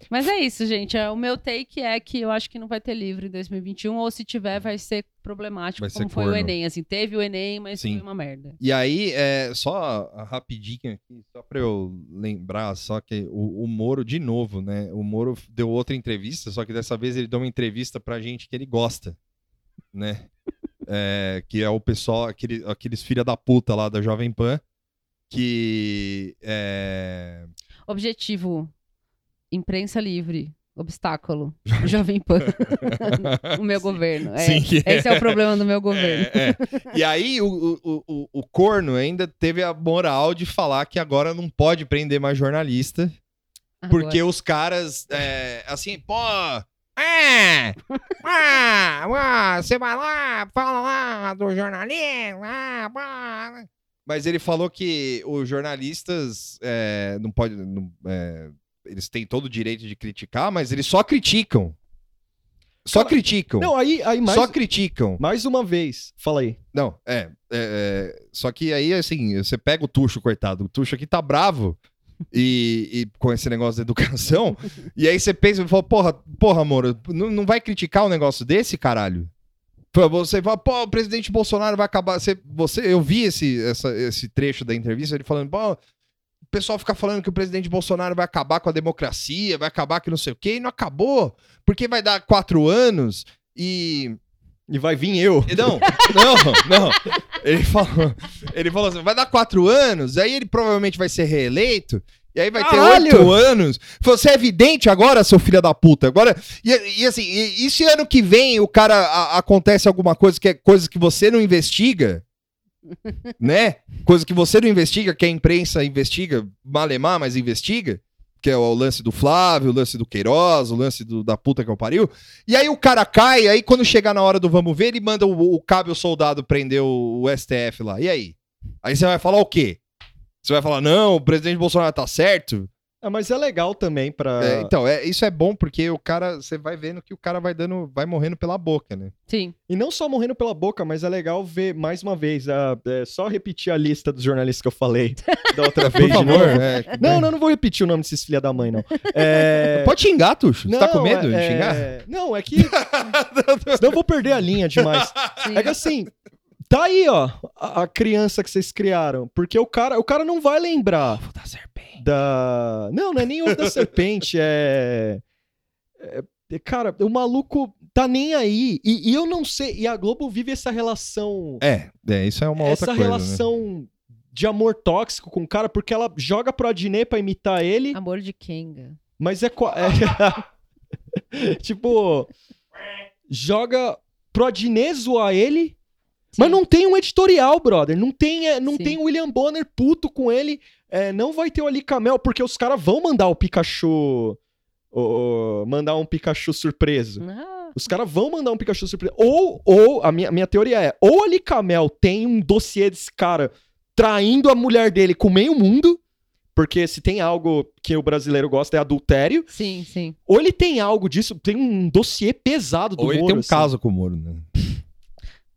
Mas é isso, gente. É, O meu take é que eu acho que não vai ter livro em 2021, ou se tiver, vai ser problemático, Vai ser como foi o corno. Enem. Assim, teve o Enem, mas Sim. foi uma merda. E aí, é, só rapidinho aqui, só pra eu lembrar, só que o, o Moro, de novo, né? O Moro deu outra entrevista, só que dessa vez ele deu uma entrevista pra gente que ele gosta, né? É, que é o pessoal, aquele, aqueles filha da puta lá da Jovem Pan, que é, Objetivo: imprensa livre. Obstáculo. Jovem Pan. o meu governo. É, Sim, é. Esse é o problema do meu governo. É, é. E aí o, o, o, o corno ainda teve a moral de falar que agora não pode prender mais jornalista, porque os caras, é, assim, pô. É, ah, ah, você vai lá, fala lá do jornalismo. Ah. Mas ele falou que os jornalistas é, não pode, não, é, eles têm todo o direito de criticar, mas eles só criticam. Só Cara, criticam. Não, aí, aí mais, só criticam. mais uma vez, fala aí. Não, é, é, é, Só que aí, assim, você pega o Tuxo, coitado. O Tuxo aqui tá bravo e, e com esse negócio da educação. e aí você pensa e fala, porra, porra, amor, não, não vai criticar um negócio desse, caralho? Você fala, pô, o presidente Bolsonaro vai acabar. Você, você, eu vi esse, essa- esse trecho da entrevista, ele falando, pô, pessoal fica falando que o presidente Bolsonaro vai acabar com a democracia, vai acabar que não sei o quê, e não acabou, porque vai dar quatro anos e E vai vir eu. Não, não, não. Ele falou, ele falou assim: vai dar quatro anos, aí ele provavelmente vai ser reeleito, E aí vai Caralho! ter oito anos. Você é vidente agora, seu filho da puta. Agora. E, e assim, e, e se ano que vem o cara a- acontece alguma coisa que é coisa que você não investiga? Né? Coisa que você não investiga, que a imprensa investiga, malemar, mas investiga. Que é o lance do Flávio, o lance do Queiroz, o lance do- da puta que eu pariu. E aí o cara cai, aí quando chegar na hora do vamos ver, ele manda o, o cabo soldado prender o, o STF lá. E aí? Aí você vai falar o quê? Você vai falar, não, o presidente Bolsonaro tá certo? Ah, mas é legal também pra. É, então, é, isso é bom porque o cara, você vai vendo que o cara vai dando, vai morrendo pela boca, né? Sim. E não só morrendo pela boca, mas é legal ver mais uma vez. ah, é só repetir a lista dos jornalistas que eu falei da outra vez. Por de favor. novo. é. Não, não, não vou repetir o nome desses filha da mãe, não. É... Pode xingar, Tuxo. Você tá com Não, medo de é- xingar? é- Não, é que. Senão eu vou perder a linha demais. sim. É que assim, tá aí, ó, a, a criança que vocês criaram. Porque o cara, o cara não vai lembrar Ovo da serpente. da. Não, não é nem ovo da serpente, é... é- Cara, o maluco tá nem aí. E, e eu não sei. E a Globo vive essa relação. É, é, isso é uma essa outra coisa. né? relação de amor tóxico com o cara, porque ela joga pro Adnet pra imitar ele, Amor de Kenga. mas é. é- tipo. Joga pro Adnet zoar ele. Mas não tem um editorial, brother. Não tem, é, não Sim. tem o William Bonner puto com ele. É, não vai ter o Ali Camel, porque os caras vão mandar o Pikachu. o- mandar um Pikachu surpreso. Ah, Os caras vão mandar um Pikachu surpreso. Ou, ou a minha, minha teoria é: ou o Ali Camel tem um dossiê desse cara traindo a mulher dele com meio mundo. Porque se tem algo que o brasileiro gosta é adultério. sim, sim. Ou ele tem algo disso, tem um dossiê pesado do Ou ele Moro, tem um assim. caso com o Moro, né?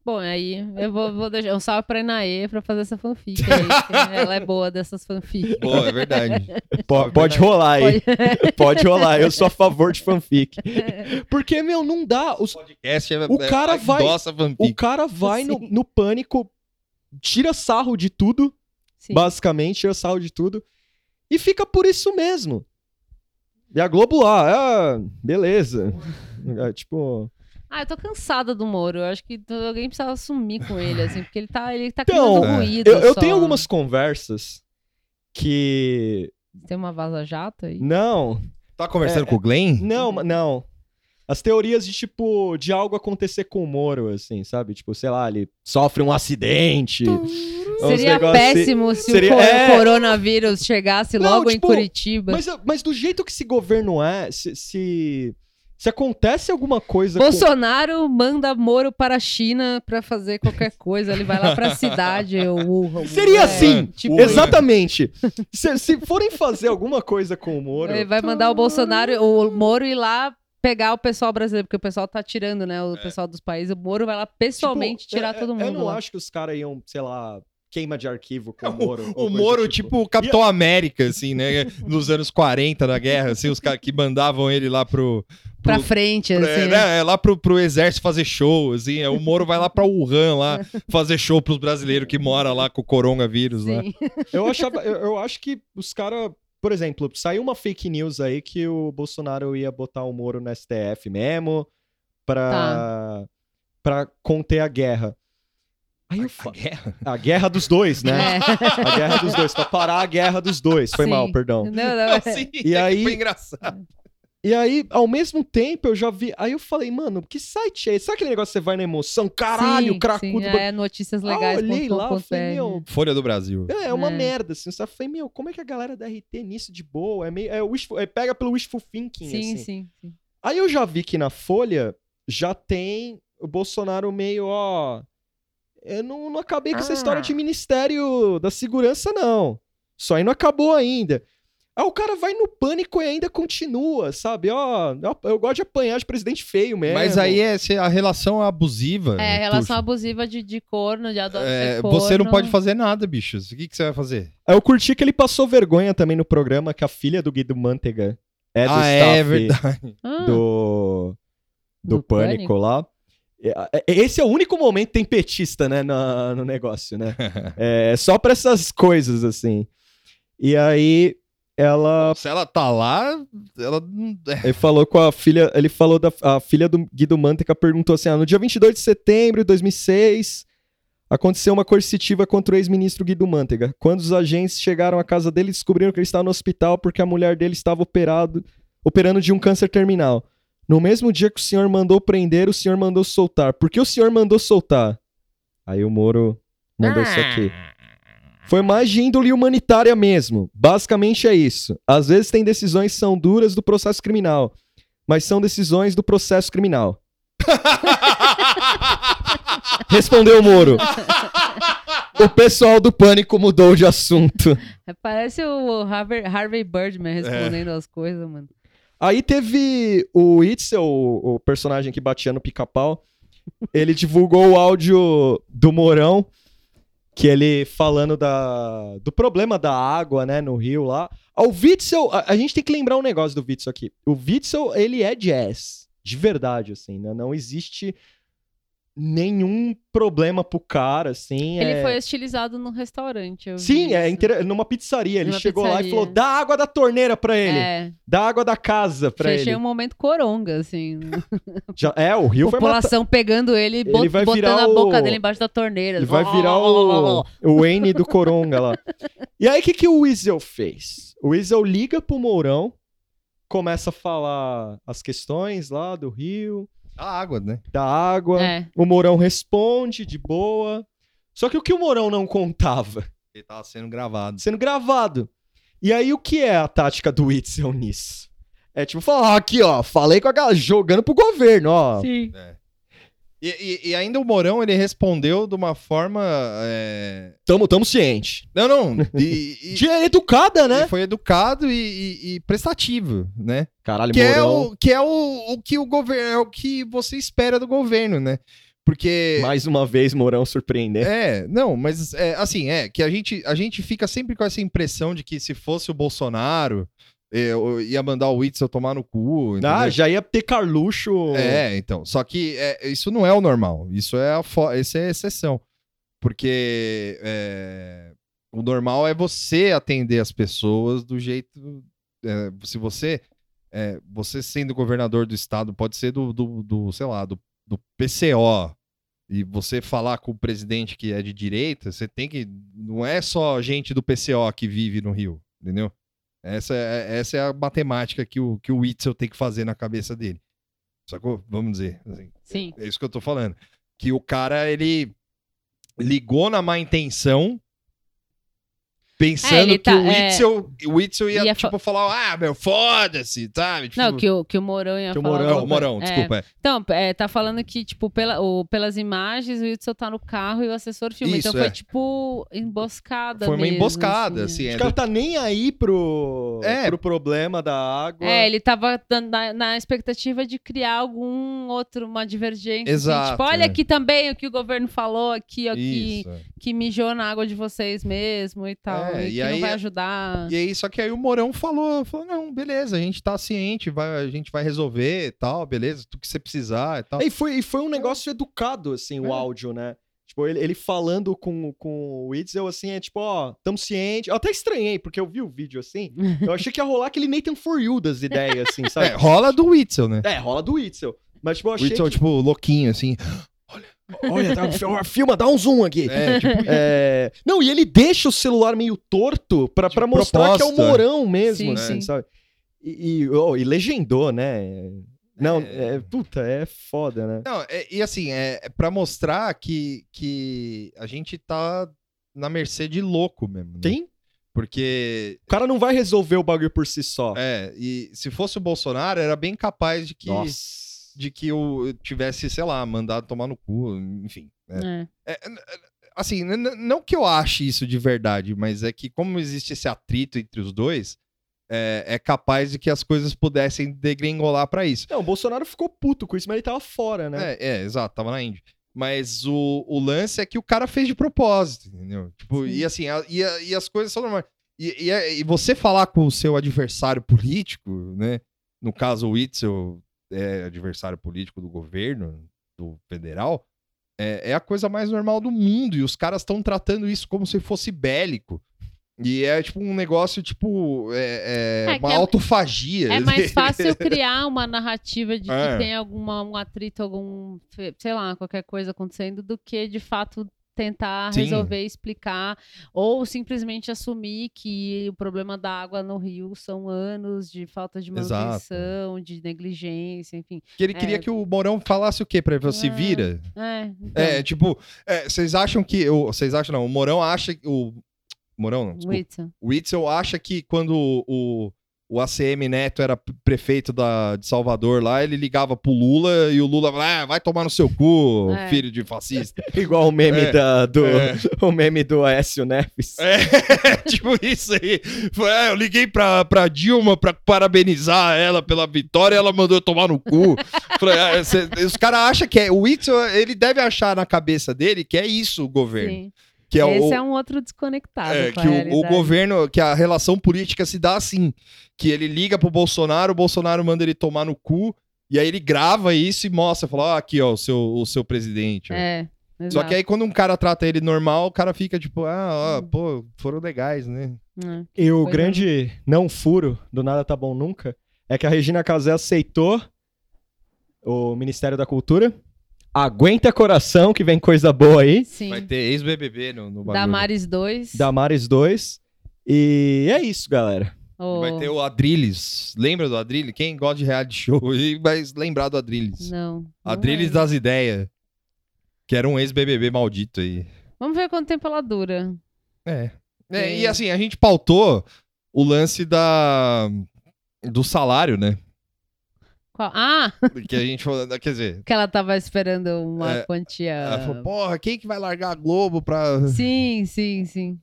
Bom, aí eu vou, vou deixar um salve pra Inaê pra fazer essa fanfic aí. ela é boa dessas fanfics. Pô, é verdade. Pode, pode rolar aí. Pode rolar, eu sou a favor de fanfic. Porque, meu, não dá. Os- Podcast é, O cara é, vai- o cara vai no, no pânico, tira sarro de tudo, Sim. basicamente, tira sarro de tudo, e fica por isso mesmo. E a Globo lá, ah, beleza. É, tipo. Ah, eu tô cansada do Moro. Eu acho que alguém precisava assumir com ele, assim, porque ele tá, ele tá Então, criando é. ruído. Eu, eu só. tenho algumas conversas que. Tem uma vaza-jato aí? Não, Tá conversando É, com o Glenn? Não, ma- não. As teorias de, tipo, de algo acontecer com o Moro, assim, sabe? Tipo, sei lá, ele sofre um acidente. uns Seria assim. péssimo se seria- o é. coronavírus chegasse Não, logo tipo, em Curitiba. Mas, mas do jeito que esse governo é, se, se, se acontece alguma coisa com... Bolsonaro manda Moro para a China pra fazer qualquer coisa. Ele vai lá pra cidade. o- o- o- Seria é, assim, tipo, exatamente. se, se forem fazer alguma coisa com o Moro... Ele vai mandar o Bolsonaro, o Moro ir lá pegar o pessoal brasileiro, porque o pessoal tá tirando, né? O pessoal dos países. O Moro vai lá pessoalmente Tipo, tirar é- todo mundo. Eu não lá. acho que os caras iam, sei lá, queima de arquivo com o Moro. O coisa Moro, tipo o Capitão América, assim, né? Nos anos 40, na guerra, assim, os caras que mandavam ele lá pro. Pra pro- frente, assim. né, é, lá pro, pro exército fazer show, assim. é, O Moro vai lá pra Wuhan lá fazer show pros brasileiros que moram lá com o coronavírus. Sim. Eu achava, eu, eu acho que os caras, por exemplo, saiu uma fake news aí que o Bolsonaro ia botar o Moro no STF mesmo pra, pra conter a guerra. Aí eu A fa- guerra? a guerra dos dois, né? É. A guerra dos dois, pra parar a guerra dos dois. Foi Sim. mal, perdão. Não, não, é. Sim, E é que aí- Foi engraçado. E aí, ao mesmo tempo, eu já vi. Aí eu falei, mano, que site é esse? Sabe aquele negócio que você vai na emoção? Caralho, Sim, cracudo. sim, é notícias Ah, legais. eu olhei lá, eu falei, meu, Folha do Brasil. É, é uma É. merda, assim. Só falei, meu, como é que a galera da RT nisso de boa? É meio. É wishful, é, pega pelo wishful thinking, Sim, assim. sim, sim. Aí eu já vi que na Folha já tem o Bolsonaro meio, ó. Eu não, não acabei com essa Ah. história de Ministério da Segurança, não. Só aí não acabou ainda. Aí o cara vai no pânico e ainda continua, sabe? Ó, eu, eu gosto de apanhar de presidente feio mesmo. Mas aí é a relação abusiva. É, relação Tuxo. abusiva de, de corno, de adoro É, você não pode fazer nada, bichos. O que, que você vai fazer? Eu curti que ele passou vergonha também no programa, que a filha do Guido Mantega é do ah, staff é verdade. Ah, do, do, Do pânico, Pânico? lá. É, é, Esse é o único momento tem petista, né, na- no negócio, né? É só pra essas coisas, assim. E aí, ela... Se ela tá lá, ela. é. Ele falou com a filha... Ele falou da... A filha do Guido Mantega perguntou assim, ah, no dia 22 de setembro de 2006, Aconteceu uma coercitiva contra o ex-ministro Guido Mantega. Quando os agentes chegaram à casa dele, descobriram que ele estava no hospital porque a mulher dele estava operado, operando de um câncer terminal. No mesmo dia que o senhor mandou prender, o senhor mandou soltar. Por que o senhor mandou soltar? Aí o Moro mandou isso aqui. Foi mais de índole humanitária mesmo. Basicamente é isso. Às vezes tem decisões que são duras do processo criminal, mas são decisões do processo criminal. Respondeu o Moro. O pessoal do pânico mudou de assunto. Parece o Harvey, Harvey Birdman respondendo as coisas, mano. Aí teve o Itzel, o, o personagem que batia no pica-pau. Ele divulgou o áudio do Morão, que ele falando da, do problema da água, né, no rio lá. O Witzel, a, a gente tem que lembrar um negócio do Witzel aqui. O Witzel, ele é jazz, de verdade, assim, né? Não existe nenhum problema pro cara, assim. Ele é... foi estilizado num restaurante. Sim, é inter... numa pizzaria. Ele Numa chegou lá e pizzaria. falou: dá água da torneira pra ele. É, Dá água da casa pra achei ele. um momento coronga, assim. Já... É, o Rio matar. População pegando ele e bot- botando virar a boca o- dele embaixo da torneira. Ele vai virar o, o Wayne do Coronga lá. E aí, o que, que o Weasel fez? O Weasel liga pro Mourão, começa a falar as questões lá do Rio, A água, né? da água. É. O Mourão responde de boa. Só que o que o Mourão não contava? Ele tava sendo gravado. Sendo gravado. E aí, o que é a tática do Weasel nisso? É tipo falar, "Ah, aqui ó, falei com a galera, jogando pro governo, ó. Sim. É. E, e- e ainda o Morão, ele respondeu de uma forma... é, Tamo, tamo ciente. Não, não. E, De educada, né? foi educado e, prestativo, né? Caralho, Que é, Mourão. o, que é o, o que o governo... É o que você espera do governo, né? Porque... Mais uma vez, Mourão surpreender. É, não, mas é, assim, é que a gente, a gente fica sempre com essa impressão de que se fosse o Bolsonaro, é, eu ia mandar o Witzel tomar no cu. Ah, entendeu? já ia ter Carluxo. É, então. Só que é, isso não é o normal. Isso é a, isso é a exceção. Porque é, o normal é você atender as pessoas do jeito. é, se você. é, você sendo governador do estado, pode ser do, do, do, sei lá, do, do PCO. E você falar com o presidente que é de direita, você tem que. Não é só gente do PCO que vive no Rio, entendeu? Essa é, essa é a matemática que o, que o Witzel tem que fazer na cabeça dele. Sacou? Vamos dizer. assim. Sim. É isso que eu tô falando. Que o cara, ele ligou na má intenção, pensando É, que tá- o Witzel, o Witzel ia, ia tipo, falar, ah, meu, foda-se, sabe? Tipo, Não, que o, que o Morão ia Que o falar. Mourão- Não, o Morão, É. desculpa. é. Então, é, tá falando que, tipo, pela, o- pelas imagens, o Whitson tá no carro e o assessor filma. Isso, então foi, é. tipo, emboscada Foi uma mesmo, emboscada, assim. assim. Os é caras do- tá nem aí pro, É. pro problema da água. É, ele tava na, na expectativa de criar algum outro, uma divergência. assim, Exato, tipo, olha é. aqui também o que o governo falou aqui, ó, que, Isso. é. que mijou na água de vocês mesmo e tal. É, e, e aí- não vai ajudar. E aí, só que aí o Morão falou, falou, não, beleza, a gente tá ciente, vai, a gente vai resolver e tal, beleza, tu que você precisar e tal. E foi, e foi um negócio educado, assim, o É. áudio, né? Tipo, ele, ele falando com, com o Witzel, assim, é tipo, ó, tamo ciente. Eu até estranhei, porque eu vi o vídeo assim, eu achei que ia rolar aquele Nathan For You das ideias, assim, É, sabe? rola do Witzel, né? É, rola do Witzel. Mas, tipo, eu O achei Witzel, que... tipo, louquinho, assim. Olha, tá, fi- filma, dá um zoom aqui. É, tipo, É, Não, e ele deixa o celular meio torto pra, De pra mostrar que é o. Mourão mesmo, Sim, assim, sim. sabe? E, e, oh, e legendou, né? Não, É. é, puta, é foda, né? Não, é- e assim, é, é pra mostrar que, que a gente tá na mercê de louco mesmo. Né? Tem? Porque, O cara não vai resolver o bagulho por si só. é, e se fosse o Bolsonaro, era bem capaz de que, Nossa. De que eu tivesse, sei lá, mandado tomar no cu, enfim. né? É. É, assim, não que eu ache isso de verdade, mas é que como existe esse atrito entre os dois, é, é capaz de que as coisas pudessem degringolar pra isso. Não, o Bolsonaro ficou puto com isso, mas ele tava fora, né? É, é, exato, tava na Índia. Mas o, o lance é que o cara fez de propósito, entendeu? Tipo, Sim. e assim, a- e, a- e as coisas são normais. E, e, é- e você falar com o seu adversário político, né? No caso, o Witzel é adversário político do governo, do federal, é, é a coisa mais normal do mundo. E os caras estão tratando isso como se fosse bélico. E é tipo um negócio, tipo, é, é É uma é- autofagia. É mais fácil criar uma narrativa de que É. tem alguma, um atrito, algum, sei lá, qualquer coisa acontecendo, do que de fato tentar Sim. resolver, explicar, ou simplesmente assumir que o problema da água no Rio são anos de falta de Exato. manutenção, de negligência, enfim. Que ele queria É. que o Mourão falasse o quê pra ele? Falou, Se É. vira. É, então, É, tipo, é, vocês acham que. Vocês acham, não? O Mourão acha que. O Mourão, não, desculpa. Whitson. O Witzel acha que quando o, o ACM Neto era prefeito da, de Salvador lá, ele ligava pro Lula e o Lula falava, ah, vai tomar no seu cu, É. filho de fascista. Igual o meme, É, da, do, é. o meme do Aécio Neves. É, tipo isso aí. Foi, é, eu liguei pra, pra Dilma pra parabenizar ela pela vitória e ela mandou eu tomar no cu. Falei, ah, cê- os caras acham que é. O Witzel, ele deve achar na cabeça dele que é isso o governo. Sim. Que é Esse o, é um outro desconectado. É, com a que o, o governo, que a relação política se dá assim. Que ele liga pro Bolsonaro, o Bolsonaro manda ele tomar no cu, e aí ele grava isso e mostra, fala, ó, aqui, ó, o seu, o seu presidente. É. Só exato. que aí quando um cara trata ele normal, o cara fica tipo, ah, ó, Hum. pô, foram legais, né? É. E o Pois é. grande não furo do Nada Tá Bom Nunca é que a Regina Casé aceitou o Ministério da Cultura. Aguenta coração que vem coisa boa aí. Sim. Vai ter ex-BBB no, no bagulho. Damares 2. Damares 2. E é isso, galera. o- Vai ter o Adrilles. Lembra do Adrilles? Quem gosta de reality show vai lembrar do Adrilles. Não. não Adrilles lembro. das ideias. Que era um ex-BBB maldito aí. Vamos ver quanto tempo ela dura. É. É. E assim, a gente pautou o lance da do salário, né? Qual- Ah, Que a gente falou, quer dizer, que ela tava esperando uma É, quantia. ela falou, porra, quem que vai largar a Globo pra. Sim, sim, sim.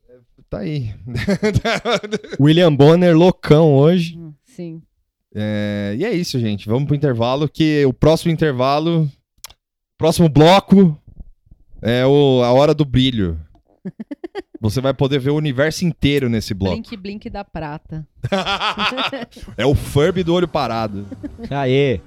Tá aí. William Bonner loucão hoje. Hum, Sim. É, e é isso, gente. Vamos pro intervalo, que o próximo intervalo, próximo bloco é o, a hora do brilho. Você vai poder ver o universo inteiro nesse bloco. Blink Blink da Prata. é o Furby do olho parado. Aê.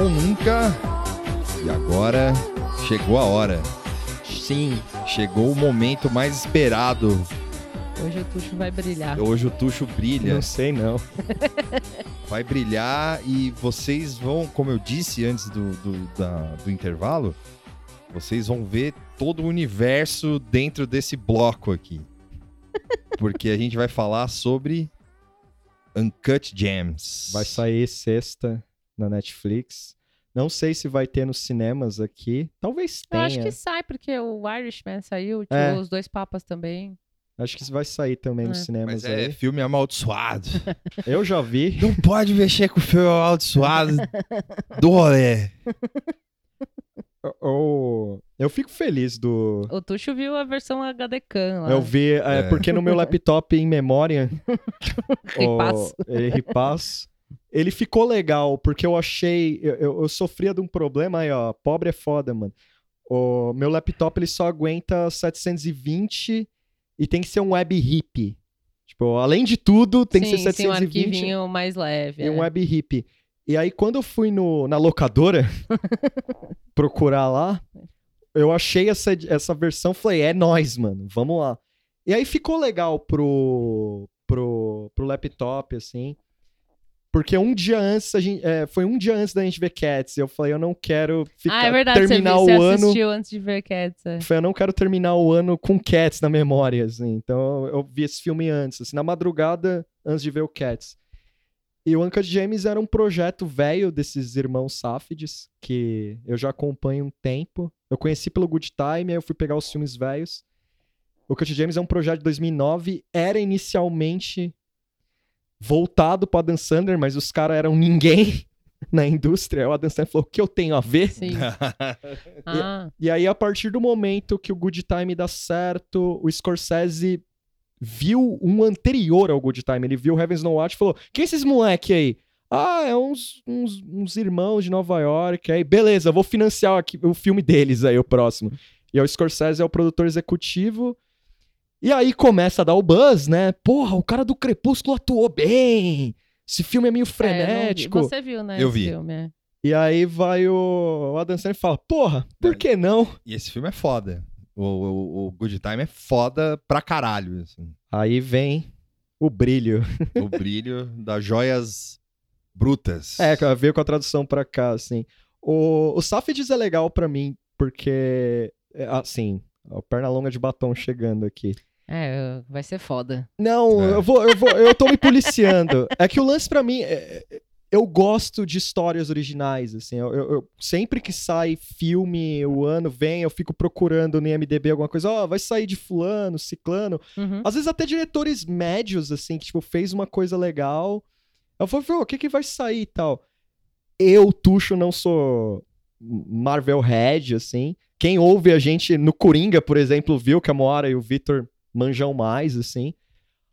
Bom nunca. E agora chegou a hora. Sim. Chegou o momento mais esperado. Hoje o Tuxo vai brilhar. Hoje o Tuxo brilha. Não sei não. vai brilhar e vocês vão, como eu disse antes do, do, da- do intervalo, vocês vão ver todo o universo dentro desse bloco aqui. Porque a gente vai falar sobre Uncut Gems. Vai sair sexta na Netflix. Não sei se vai ter nos cinemas aqui. Talvez Eu tenha. acho que sai, porque o Irishman saiu, É. os dois papas também. Acho que vai sair também nos É. cinemas Mas é aí. filme amaldiçoado. Eu já vi. Não pode mexer com o filme amaldiçoado do rolê. Eu, eu fico feliz do. O Tuxo viu a versão HD Cam lá. Eu vi, é, É. porque no meu laptop em memória. O- ele ripaço. Ele ficou legal, porque eu achei. Eu, eu- eu sofria de um problema aí, ó. Pobre é foda, mano. O meu laptop ele só aguenta 720 e tem que ser um web hip. Tipo, além de tudo, tem sim, que ser sim, um 720 arquivinho mais leve. e um é. web hip. E aí, quando eu fui no, na locadora procurar lá, eu achei essa, essa versão, falei, é nóis, mano, vamos lá. E aí ficou legal pro, pro, pro laptop, assim. Porque um dia antes, a gente, é, foi um dia antes da gente ver Cats. Eu falei, eu não quero ficar, ah, é verdade, terminar você, o você ano. assistiu antes de ver Cats. é. Eu falei, eu não quero terminar o ano com Cats na memória, assim. Então eu vi esse filme antes, assim, na madrugada, antes de ver o Cats. E o Uncut James era um projeto velho desses irmãos Sáfides, que eu já acompanho um tempo. Eu conheci pelo Good Time, aí eu fui pegar os filmes velhos. O Uncut James é um projeto de 2009, era inicialmente voltado para Dan Sandler, mas os caras eram ninguém na indústria. O Adam Sandler falou, o que eu tenho a ver? Sim. Ah, E aí, a partir do momento que o Good Time dá certo, o Scorsese viu um anterior ao Good Time. Ele viu Heaven's No Watch e falou: Quem é esses moleque aí? Ah, é uns, uns, uns irmãos de Nova York. Aí, beleza, vou financiar aqui o filme deles aí, o próximo. E aí o Scorsese é o produtor executivo. E aí começa a dar o buzz, né? Porra, o cara do Crepúsculo atuou bem. Esse filme é meio é, não vi. frenético. Você viu, né? Eu esse vi. Filme, é. E aí vai o, Adam Sandler e fala: Porra, por que não? E esse filme é foda. O, o, o Good Time é foda pra caralho. assim. Aí vem o brilho. O brilho das joias brutas. É, veio com a tradução pra cá, assim. O, o é legal pra mim, porque, é, assim, a perna longa de batom chegando aqui. É, vai ser foda. Não, É. eu vou, eu vou, eu tô me policiando. É que o lance pra mim, é- é- eu gosto de histórias originais, assim. Eu, eu- eu- sempre que sai filme, o ano vem, eu fico procurando no IMDb alguma coisa. Ó, vai sair de fulano, ciclano. Uhum. Às vezes até diretores médios, assim, que, tipo, fez uma coisa legal. Eu falei, "Pô, o que que vai sair e tal? Eu, Tuxo, não sou Marvel Head, assim. Quem ouve a gente no Coringa, por exemplo, viu que a Moara e o Victor manjam mais, assim.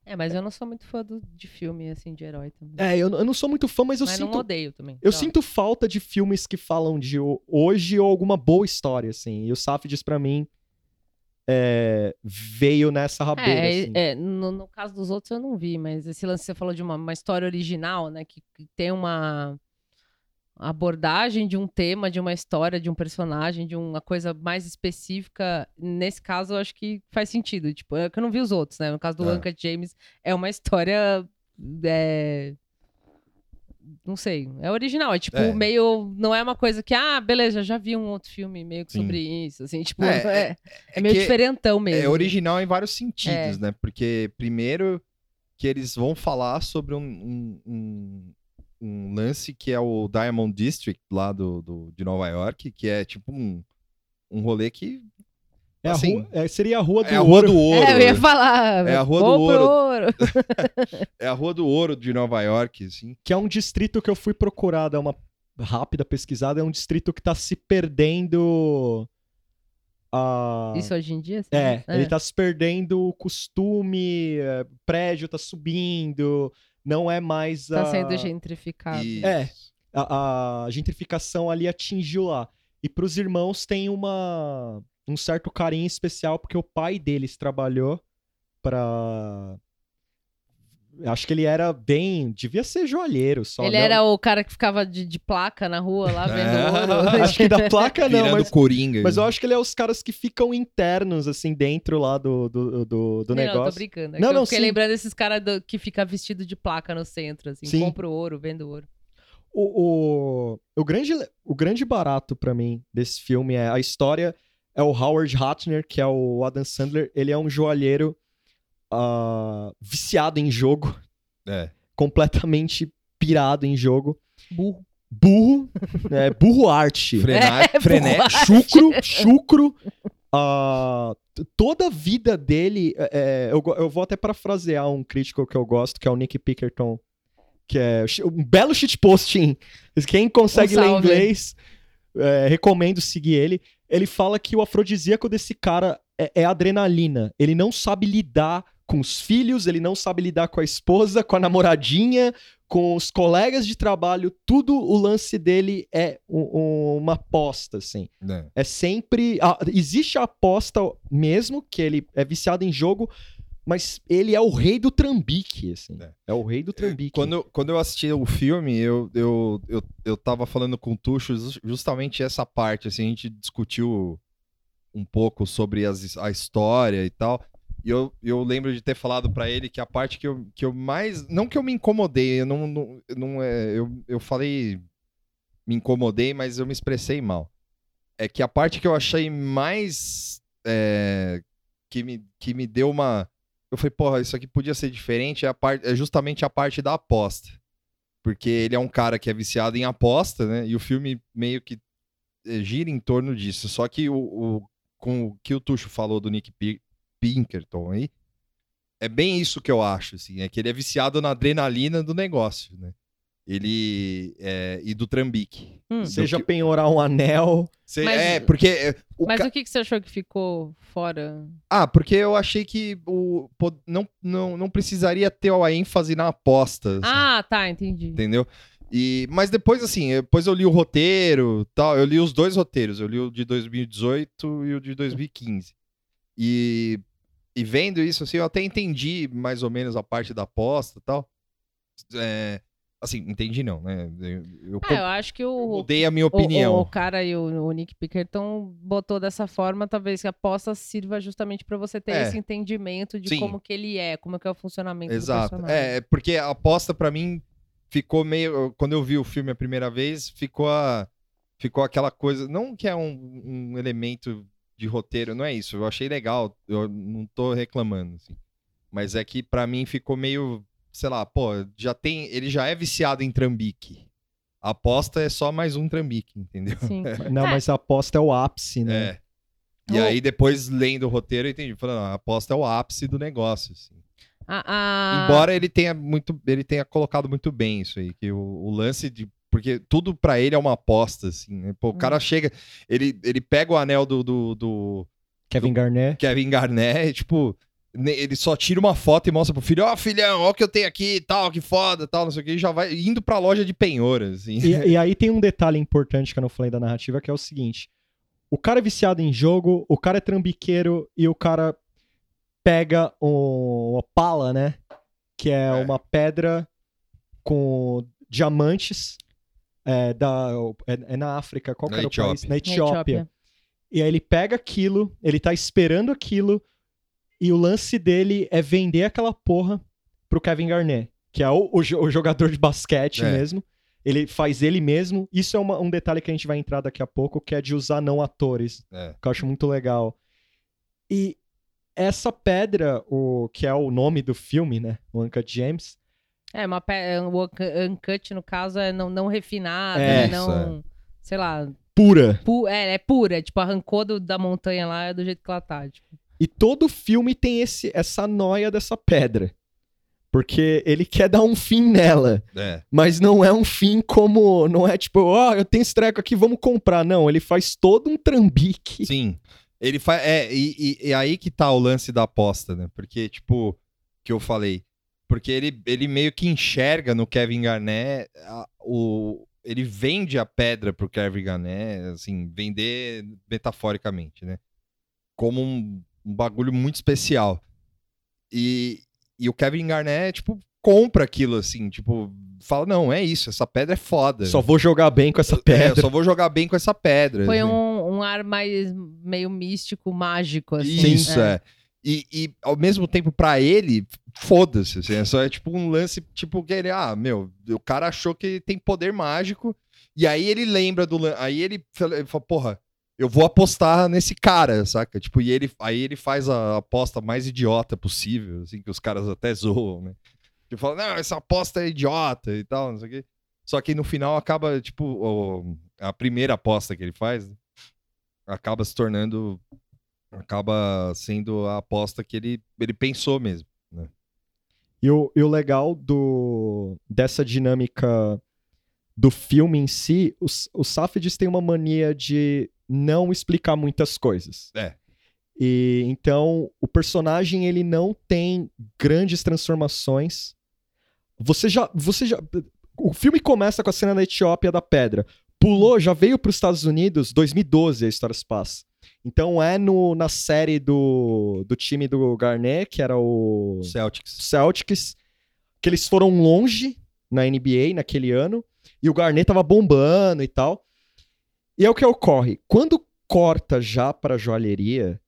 É, mas eu não sou muito fã do- de filme, assim, de herói também. É, eu, eu não sou muito fã, mas eu mas não sinto... odeio também. Eu Tá. sinto falta de filmes que falam de ho- hoje ou alguma boa história, assim. E o Safdis, pra mim, é, veio nessa rabeira, É, assim. é, no, no caso dos outros eu não vi, mas esse lance que você falou de uma, uma história original, né? Que, que tem uma abordagem de um tema, de uma história, de um personagem, de uma coisa mais específica. Nesse caso, eu acho que faz sentido. Tipo, é que eu não vi os outros, né? No caso do É. Uncut James, é uma história. é, Não sei, é original, é tipo É. meio. Não é uma coisa que, ah, beleza, já vi um outro filme meio que Sim. sobre isso, assim, tipo, É, é, é- é meio que diferentão mesmo. É original em vários sentidos, É. né? Porque, primeiro, que eles vão falar sobre um, um, um- um lance que é o Diamond District, lá do, do- de Nova York, que é tipo um, um rolê que. É a assim, rua- é, seria a Rua do é a Rua Ouro. do Ouro. É, eu ia falar. É a Rua do Ouro. ouro. É a Rua do Ouro de Nova York, assim. que é um distrito que eu fui procurar dar uma rápida pesquisada, é um distrito que tá se perdendo a... Isso hoje em dia? assim? É, ele tá se perdendo o costume, é, prédio tá subindo, não é mais Tá a... sendo gentrificado. E- É. a, a gentrificação ali atingiu lá. E pros irmãos tem uma um certo carinho especial porque o pai deles trabalhou pra Acho que ele era bem. Devia ser joalheiro só. Ele não- era o cara que ficava de, de placa na rua lá vendo ouro. Acho que da placa não, Virando mas, Coringa. mas eu acho que ele é os caras que ficam internos, assim, dentro lá do, do, do, do Não, eu tô negócio. brincando. É Não, que não, eu fiquei sim. lembrando desses caras que fica vestido de placa no centro, assim. Sim. Compra o ouro, vende o ouro. O, o, o, grande, o grande barato pra mim desse filme é a história. É o Howard Hattner, que é o Adam Sandler. Ele é um joalheiro ah, viciado em jogo, É. completamente pirado em jogo. Burro. Burro, é, burro arte. Frená... É, frené... chucro, chucro. ah, t- toda a vida dele. é, é, eu, eu vou até parafrasear um crítico que eu gosto, que é o Nick Pickerton. Que é um belo shitposting. Quem consegue Um ler inglês, é, recomendo seguir ele. Ele fala que o afrodisíaco desse cara é, é adrenalina. Ele não sabe lidar com os filhos, ele não sabe lidar com a esposa, com a namoradinha, com os colegas de trabalho. Tudo o lance dele é um- um- uma aposta, assim. né? É sempre. ah, existe a aposta mesmo, que ele é viciado em jogo, mas ele é o rei do trambique, assim. É. É, o rei do trambique. Quando, quando eu assisti o filme, eu, eu, eu, eu tava falando com o Tuxo jus- justamente essa parte, assim, a gente discutiu um pouco sobre as- a história e tal, E eu, eu lembro de ter falado pra ele que a parte que eu, que eu mais. Não que eu me incomodei, eu não. não, não é, eu, eu falei. Me incomodei, mas eu me expressei mal. É que a parte que eu achei mais. é, que, me, que me deu uma. Eu falei, porra, isso aqui podia ser diferente. É, a parte, é justamente a parte da aposta. Porque ele é um cara que é viciado em aposta, né? E o filme meio que eh, gira em torno disso. Só que o, o- com o que o Tuxo falou do Nick Pinkerton aí, é bem isso que eu acho, assim. É que ele é viciado na adrenalina do negócio, né? Ele... é, e do trambique. Hum. Do Seja que- penhorar um anel. Cê- Mas- é, porque... é, o Mas ca- o que, que você achou que ficou fora? Ah, porque eu achei que o, não, não, não precisaria ter a ênfase na aposta. assim. Ah, tá, entendi. Entendeu? E, mas depois, assim, depois eu li o roteiro tal. Eu li os dois roteiros. Eu li o de 2018 e o de 2015. E, e vendo isso, assim, eu até entendi mais ou menos a parte da aposta e tal. É, assim, entendi não, né? Eu, eu É, eu acho que o, mudei a minha o- opinião. O, o cara e o, o Nick Pickerton botou dessa forma, talvez que a aposta sirva justamente pra você ter É. esse entendimento de Sim. como que ele é, como que é o funcionamento Exato. do personagem. É, é porque a aposta pra mim ficou meio. Quando eu vi o filme a primeira vez, ficou a, ficou aquela coisa. Não que é um, um elemento de roteiro, não é isso. Eu achei legal, eu não tô reclamando, assim. Mas é que pra mim ficou meio, sei lá, pô, já tem, ele já é viciado em trambique. A aposta é só mais um trambique, entendeu? Sim. Não, É. mas a aposta é o ápice, né? É. E O- aí depois lendo o roteiro eu entendi, falando, a aposta é o ápice do negócio, assim. A- a- Embora ele tenha muito, ele tenha colocado muito bem isso aí, que o, o lance de porque tudo pra ele é uma aposta assim, né? Pô, o Hum. cara chega, ele, ele pega o anel do, do, do Kevin Garnett. Kevin Garnett, e, tipo, ele só tira uma foto e mostra pro filho, ó, filhão, ó o que eu tenho aqui, e tal, que foda, tal, não sei o que, e já vai indo pra loja de penhoras, assim. E, e aí tem um detalhe importante que eu não falei da narrativa, que é o seguinte. O cara é viciado em jogo, o cara é trambiqueiro e o cara pega um- uma pala, né? Que é, É. uma pedra com diamantes. É, da, é, é na África, qual que Na era o país? Etiópia. Na Na Etiópia. Etiópia. E aí ele pega aquilo, ele tá esperando aquilo, e o lance dele é vender aquela porra pro Kevin Garnett, que é o, o o jogador de basquete É. mesmo. Ele faz ele mesmo. Isso é uma- um detalhe que a gente vai entrar daqui a pouco, que é de usar não atores, É. que eu acho muito legal. E essa pedra, o que é o nome do filme, né? O Uncut James, É, uma pe... o unc- uncut, no caso, é não, não refinada, É, não. Sei lá. pura. Pu... É, é pura. Tipo, arrancou do- da montanha lá é do jeito que ela tá. Tipo. E todo filme tem esse, essa noia dessa pedra. Porque ele quer dar um fim nela. É. Mas não é um fim como. Não é tipo, ó, eu tenho esse treco aqui, vamos comprar. Não, ele faz todo um trambique. Sim. Ele faz. É, e, e- e aí que tá o lance da aposta, né? Porque, tipo, que eu falei. Porque ele, ele meio que enxerga no Kevin Garnett a- o. Ele vende a pedra pro Kevin Garnett, assim, vender metaforicamente, né? Como um, um bagulho muito especial. E, e o Kevin Garnett, tipo, compra aquilo, assim, tipo, fala: não, é isso, essa pedra é foda. Só vou jogar bem com essa É, eu pedra. só vou jogar bem com essa pedra. Foi assim. um, um ar mais meio místico, mágico, assim. Isso, é. E, e, ao mesmo tempo, pra ele, foda-se. Assim, é só é tipo um lance, tipo, que ele, ah, meu, o cara achou que tem poder mágico. E aí ele lembra do. lan- Aí ele fala, porra, eu vou apostar nesse cara, saca? Tipo, e ele, aí ele faz a aposta mais idiota possível, assim, que os caras até zoam, né? Que fala, não, essa aposta é idiota e tal, não sei o quê. Só que no final acaba, tipo, o- a primeira aposta que ele faz né, acaba se tornando acaba sendo a aposta que ele, ele pensou mesmo. E o, e o legal do, dessa dinâmica do filme em si, os, os Sáfides têm uma mania de não explicar muitas coisas. É. E então o personagem ele não tem grandes transformações. Você já, você já, o filme começa com a cena da Etiópia da pedra. Pulou, já veio para os Estados Unidos, 2012 a história se passa. Então é no, na série do, do time do Garnett, que era o Celtics. Celtics, que eles foram longe na NBA naquele ano, e o Garnett tava bombando e tal. E é o que ocorre. Quando corta já pra joalheria,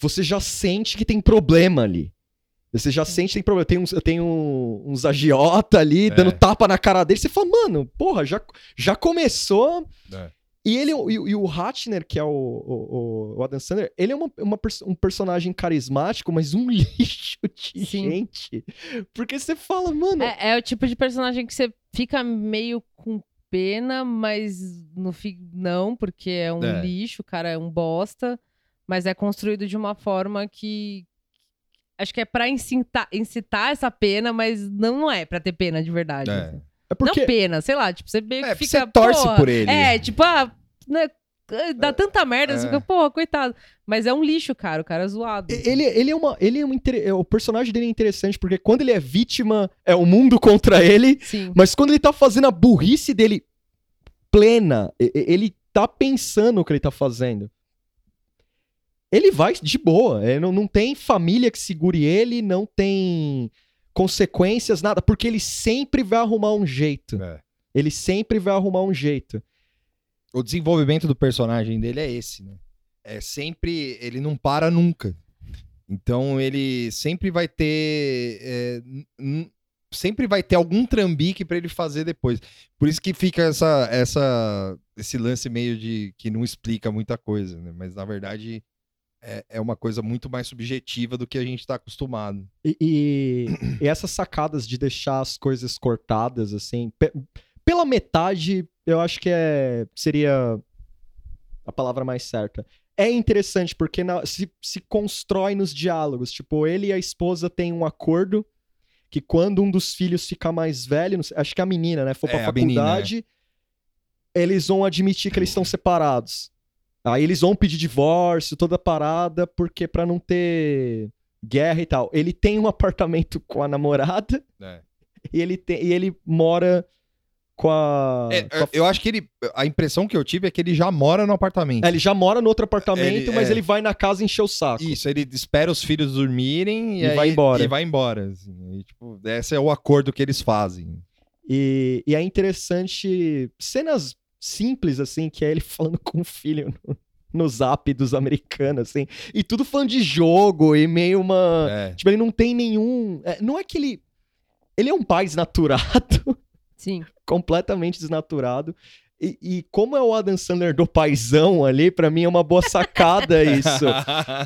você já sente que tem problema ali. Você já sente que tem problema. Tem uns, tem um, uns agiota ali É. dando tapa na cara dele. Você fala, mano, porra, já, já começou. É. E ele, e, e o Hatner, que é o, o, o Adam Sandler, ele é uma, uma um personagem carismático, mas um lixo de Sim. gente. Porque você fala, mano. É, é o tipo de personagem que você fica meio com pena, mas no fim não, porque é um É. lixo, o cara é um bosta, mas é construído de uma forma que acho que é pra incitar, incitar essa pena, mas não é pra ter pena de verdade. É. assim. É porque Não pena, sei lá, tipo, você meio que É, porque fica, você torce porra, por ele. É, tipo, ah, né, dá tanta merda, você É. fica, porra, coitado. Mas é um lixo, cara, o cara é zoado. Ele, ele é uma. Ele é um inter- é, O personagem dele é interessante, porque quando ele é vítima, é o mundo contra ele. Sim. Mas quando ele tá fazendo a burrice dele plena, ele tá pensando o que ele tá fazendo. Ele vai de boa. é, não, não tem família que segure ele, não tem consequências, nada, porque ele sempre vai arrumar um jeito. É. Ele sempre vai arrumar um jeito. O desenvolvimento do personagem dele é esse, né? É sempre. Ele não para nunca. Então ele sempre vai ter. é, sempre vai ter algum trambique pra ele fazer depois. Por isso que fica essa, essa, esse lance meio de que não explica muita coisa, né? Mas na verdade é, é uma coisa muito mais subjetiva do que a gente tá acostumado. E, e- e essas sacadas de deixar as coisas cortadas, assim, pe- pela metade, eu acho que é, seria a palavra mais certa. É interessante porque na- se, se constrói nos diálogos. Tipo, ele e a esposa têm um acordo que quando um dos filhos ficar mais velho, acho que a menina, né, for pra É, a menina, faculdade, eles vão admitir que eles estão separados. Aí eles vão pedir divórcio, toda parada, porque pra não ter guerra e tal. Ele tem um apartamento com a namorada né? e ele, tem, e ele mora com a. É, com a- eu acho que ele. A impressão que eu tive é que ele já mora no apartamento. É, ele já mora no outro apartamento, Ele- mas é. ele vai na casa encher o saco. Isso, ele espera os filhos dormirem e, E aí- vai embora. E vai embora. assim. E, tipo, esse é o acordo que eles fazem. E, e é interessante cenas simples, assim, que é ele falando com o filho no, no zap dos americanos, assim. E tudo falando de jogo e meio uma. É. Tipo, ele não tem nenhum. é, não é que ele. Ele é um pai desnaturado, Sim. completamente desnaturado. E, e como é o Adam Sandler do paizão ali, pra mim é uma boa sacada isso.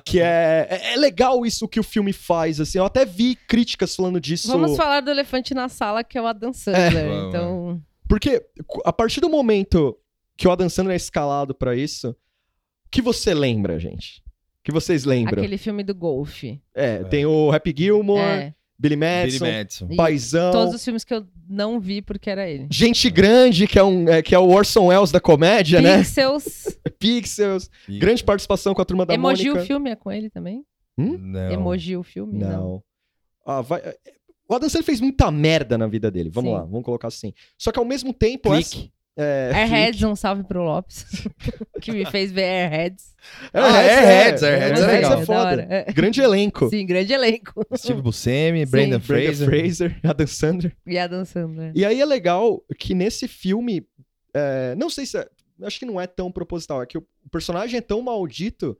Que é, é, é legal isso que o filme faz, assim. Eu até vi críticas falando disso. Vamos falar do elefante na sala, que é o Adam Sandler. Vamos, então, Porque a partir do momento que o Adam Sandler é escalado pra isso, o que você lembra, gente? O que vocês lembram? aquele filme do golfe. É, tem o Happy Gilmore, É, Billy Billy Madison, Madison. e Paizão, todos os filmes que eu não vi porque era ele. Gente Grande, que é, um, é, que é o Orson Welles da comédia, né? Pixels. Pixels, E- grande participação com a turma da Emoji o Mônica. filme é com ele também? Não. Emoji o filme? Não. Não. Ah, vai... O Adam Sandler fez muita merda na vida dele, vamos Sim. lá, vamos colocar assim. Só que ao mesmo tempo... Clique. Essa, é, Airheads, um salve pro Lopes. que me fez ver Airheads. Ah, Airheads, Airheads é legal. é Da foda. hora, é. Grande elenco. Sim, grande elenco. Steve Buscemi, Brandon Sim. Brenda Fraser. Fraser, Adam Sandler. E a dançando, né? E aí é legal que nesse filme, é, não sei se é, acho que não é tão proposital, é que o personagem é tão maldito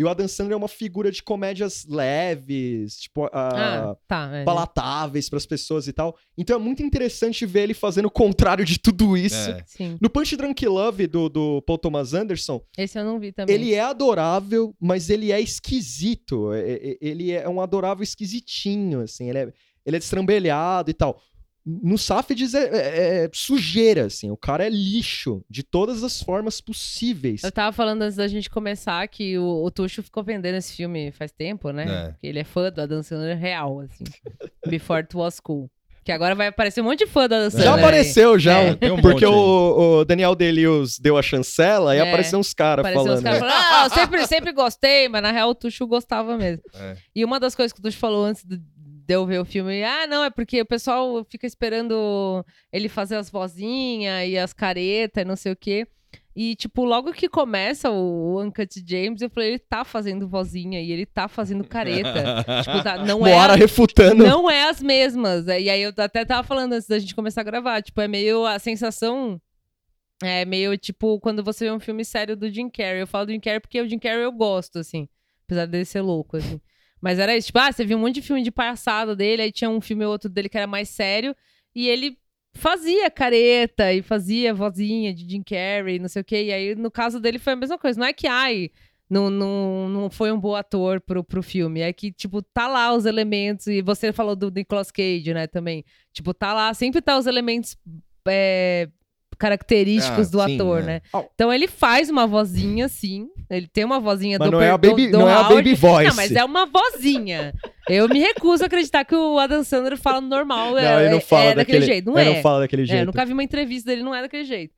e o Adam Sandler é uma figura de comédias leves, tipo, ah, Ah, tá. é. palatáveis pras pessoas e tal. Então é muito interessante ver ele fazendo o contrário de tudo isso. É. Sim. No Punch Drunk Love do, do Paul Thomas Anderson, Esse eu não vi também. ele é adorável, mas ele é esquisito. É- é- Ele é um adorável esquisitinho, assim. Ele é, ele é destrambelhado e tal. No Safedis é, é- é sujeira, assim. O cara é lixo de todas as formas possíveis. Eu tava falando antes da gente começar que o, o Tuxo ficou vendendo esse filme faz tempo, né? É. Porque ele é fã do Adam Sandler real, assim. Before It Was Cool. Que agora vai aparecer um monte de fã do Adam Sandler. Já aí. apareceu, já. É. Um Porque o, o Daniel Delius deu a chancela e É. apareceu uns caras falando. os caras falando, ah, eu sempre, sempre gostei, mas na real o Tuxo gostava mesmo. É. E uma das coisas que o Tuxo falou antes do- de eu ver o filme, ah, não, é porque o pessoal fica esperando ele fazer as vozinhas e as caretas e não sei o quê. E, tipo, logo que começa o Uncut James, eu falei, ele tá fazendo vozinha e ele tá fazendo careta. tipo, tá, não é. Moara refutando. Não é as mesmas. E aí eu até tava falando antes da gente começar a gravar. Tipo, é meio a sensação. É meio tipo quando você vê um filme sério do Jim Carrey. Eu falo do Jim Carrey porque o Jim Carrey eu gosto, assim. apesar dele ser louco, assim. Mas era isso, tipo, ah, você viu um monte de filme de palhaçada dele, aí tinha um filme ou outro dele que era mais sério, e ele fazia careta e fazia vozinha de Jim Carrey, não sei o quê. E aí, no caso dele, foi a mesma coisa. Não é que, ai, não, não, não foi um bom ator pro, pro filme. É que, tipo, tá lá os elementos. E você falou do Nicolas Cage, né, também. Tipo, tá lá, sempre tá os elementos é, característicos Ah, do sim, ator, é. né? Oh. Então ele faz uma vozinha, sim. Ele tem uma vozinha Mas do não é a baby, do- do não é a baby voice. Não, mas é uma vozinha. Eu me recuso a acreditar que o Adam Sandler fala normal. Não, é, ele não fala é daquele, jeito. Não ele é. não fala daquele É, jeito. eu nunca vi uma entrevista dele, não é daquele jeito.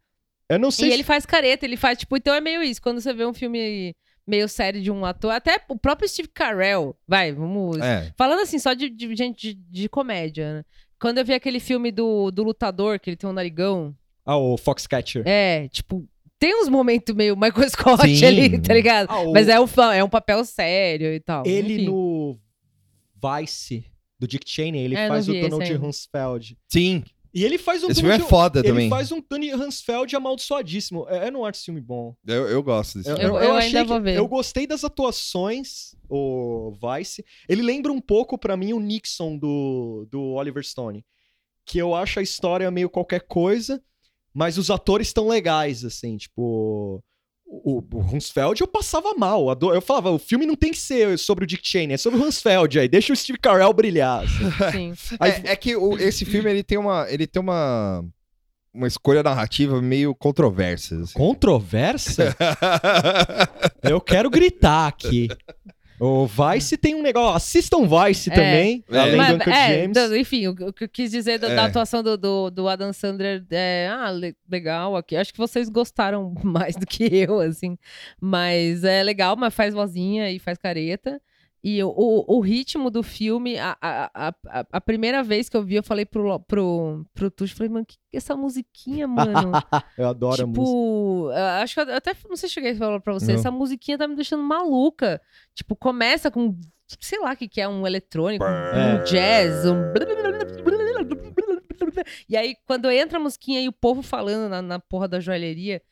Eu não sei E se- ele faz careta, ele faz, tipo, então é meio isso. Quando você vê um filme meio sério de um ator, até o próprio Steve Carell, vai, vamos. É. Falando assim, só de, de gente de, de comédia, né? Quando eu vi aquele filme do, do lutador, que ele tem um narigão, Ah, o Foxcatcher. é, tipo, tem uns momentos meio Michael Scott Sim. ali, tá ligado? Ah, o- Mas é um, é um papel sério e tal. Ele enfim. no Vice, do Dick Cheney, ele É, faz o Donald. Rumsfeld. Sim, E ele faz um esse filme é foda Ele também. faz um Tony Hansfeld amaldiçoadíssimo. É, é não arte filme bom. Eu, eu gosto desse Eu, filme. Eu- eu achei ainda vou ver. Eu gostei das atuações, o Vice. Ele lembra um pouco, pra mim, o Nixon do, do Oliver Stone. Que eu acho a história meio qualquer coisa, mas os atores estão legais, assim, tipo. O, o Hansfeld eu passava mal. Eu falava, o filme não tem que ser sobre o Dick Cheney, é sobre o Hansfeld aí. Deixa o Steve Carell brilhar. assim. Sim. Aí- É, é que o- esse filme ele tem uma, ele tem uma, uma escolha narrativa meio controversa. assim. Controversa? eu quero gritar aqui. O Vice tem um negócio. Assistam Vice É. também, É. além Mas, do Uncut é, James. do- enfim, o, o que eu quis dizer da, da É. atuação do, do, do Adam Sandler é, ah, le- legal aqui. Acho que vocês gostaram mais do que eu, assim. Mas é legal, mas faz vozinha e faz careta. E o, o, ritmo do filme, a, a, a, a- primeira vez que eu vi, eu falei pro, pro, pro Tuxo, falei, mano, que que é essa musiquinha, mano? Eu adoro a música. tipo, acho que eu até não sei se cheguei a falar pra você, Não. essa musiquinha tá me deixando maluca. Tipo, começa com, sei lá o que que é, um eletrônico, um É. jazz, um... E aí, quando entra a musiquinha e o povo falando na, na porra da joalheria,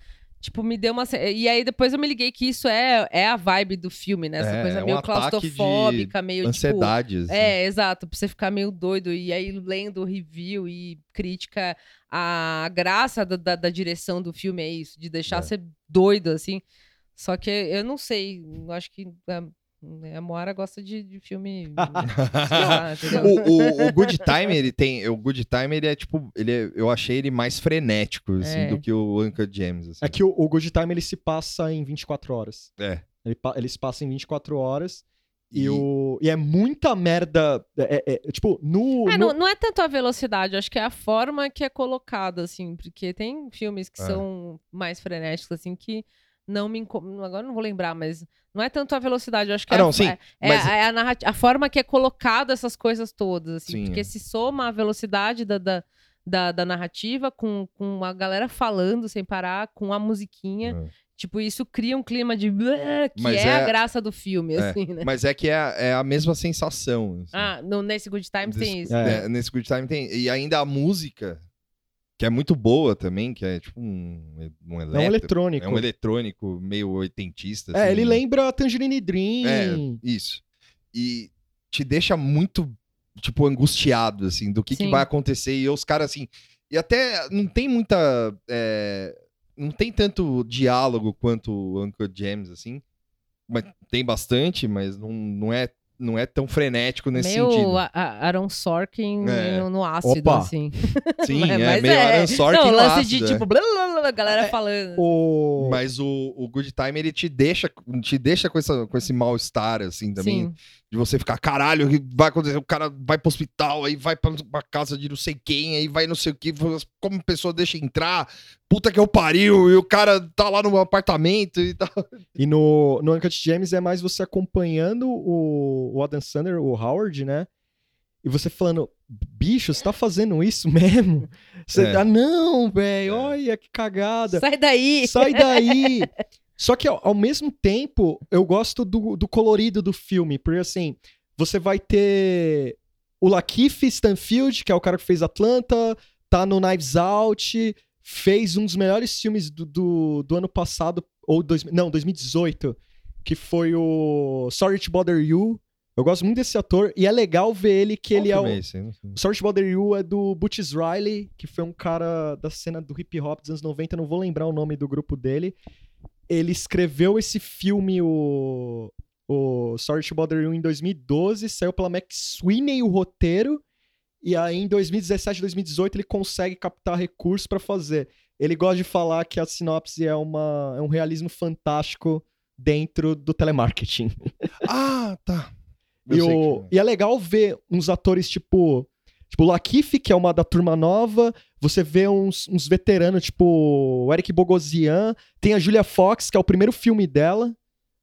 tipo, me deu uma... E aí, depois eu me liguei que isso é, é a vibe do filme, né? Essa É, coisa é um meio de claustrofóbica, meio, tipo... Ansiedade. assim. É, exato, pra você ficar meio doido. E aí, lendo review e crítica, a graça da, da, da direção do filme é isso, de deixar É. você doido, assim. Só que eu não sei, eu acho que a, a Moara gosta de, de filme. lá, o, o, o Good Time, ele tem. O Good Time, ele é tipo. Ele é- eu achei ele mais frenético, assim, É. do que o Uncut James. Assim. É que o, o Good Time ele se passa em 24 horas. É. Ele, ele se passa em 24 horas. E, E- o, e é muita merda. é- é- é, tipo, no. É, no- não, não é tanto a velocidade, acho que é a forma que é colocada, assim, porque tem filmes que É. são mais frenéticos, assim, que não me incomodam. Agora eu não vou lembrar, mas não é tanto a velocidade, eu acho que Ah, é, não, a, sim, é, é mas- é a a forma que é colocado essas coisas todas, assim, Sim, porque é. se soma a velocidade da, da, da, da narrativa com, com a galera falando sem parar, com a musiquinha. É. Tipo, isso cria um clima de. Que Mas é, é- a graça do filme, É, assim, né? Mas é que é, a- é a mesma sensação. assim. Ah, no, nesse Good Times tem isso. É. É, nesse Good Time tem. E ainda a música, que é muito boa também, que é tipo um, um é eletro, um eletrônico. É um eletrônico meio oitentista. É, assim. ele lembra Tangerine Dream. É, isso. E te deixa muito, tipo, angustiado, assim, do que, que vai acontecer. E os caras, assim. E até não tem muita. é, não tem tanto diálogo quanto o Uncle James, assim. Mas tem bastante, mas não, não, é, não é tão frenético nesse meio sentido. a- Aaron Sorkin É. no, ácido, Opa. assim. Sim, Mas- é mas meio é. Aaron Sorkin Não, no lance ácido, de, é. tipo, blá, blá, blá, galera É, falando. O... Mas o, o Good Time, ele te deixa, te deixa com, essa, com esse mal-estar, assim, também. Sim. De você ficar, caralho, o que vai acontecer? O cara vai pro hospital, aí vai pra, pra casa de não sei quem, aí vai não sei o que, como a pessoa deixa entrar, puta que eu pariu, e o cara tá lá no apartamento e tal. E no, no Uncut James é mais você acompanhando o, o Adam Sandler, o Howard, né? E você falando, bicho, você tá fazendo isso mesmo? Você, É. Ah, não, velho, É. olha que cagada. Sai daí! Sai daí! Só que ao, ao mesmo tempo, eu gosto do, do colorido do filme, porque assim, você vai ter o Lakeith Stanfield, que é o cara que fez Atlanta, tá no Knives Out, fez um dos melhores filmes do, do, do ano passado, ou dois, não, 2018, que foi o Sorry to Bother You. Eu gosto muito desse ator e é legal ver ele que ele é Qual o. filme esse? Sorry to Bother You é do Butch Riley, que foi um cara da cena do hip hop dos anos 90, eu não vou lembrar o nome do grupo dele. Ele escreveu esse filme, o, o Sorry to Bother You, em 2012, saiu pela Max Sweeney o roteiro, e aí em 2017, 2018 ele consegue captar recursos pra fazer. Ele gosta de falar que a sinopse é, uma, é um realismo fantástico dentro do telemarketing. Ah, tá. E, o- que- e é legal ver uns atores tipo. Tipo, o Lakif, que é uma da turma nova. Você vê uns, uns veteranos, tipo o Eric Bogosian. Tem a Julia Fox, que é o primeiro filme dela.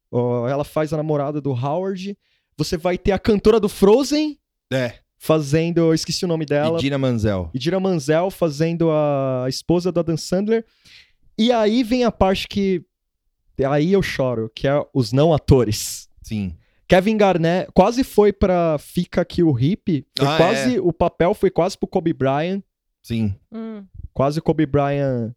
Ó, ela faz a namorada do Howard. Você vai ter a cantora do Frozen É, fazendo. Eu esqueci o nome dela. e Dina Manzel. Dira Manzel fazendo a esposa do Adam Sandler. E aí vem a parte que. Aí eu choro, que é os não atores. Sim. Kevin Garnett quase foi pra Fica Aqui o Hip. Ah, quase, O papel foi quase pro Kobe Bryant. Sim. Hum. Quase o Kobe Bryant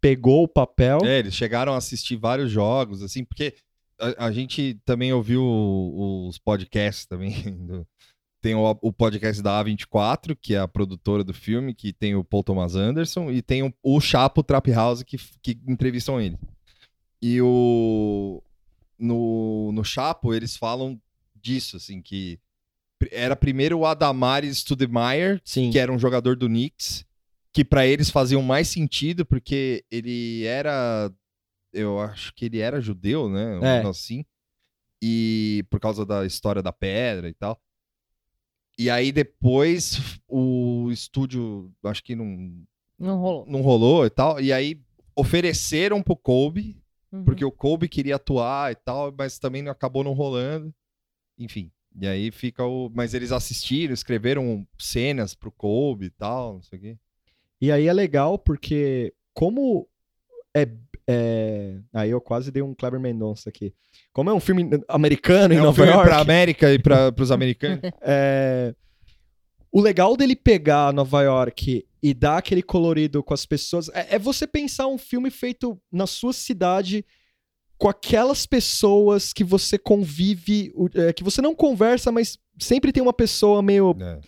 pegou o papel. É, eles chegaram a assistir vários jogos, assim, porque a, a gente também ouviu os podcasts também. do- tem o, o podcast da A24, que é a produtora do filme, que tem o Paul Thomas Anderson, e tem o, o Chapo Trap House, que, que entrevistam ele. E o. No, no Chapo, eles falam disso, assim, que era primeiro o Adamares Studemeyer, Sim. que era um jogador do Knicks, que pra eles faziam mais sentido, porque ele era. Eu acho que ele era judeu, né? Um É. assim. E por causa da história da pedra e tal. E aí depois o estúdio, acho que não, Não rolou. não rolou e tal. E aí ofereceram pro Kobe, Uhum. porque o Kobe queria atuar e tal, mas também não- acabou não rolando. Enfim. E aí fica o. Mas eles assistiram, escreveram cenas pro Kobe e tal, não sei o quê. E aí é legal porque, como é, é- Aí eu quase dei um Kleber Mendonça aqui. Como é um filme americano em É um Nova filme York. pra América e pra, pros americanos. É, O legal dele pegar Nova York e dar aquele colorido com as pessoas é, é você pensar um filme feito na sua cidade com aquelas pessoas que você convive, é, que você não conversa, mas sempre tem uma pessoa meio É.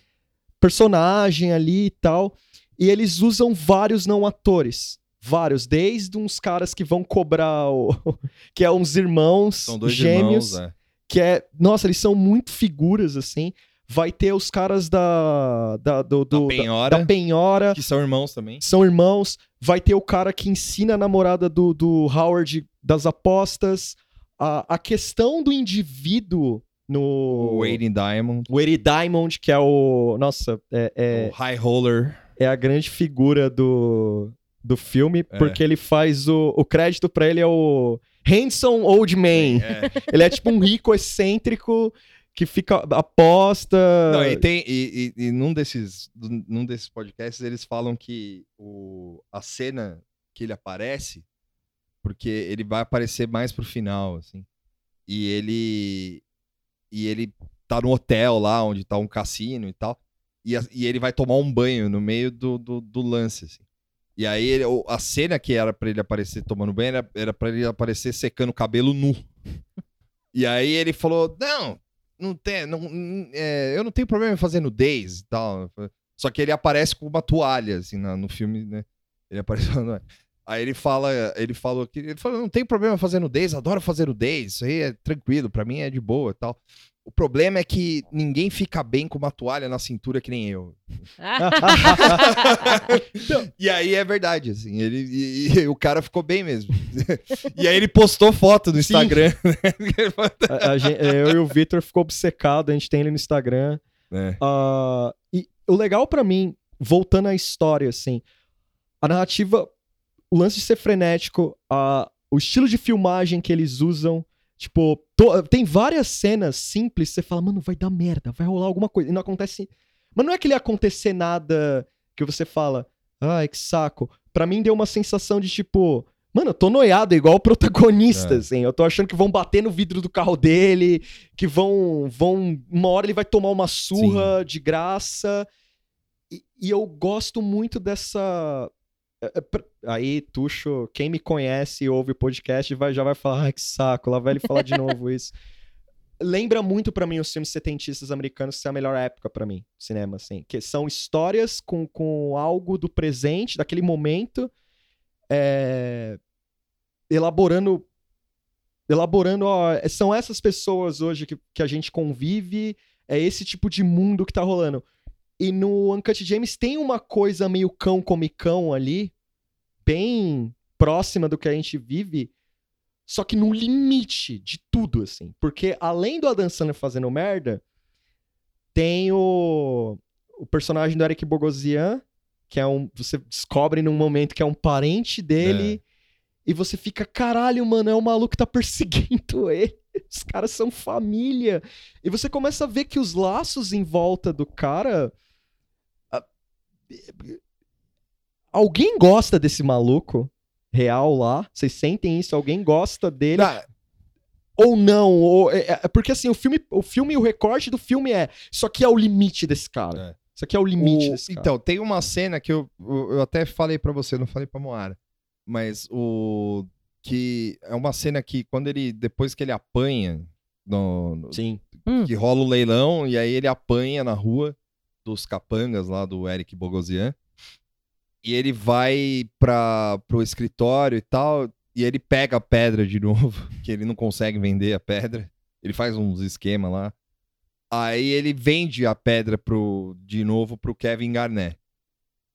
personagem ali e tal. E eles usam vários não atores. Vários, desde uns caras que vão cobrar o. que é uns irmãos São dois gêmeos irmãos, é. que é. Nossa, eles são muito figuras, assim. Vai ter os caras da. da do, do- Da penhora, da penhora, que são irmãos também. são irmãos. Vai ter o cara que ensina a namorada do, do Howard das apostas. A, a questão do indivíduo no. O Wade Diamond, Eddie Diamond, que é o. Nossa, é, é, o High Roller. é a grande figura do, do filme, É. porque ele faz o. O crédito pra ele é o Handsome Old Man. É. Ele é tipo um rico excêntrico que fica aposta. Não, e tem e, e, e num desses num desses podcasts eles falam que o, a cena que ele aparece porque ele vai aparecer mais pro final assim e ele e ele tá no hotel lá onde tá um cassino e tal e, a- e ele vai tomar um banho no meio do, do, do lance assim. e aí ele- a cena que era pra ele aparecer tomando banho era, era para ele aparecer secando o cabelo nu e aí ele falou não não tem, não, é, eu não tenho problema em fazer nudez e tal. Só que ele aparece com uma toalha, assim, na- no filme, né? Ele aparece com uma toalha. Aí ele fala, ele falou que ele falou, não tem problema fazer nudez, adoro fazer nudez, isso aí é tranquilo, pra mim é de boa e tal. O problema é que ninguém fica bem com uma toalha na cintura que nem eu. E aí é verdade, assim, ele e- e o cara ficou bem mesmo. e aí ele postou foto no Instagram. A- a gen- é, eu e o Victor ficou obcecado, a gente tem ele no Instagram. né? Ah, e o legal pra mim, voltando à história, assim, a narrativa, o lance de ser frenético, a- o estilo de filmagem que eles usam, tipo, to- tem várias cenas simples, você fala, mano, vai dar merda, vai rolar alguma coisa, e não acontece. Mas não é que ele acontecer nada que você fala, ai, que saco. Pra mim deu uma sensação de tipo. Mano, eu tô noiado, igual o protagonista, É. assim. Eu tô achando que vão bater no vidro do carro dele, que vão. vão uma hora ele vai tomar uma surra de graça. E, e eu gosto muito dessa. É, é, Aí, Tuxo, quem me conhece e ouve o podcast vai, já vai falar, que saco, lá vai ele falar de novo isso. Lembra muito pra mim os filmes setentistas americanos ser a melhor época pra mim, cinema, assim. Que são histórias com, com algo do presente, daquele momento, é, elaborando. Elaborando, ó, são essas pessoas hoje que, que a gente convive, é esse tipo de mundo que tá rolando. E no Uncut James tem uma coisa meio cão comicão ali, bem próxima do que a gente vive, só que no limite de tudo, assim. Porque além do Adam Sandler fazendo merda, tem o, o personagem do Eric Bogosian, que é um. Você descobre num momento que é um parente dele. E você fica, caralho, mano, é o maluco que tá perseguindo ele. Os caras são família. E você começa a ver que os laços em volta do cara. Alguém gosta desse maluco real lá? Vocês sentem isso? Alguém gosta dele? Não, Ou não? Ou, é, é- porque assim, o filme, o filme, o recorte do filme é. Isso aqui é o limite desse cara. É. Isso aqui é o limite O- desse cara. Então, tem uma cena que eu, eu eu até falei pra você, não falei pra Moara. Mas o. Que é uma cena que quando ele. Depois que ele apanha. No, no- Sim. que rola o leilão e aí ele apanha na rua dos capangas lá do Eric Bogosian. E ele vai para pro escritório e tal, e ele pega a pedra de novo, que ele não consegue vender a pedra. Ele faz uns esquemas lá. Aí ele vende a pedra pro, de novo pro Kevin Garnett.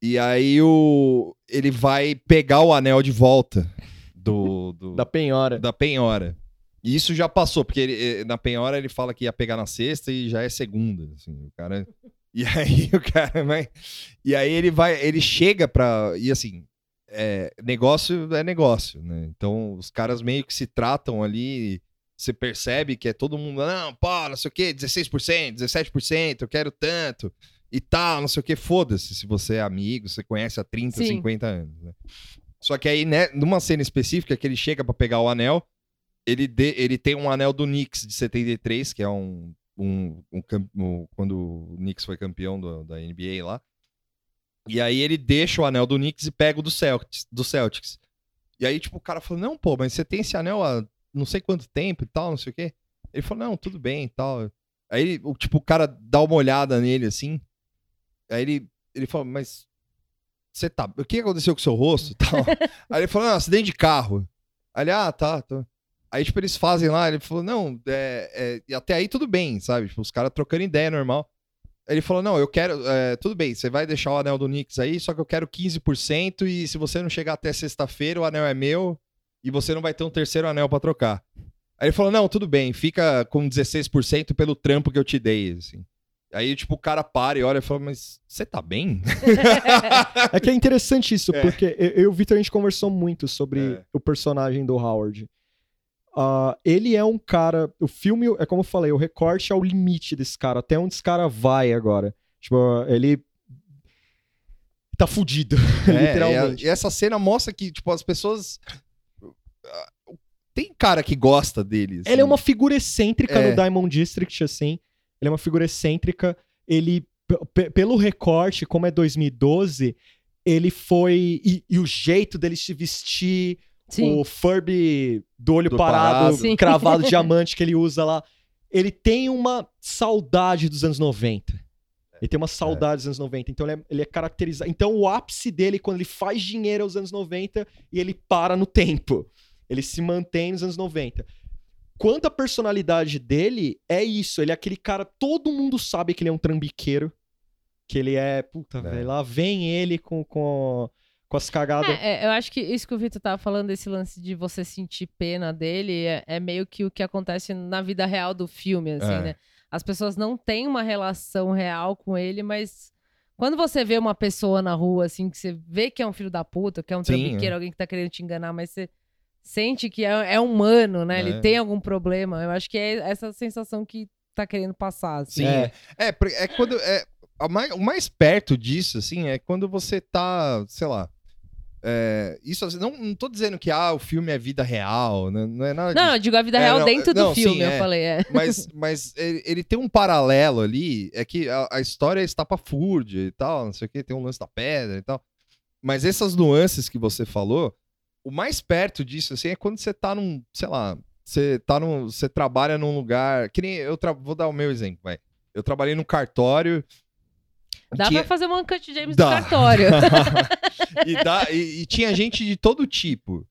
E aí o, ele vai pegar o anel de volta do, do, Da penhora. da penhora. E isso já passou, porque ele- eh, na penhora ele fala que ia pegar na sexta e já é segunda, assim, o cara... E aí o cara vai... E aí ele vai, ele chega pra... E assim, é, negócio é negócio, né? Então os caras meio que se tratam ali, você percebe que é todo mundo, não, pô, não sei o quê, 16%, 17%, eu quero tanto e tal, não sei o quê, foda-se se você é amigo, você conhece há 30, Sim. 50 anos, né? Só que aí, né, numa cena específica que ele chega pra pegar o anel, ele, ele tem um anel do Knicks de 73, que é um. Um, um um- quando o Knicks foi campeão do- da NBA lá. E aí ele deixa o anel do Knicks e pega o do Celtics. Do Celtics. E aí, tipo, o cara falou: Não, pô, mas você tem esse anel há não sei quanto tempo e tal, não sei o quê. Ele falou: Não, tudo bem e tal. Aí, o- tipo, o cara dá uma olhada nele assim. Aí ele, ele falou: Mas. Você tá. O que aconteceu com o seu rosto e tal? aí ele falou: Não, acidente de carro. Aí ele, ah, tá, tá. Aí, tipo, eles fazem lá, ele falou, não, é, é, e até aí tudo bem, sabe? Tipo, os caras trocando ideia normal. Ele falou, não, eu quero, é, tudo bem, você vai deixar o anel do Knicks aí, só que eu quero 15% e se você não chegar até sexta-feira, o anel é meu e você não vai ter um terceiro anel pra trocar. Aí ele falou, não, tudo bem, fica com 16% pelo trampo que eu te dei, assim. Aí, tipo, o cara para e olha e fala, mas você tá bem? É que é interessante isso, É. porque eu eu e o Victor a gente conversou muito sobre É. o personagem do Howard. Ah, ele é um cara. O filme, é como eu falei, o recorte é o limite desse cara, até onde esse cara vai agora. Tipo, ele. Tá fudido, É, literalmente. E, a- e essa cena mostra que, tipo, as pessoas. Tem cara que gosta dele. assim. Ele é uma figura excêntrica É. no Diamond District, assim. Ele é uma figura excêntrica. Ele, pelo recorte, como é 2012, ele foi. E, e o jeito dele se vestir, Sim. o Furby do olho Do parado, parado. Cravado diamante que ele usa lá. Ele tem uma saudade dos anos 90. Ele tem uma saudade dos anos 90. Então ele é, ele é caracterizado. Então o ápice dele, quando ele faz dinheiro aos anos 90 e ele para no tempo. Ele se mantém nos anos 90. Quanto à personalidade dele, é isso. Ele é aquele cara. Todo mundo sabe que ele é um trambiqueiro. Que ele é. Puta, velho. Lá vem ele com, com, com as cagadas. É, é, eu acho que isso que o Vitor tava falando, desse lance de você sentir pena dele, é, é meio que o que acontece na vida real do filme, assim, É. né? As pessoas não têm uma relação real com ele, mas quando você vê uma pessoa na rua, assim, que você vê que é um filho da puta, que é um Sim, trambiqueiro, é. alguém que tá querendo te enganar, mas você sente que é, é humano, né? É. Ele tem algum problema. Eu acho que é essa sensação que tá querendo passar, assim. Sim. É. É, é quando. É, a mais, o mais perto disso, assim, é quando você tá, sei lá. É, isso assim, não, não tô dizendo que ah, o filme é vida real, né? não é nada Não, eu digo a vida É, real não, dentro do não, sim, filme, eu é. falei, é. Mas, mas ele, ele tem um paralelo ali, é que a, a história está pra Fúrdia e tal, não sei o que, tem um lance da pedra e tal. mas essas nuances que você falou, o mais perto disso, assim, é quando você tá num, sei lá, você tá num, você trabalha num lugar, que nem eu tra... vou dar o meu exemplo, vai. Eu trabalhei num cartório. Dá tinha- pra fazer uma Uncut James Dá. do cartório. e, dá- e- e tinha gente de todo tipo.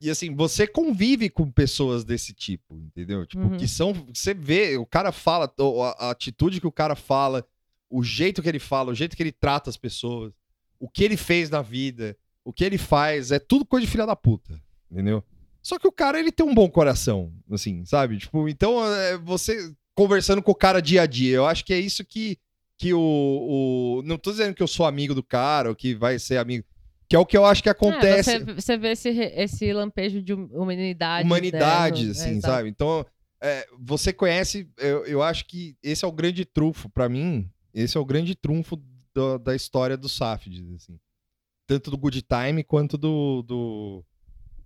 E assim, você convive com pessoas desse tipo, entendeu? Tipo, Uhum. que são. Você vê, o cara fala, a, a atitude que o cara fala, o jeito que ele fala, o jeito que ele trata as pessoas, o que ele fez na vida, o que ele faz, é tudo coisa de filha da puta, entendeu? Só que o cara, ele tem um bom coração, assim, sabe? Tipo, então, é, você conversando com o cara dia a dia, eu acho que é isso que, que o, o. Não tô dizendo que eu sou amigo do cara, ou que vai ser amigo. Que é o que eu acho que acontece. É, você, você vê esse, esse lampejo de hum- humanidade. humanidade, dela, assim, é, sabe? Então, é, você conhece, eu, eu acho que esse é o grande trunfo, pra mim, esse é o grande trunfo do- da história do Safdie, assim. Tanto do Good Time quanto do, do,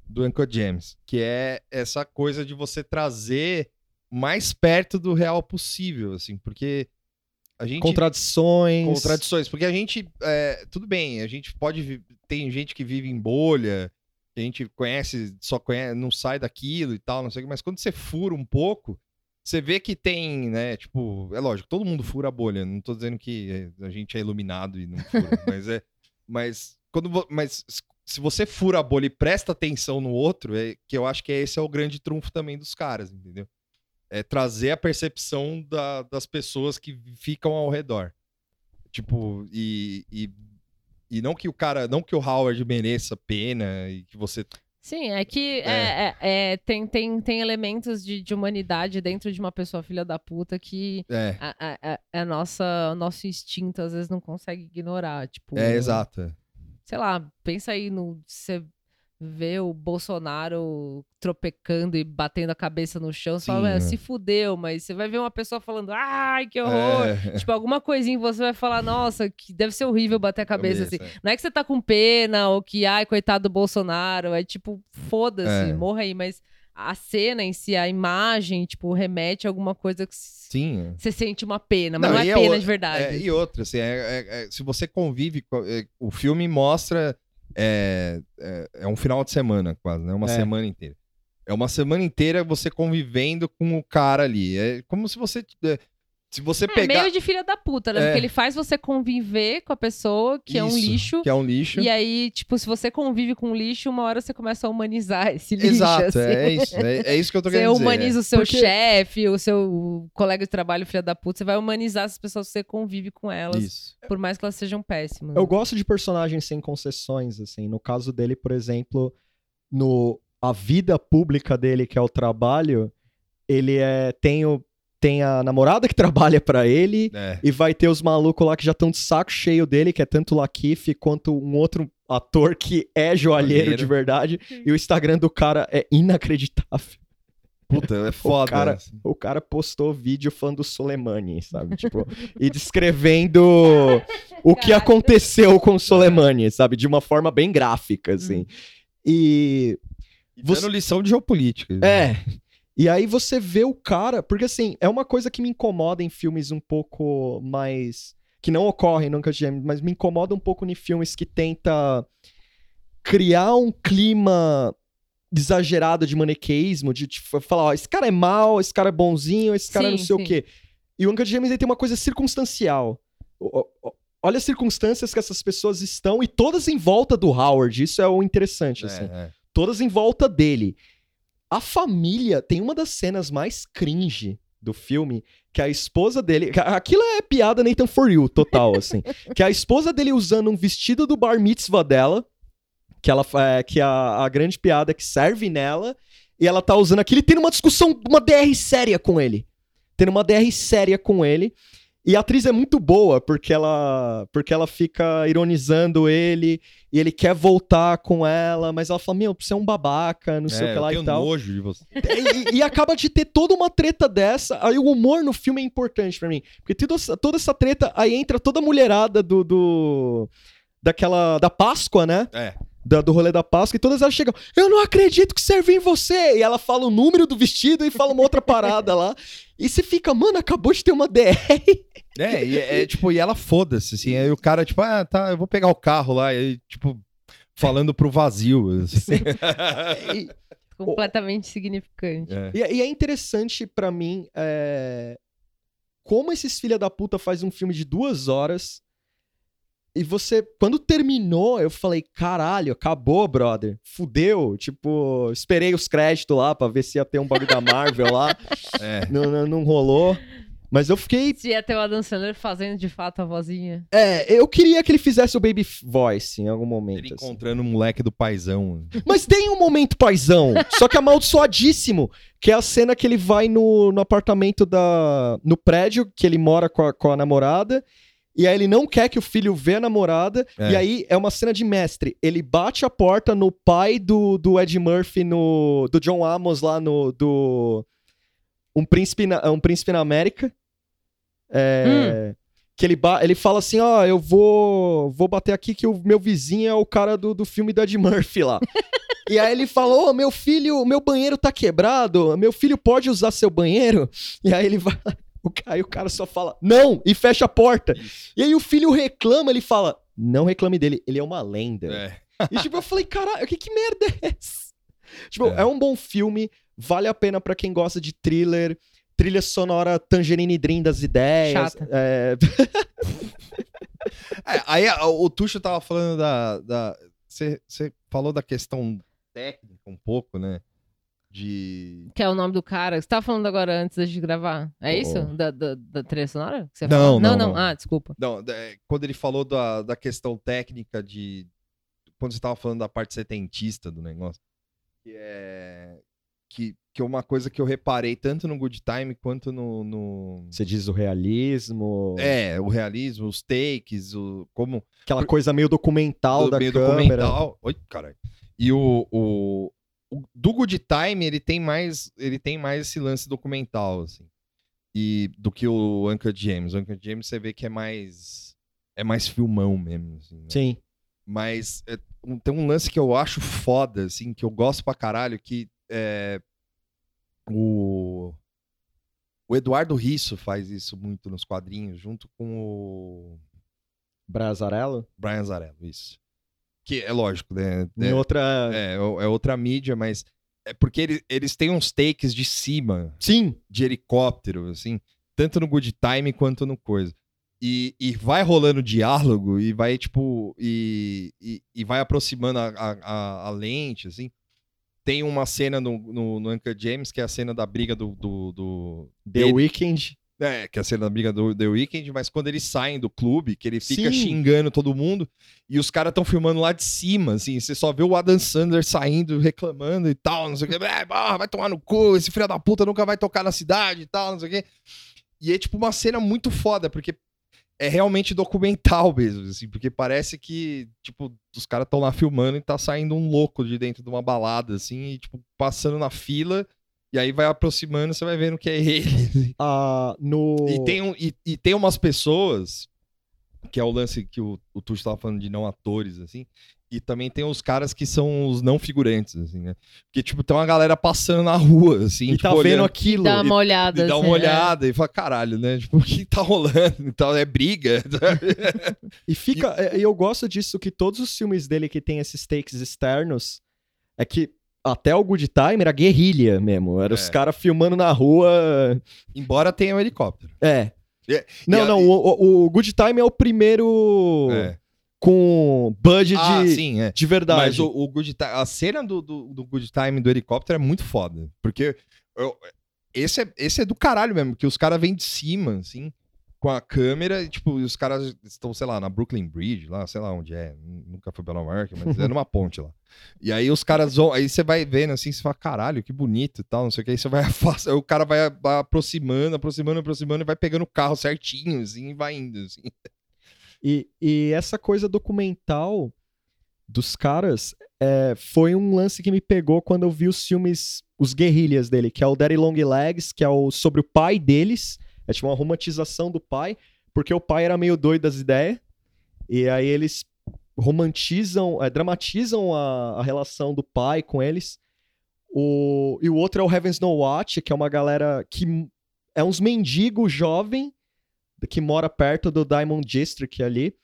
do Uncle James, que é essa coisa de você trazer mais perto do real possível, assim, porque a gente Contradições. contradições, porque a gente, é, tudo bem, a gente pode, tem gente que vive em bolha, a gente conhece, só conhece, não sai daquilo e tal, não sei o que, mas quando você fura um pouco, você vê que tem, né, tipo, é lógico, todo mundo fura a bolha, não tô dizendo que é, a gente é iluminado e não fura, mas é, mas quando, mas se você fura a bolha e presta atenção no outro, é que eu acho que esse é o grande trunfo também dos caras, entendeu? É trazer a percepção da- das pessoas que ficam ao redor. Tipo, e, e, e não que o cara, não que o Howard mereça pena e que você. Sim, é que é, é- é, tem, tem, tem elementos de, de humanidade dentro de uma pessoa filha da puta que É, a, a, a- a nossa, o nosso instinto às vezes não consegue ignorar. Tipo, é exato. é. sei lá, pensa aí no. Você vê o Bolsonaro tropecando e batendo a cabeça no chão, você Sim, fala, "Ué, é. se fudeu, mas você vai ver uma pessoa falando, ai, que horror. É, Tipo, alguma coisinha você vai falar, nossa, que deve ser horrível bater a cabeça, assim. Cabeça, Não é que você tá com pena ou que, ai, coitado do Bolsonaro. É tipo, foda-se, É. morra aí. Mas a cena em si, a imagem, tipo, remete a alguma coisa que Sim. é. você sente uma pena, mas Não, não, é é pena o- de verdade. É, e outra, assim, é- é- é- se você convive, é, o filme mostra. É, é, é um final de semana, quase, né? Uma É. semana inteira. É uma semana inteira você convivendo com o cara ali. É como se você. É, se você É pegar. meio de filha da puta, né? É. Porque ele faz você conviver com a pessoa, que é um Isso, lixo. Que é um lixo. E aí, tipo, se você convive com lixo, uma hora você começa a humanizar esse lixo. Exato, assim. é, é isso. É, é isso que eu tô Você querendo dizer. humaniza o seu Porque- chefe, o seu colega de trabalho, filha da puta. Você vai humanizar as pessoas que você convive com é. elas, Isso. por mais que elas sejam péssimas. Eu gosto de personagens sem concessões, assim. No caso dele, por exemplo, no a vida pública dele, que é o trabalho, ele é tem o tem a namorada que trabalha pra ele É. e vai ter os malucos lá que já estão de saco cheio dele, que é tanto o Lakeith quanto um outro ator que é joalheiro Joalheiro. de verdade. E o Instagram do cara é inacreditável. Puta, é foda. cara- assim. O cara postou vídeo falando do Soleimani, sabe? Tipo, e descrevendo o que aconteceu com o Soleimani, sabe? De uma forma bem gráfica, assim. Hum. E. Você- Dando lição de geopolítica. É. E aí você vê o cara. Porque assim, é uma coisa que me incomoda em filmes um pouco mais. Que não ocorrem nunca James, mas me incomoda um pouco em filmes que tenta criar um clima exagerado de maniqueísmo, de tipo, falar, ó, esse cara é mal, esse cara é bonzinho, esse cara é não Sim, sei o sim. quê. E o Uncut James ele tem uma coisa circunstancial. O- o- o- Olha as circunstâncias que essas pessoas estão e todas em volta do Howard. Isso é o interessante, É, assim é. todas em volta dele. A família tem uma das cenas mais cringe do filme, que a esposa dele. Aquilo é piada Nathan For You, total, assim. que a esposa dele usando um vestido do bar mitzvah dela, que, ela, é, que a, a grande piada que serve nela, e ela tá usando aquilo e tendo uma discussão, uma DR séria com ele. Tendo uma DR séria com ele. E a atriz é muito boa, porque ela, porque ela fica ironizando ele, e ele quer voltar com ela, mas ela fala, meu, você é um babaca, não sei É, o que eu lá tenho e tal. nojo de você. E, e acaba de ter toda uma treta dessa. Aí o humor no filme é importante pra mim. Porque toda essa, toda essa treta, aí entra toda a mulherada do. do daquela. da Páscoa, né? É. Da- do rolê da Páscoa, e todas elas chegam, eu não acredito que serve em você! E ela fala o número do vestido e fala uma outra parada lá. E você fica, mano, acabou de ter uma DR É, e é, tipo, e ela foda-se, assim. Aí o cara, tipo, ah, tá, eu vou pegar o carro lá. E tipo, falando pro vazio. assim. E, Completamente significante. É. e- e é interessante pra mim é, como esses filha da puta fazem um filme de duas horas. E você, quando terminou, eu falei, caralho, acabou, brother. Fudeu. Tipo, esperei os créditos lá pra ver se ia ter um bagulho da Marvel lá. É. Não, não, não rolou. Mas eu fiquei. Se ia ter o Adam Sandler fazendo de fato a vozinha. É, eu queria que ele fizesse o Baby Voice em algum momento. Ele assim. encontrando o moleque do paizão. Mas tem um momento paizão, só que amaldiçoadíssimo, que é a cena que ele vai no, no apartamento da. no prédio que ele mora com a, com a namorada. E aí ele não quer que o filho vê a namorada. É. E aí é uma cena de mestre. Ele bate a porta no pai do, do Ed Murphy, no, do John Amos lá no. do. Um Príncipe na, um príncipe na América. É, Que ele, ele fala assim: Ó, eu vou, vou bater aqui que o meu vizinho é o cara do, do filme do Ed Murphy lá. E aí ele falou: "Ô, meu filho, meu banheiro tá quebrado, meu filho pode usar seu banheiro? E aí ele vai. o Aí o cara só fala, não, e fecha a porta. E aí o filho reclama, ele fala, não reclame dele, ele é uma lenda. É. E tipo, eu falei, caralho, que, que merda é essa? Tipo, É. é. um bom filme, vale a pena pra quem gosta de thriller, trilha sonora Tangerine Dream das ideias. Chata. É, É, aí o Tuxo tava falando da. você falou da questão técnica um pouco, né? De. Que é o nome do cara. Você tava falando agora antes da gente gravar. É Oh. isso? Da, da, da trilha sonora? Não, falou? não, não, não. Ah, desculpa. Não, da- quando ele falou da, da questão técnica de. Quando você tava falando da parte setentista do negócio. Que é. Que, que é uma coisa que eu reparei tanto no Good Time quanto no. no- você diz o realismo, É, o realismo, os takes, o, como aquela coisa meio documental do da meio câmera. documental. Oi, caralho. E o, o, o do Good Time, ele tem mais, ele tem mais esse lance documental, assim. E do que o Uncle James. O Uncle James você vê que é mais é mais filmão mesmo, assim, né? Sim. Mas é, um- tem um lance que eu acho foda, assim, que eu gosto pra caralho, que é o o Eduardo Risso faz isso muito nos quadrinhos, junto com o Brasarello? Brian Zarello, isso. Que é lógico, né? Em É, outra. é, é outra mídia, mas é porque ele- eles têm uns takes de cima, Sim. de helicóptero, assim, tanto no Good Time quanto no coisa. E, e vai rolando diálogo e vai, tipo, e, e, e vai aproximando a, a, a- a lente, assim. Tem uma cena no, no, no Uncle James, que é a cena da briga do. do, do The dele- Weeknd. É, que é a cena da briga do The Weeknd, mas quando eles saem do clube, que ele fica Sim. xingando todo mundo, e os caras estão filmando lá de cima, assim, você só vê o Adam Sandler saindo, reclamando e tal, não sei o que, é, vai tomar no cu, esse filho da puta nunca vai tocar na cidade e tal, não sei o que. E é tipo uma cena muito foda, porque é realmente documental mesmo, assim, porque parece que, tipo, os caras estão lá filmando e tá saindo um louco de dentro de uma balada, assim, e, tipo, passando na fila, e aí vai aproximando, você vai vendo que é ele. Ah, no... E tem, um, e, e tem umas pessoas, que é o lance que o, o Tuxo tava falando de não atores, assim, e também tem os caras que são os não figurantes, assim, né? Porque, tipo, tem uma galera passando na rua, assim, E tipo, tá vendo olhando, aquilo. Dá uma e olhada. dá assim, uma né? olhada e fala, caralho, né? Tipo, o que tá rolando e tal? É briga. E fica. é, E eu gosto disso que todos os filmes dele que tem esses takes externos é que até o Good Time era guerrilha mesmo. Era os É. caras filmando na rua. Embora tenha um helicóptero. É. E- Não, e não, o, o- o Good Time é o primeiro É. com budget Ah, de, sim, é. de verdade. Mas o, o Good Time, a cena do, do, do Good Time do helicóptero é muito foda. Porque eu- esse, é, esse é do caralho mesmo, que os caras vêm de cima, assim, com a câmera, e tipo, os caras estão, sei lá, na Brooklyn Bridge, lá, sei lá onde é. Nunca fui pra Nova York, mas é numa ponte lá. E aí os caras vão, aí você vai vendo assim, você fala, caralho, que bonito e tal, não sei o que. Aí você vai afasta- aí o cara vai, vai aproximando, aproximando, aproximando e vai pegando o carro certinho, assim, e vai indo, assim. E, e essa coisa documental dos caras é, foi um lance que me pegou quando eu vi os filmes, os guerrilhas dele, que é o Daddy Long Legs, que é o sobre o pai deles. É tipo uma romantização do pai, porque o pai era meio doido das ideias. E aí eles romantizam, é, dramatizam a, a relação do pai com eles. O, e o outro é o Heaven's No Watch, que é uma galera que é uns mendigos jovem que mora perto do Diamond District ali.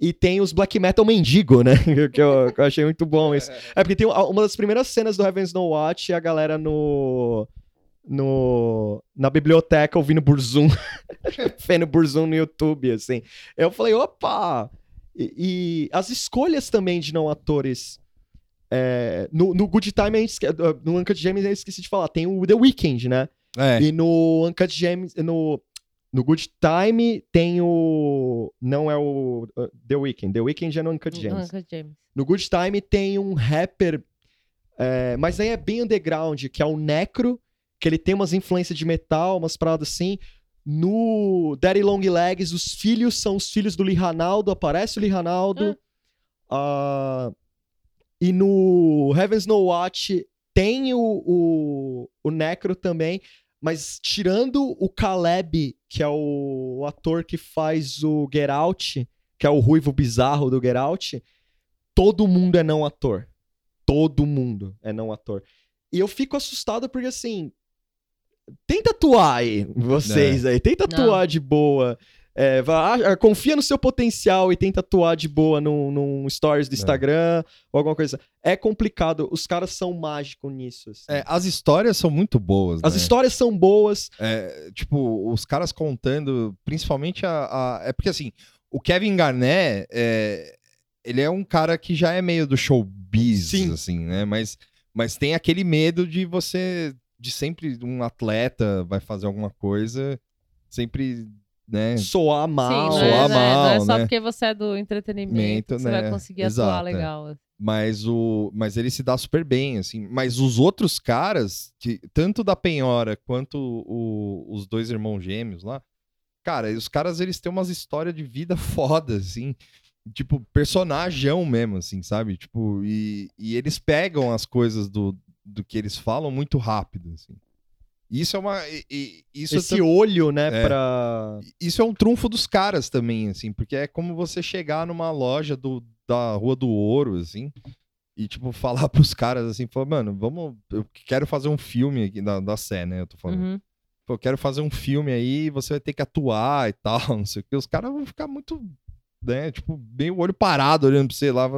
E tem os black metal mendigo, né? que, eu, que eu achei muito bom isso. É porque tem uma das primeiras cenas do Heaven's No Watch é a galera no. No na biblioteca ouvindo Burzum. vendo Burzum no YouTube, assim. Eu falei, opa! E, e as escolhas também de não atores. é, no, no Good Time, a gente esque- no Uncut Gems, eu esqueci de falar, tem o The Weeknd, né? É. E no Uncut Gems, no, no Good Time tem o. Não é o uh, The Weeknd. The Weeknd é no Uncut Gems. James. No Good Time tem um rapper, é, mas aí é bem underground, que é o Necro, que ele tem umas influências de metal, umas paradas assim. No Daddy Long Legs, os filhos são os filhos do Lee Ranaldo, aparece o Lee Ranaldo. Ah, e no Heaven's No Watch tem o, o, o Necro também, mas tirando o Caleb, que é o, o ator que faz o Get Out, que é o ruivo bizarro do Get Out, todo mundo é não ator. Todo mundo é não ator. E eu fico assustado porque, assim, tenta atuar aí, vocês aí. Tenta Não. atuar de boa. É, vá- ah, confia no seu potencial e tenta atuar de boa num, num stories do Instagram ou alguma coisa. É complicado. Os caras são mágicos nisso. assim. É, as histórias são muito boas. As né? histórias são boas. É, tipo, os caras contando, principalmente a, a- É porque assim, o Kevin Garnett, é, ele é um cara que já é meio do showbiz, Sim. assim, né? Mas, mas tem aquele medo de você. De sempre um atleta vai fazer alguma coisa, sempre, né? Soar mal. Sim, não, soar é, não é- não é mal, só né? porque você é do entretenimento Mento, que você né? vai conseguir Exato, atuar é. legal. Mas o, mas ele se dá super bem, assim. Mas os outros caras, que, tanto da Penhora quanto o- os dois irmãos gêmeos lá, cara, os caras eles têm umas histórias de vida foda, assim. Tipo, personagem mesmo, assim, sabe? Tipo, e, e eles pegam as coisas do, do que eles falam muito rápido, assim. Isso é uma. isso Esse tam- olho, né, É. pra... isso é um trunfo dos caras também, assim, porque é como você chegar numa loja do, da Rua do Ouro, assim, e, tipo, falar pros caras, assim, falar, mano, vamos, eu quero fazer um filme aqui, da, da Sé, né, eu tô falando. Uhum. Eu quero fazer um filme aí, você vai ter que atuar e tal, não sei o que, os caras vão ficar muito, né, tipo, meio olho parado olhando pra você lá,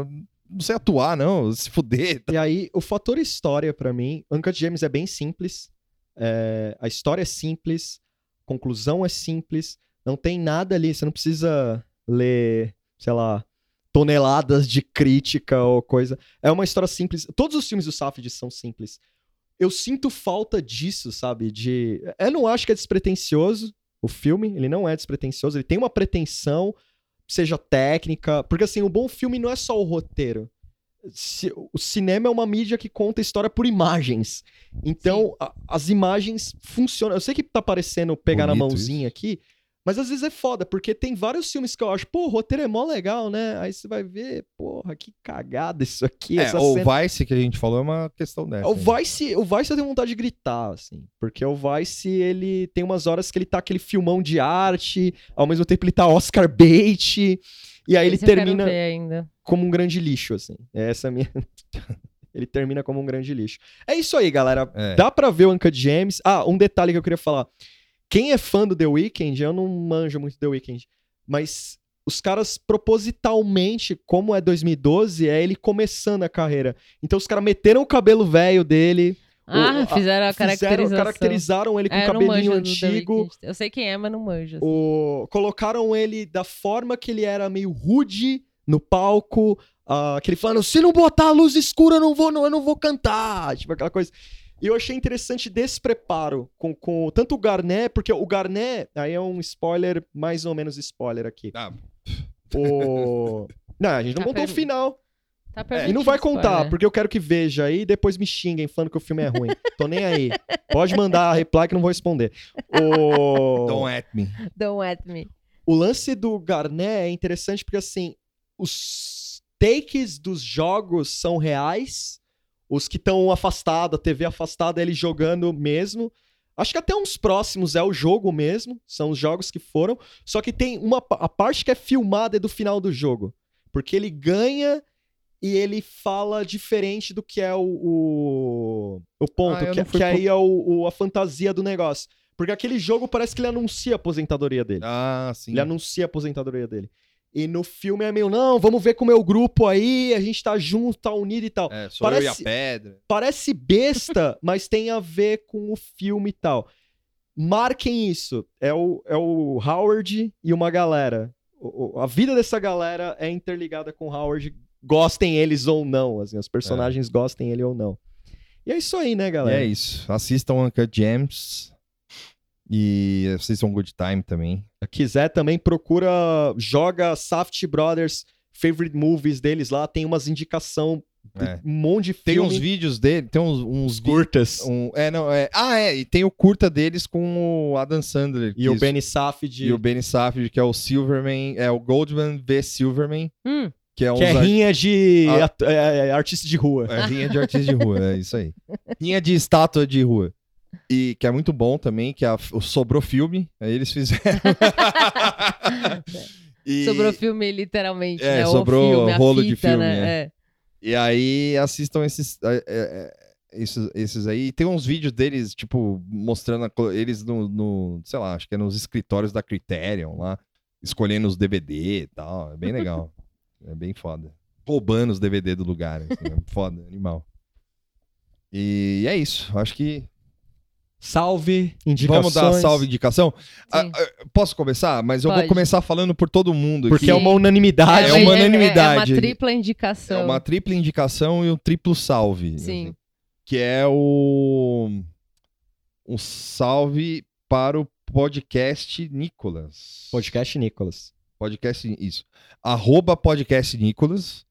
não sei atuar, não, se fuder. E aí, o fator história, pra mim, Uncut Gems é bem simples. É, a história é simples, conclusão é simples, não tem nada ali, você não precisa ler, sei lá, toneladas de crítica ou coisa. É uma história simples. Todos os filmes do Safdie são simples. Eu sinto falta disso, sabe? De. Eu não acho que é despretensioso o filme, ele não é despretensioso, ele tem uma pretensão, seja técnica, porque assim, o bom filme não é só o roteiro o cinema é uma mídia que conta história por imagens. Então, a- as imagens funcionam. Eu sei que tá parecendo pegar na Bonito mãozinha aqui, mas às vezes é foda, porque tem vários filmes que eu acho, pô, o roteiro é mó legal, né? Aí você vai ver, porra, que cagada isso aqui. É, essa o cena. Vice que a gente falou é uma questão dessa. O né? Vice, o Vice eu tenho vontade de gritar, assim. Porque o Vice, ele tem umas horas que ele tá aquele filmão de arte, ao mesmo tempo ele tá Oscar bait, e aí ele Esse termina como um grande lixo, assim. Essa é a minha. ele termina como um grande lixo. É isso aí, galera. É. Dá pra ver o Uncut Gems. Ah, um detalhe que eu queria falar. Quem é fã do The Weeknd, eu não manjo muito The Weeknd, mas os caras propositalmente, como é 2012, é ele começando a carreira. Então os caras meteram o cabelo velho dele, Ah, a- fizeram a fizeram, caracterização. caracterizaram ele com É, cabelinho antigo. Eu sei quem é, mas não manjo. assim. O- Colocaram ele da forma que ele era meio rude no palco. ah, que ele falando, se não botar a luz escura, eu não vou, não, eu não vou cantar. Tipo, aquela coisa. E eu achei interessante desse preparo com, com tanto o Garnet, porque o Garnet, aí é um spoiler, mais ou menos spoiler aqui. Ah, O... Não, a gente não Tá contou o final. Tá E permitido não vai contar, spoiler. porque eu quero que veja aí e depois me xinguem falando que o filme é ruim. Tô nem aí. Pode mandar a reply que eu não vou responder. O... Don't at me. Don't at me. o lance do Garnet é interessante porque, assim, os takes dos jogos são reais. Os que estão afastados, a TV afastada, ele jogando mesmo. Acho que até uns próximos é o jogo mesmo. São os jogos que foram. Só que tem uma. A parte que é filmada é do final do jogo. Porque ele ganha e ele fala diferente do que é o, o, o ponto. Ah, que, fui que aí é o, o- a fantasia do negócio. Porque aquele jogo parece que ele anuncia a aposentadoria dele. Ah, sim. Ele anuncia a aposentadoria dele. E no filme é meio, não, vamos ver com o meu grupo aí, a gente tá junto, tá unido e tal. É, sou eu e a Parece- pedra. Parece besta, mas tem a ver com o filme e tal. Marquem isso. É o, é o Howard e uma galera. O- o- a vida dessa galera é interligada com o Howard, gostem eles ou não. Assim, os personagens gostem ele ou não. E é isso aí, né, E galera? é isso. Assistam Uncut Gems. E assistam Good Time também. quiser também procura, joga Saft Brothers Favorite Movies deles lá, tem umas indicação, É. um monte de Tem filme. uns vídeos dele, tem uns, uns curtas. um- é, não, é. Ah, é. E tem o curta deles com o Adam Sandler. E o isso- Benny Safdie, E o Benny Safdie, que é o Silverman. É o Goldman v Silverman. Hum, Que é, que é rinha de Ah. at- é, é, artista de rua. É rinha de artista de rua, é isso aí. Rinha de estátua de rua. E que é muito bom também, que é a- o sobrou filme, aí eles fizeram. E- Sobrou filme, literalmente. É, né? Sobrou filme, rolo de fita, filme, Né? é. É. E aí assistam esses, é, é, é, esses, esses aí. E tem uns vídeos deles, tipo, mostrando a eles no, no, sei lá, acho que é nos escritórios da Criterion lá, escolhendo os DVD e tal. É bem legal. é bem foda. Roubando os DVD do lugar. assim, é foda, animal. E é isso. Acho que. Salve, indicações. Vamos dar salve indicação? Ah, ah, posso começar? Mas eu vou Pode. começar falando por todo mundo. Porque aqui. é uma unanimidade. É uma É, unanimidade. uma tripla indicação. É uma tripla indicação e um triplo salve. Sim. assim, que é o. Um salve para o podcast Nicolas. Podcast Nicolas. Podcast, isso. Arroba podcast Nicolas.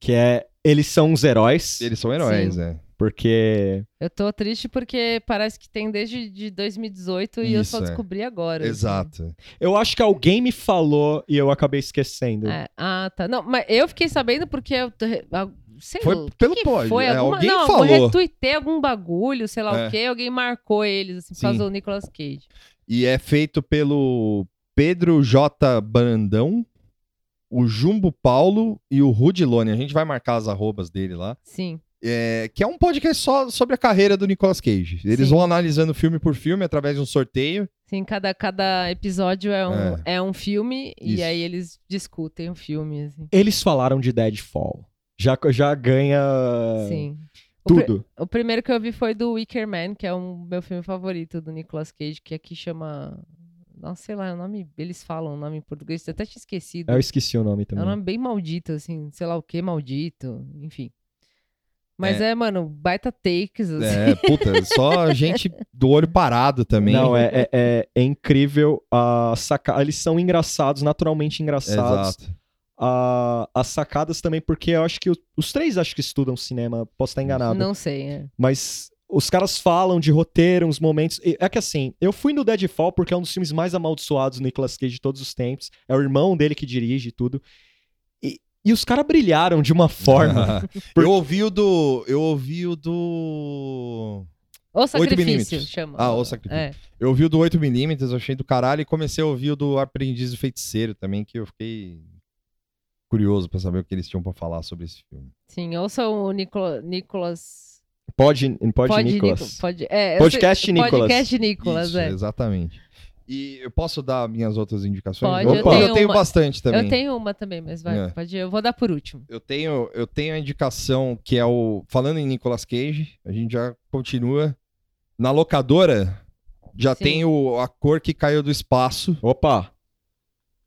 Que é Eles são os heróis. Eles são heróis, Sim. né? Porque. Eu tô triste porque parece que tem desde de 2018 e eu Isso, só é. descobri agora. assim. Exato. Eu acho que alguém me falou e eu acabei esquecendo. É, ah, tá. Não, mas eu fiquei sabendo porque eu. Sei Foi que pelo que pod, Foi é, alguma... alguém não, falou. Eu retuitei algum bagulho, sei lá É. o quê, alguém marcou eles, assim, por causa do Nicolas Cage. E é feito pelo Pedro J. Brandão, o Jumbo Paulo e o Rudilone. A gente vai marcar as arrobas dele lá. Sim. É, que é um podcast só sobre a carreira do Nicolas Cage. Eles Sim. vão analisando filme por filme através de um sorteio. Sim, cada, cada episódio é um, É. é. um filme Isso. e aí eles discutem o filme, assim. Eles falaram de Deadfall. Já, já ganha Sim. O pri- tudo. O primeiro que eu vi foi do Wicker Man, que é o meu filme favorito do Nicolas Cage, que aqui chama. Nossa, sei lá, o nome. Eles falam o nome em português, eu até tinha esquecido. Eu esqueci o nome É também. um nome bem maldito, assim, sei lá o que maldito, enfim. Mas é, mano, baita takes, assim. É, puta, só gente do olho parado também. Não, é, é, é- é incrível. A saca... Eles são engraçados, naturalmente engraçados. Exato. A- as sacadas também, porque eu acho que o- os três acho que estudam cinema, posso estar enganado. Não sei, é. Mas os caras falam de roteiro, uns momentos. É que assim, eu fui no Deadfall porque é um dos filmes mais amaldiçoados do Nicolas Cage de todos os tempos. É o irmão dele que dirige e tudo. E, e os caras brilharam de uma forma. Por- Eu ouvi o do. Eu ouvi o do. O Sacrifício, milímetros. chama. Ah, O Sacrifício. É. Eu ouvi o do 8mm, eu achei do caralho, e comecei a ouvir o do Aprendiz do Feiticeiro também, que eu fiquei curioso pra saber o que eles tinham pra falar sobre esse filme. Sim, ouça o Nicola, Nicolas. Pode, pode, Nicolas. Nico- pode, é, Podcast sei- Nicolas. Podcast Nicolas, Isso, é. exatamente. E eu posso dar minhas outras indicações? Pode, eu Opa, tenho eu tenho uma- bastante também. Eu tenho uma também, mas vai, É. pode ir. Eu vou dar por último. Eu tenho, eu tenho a indicação que é o. Falando em Nicolas Cage, a gente já continua. Na locadora, já Sim. tem o, a cor que caiu do espaço, Opa!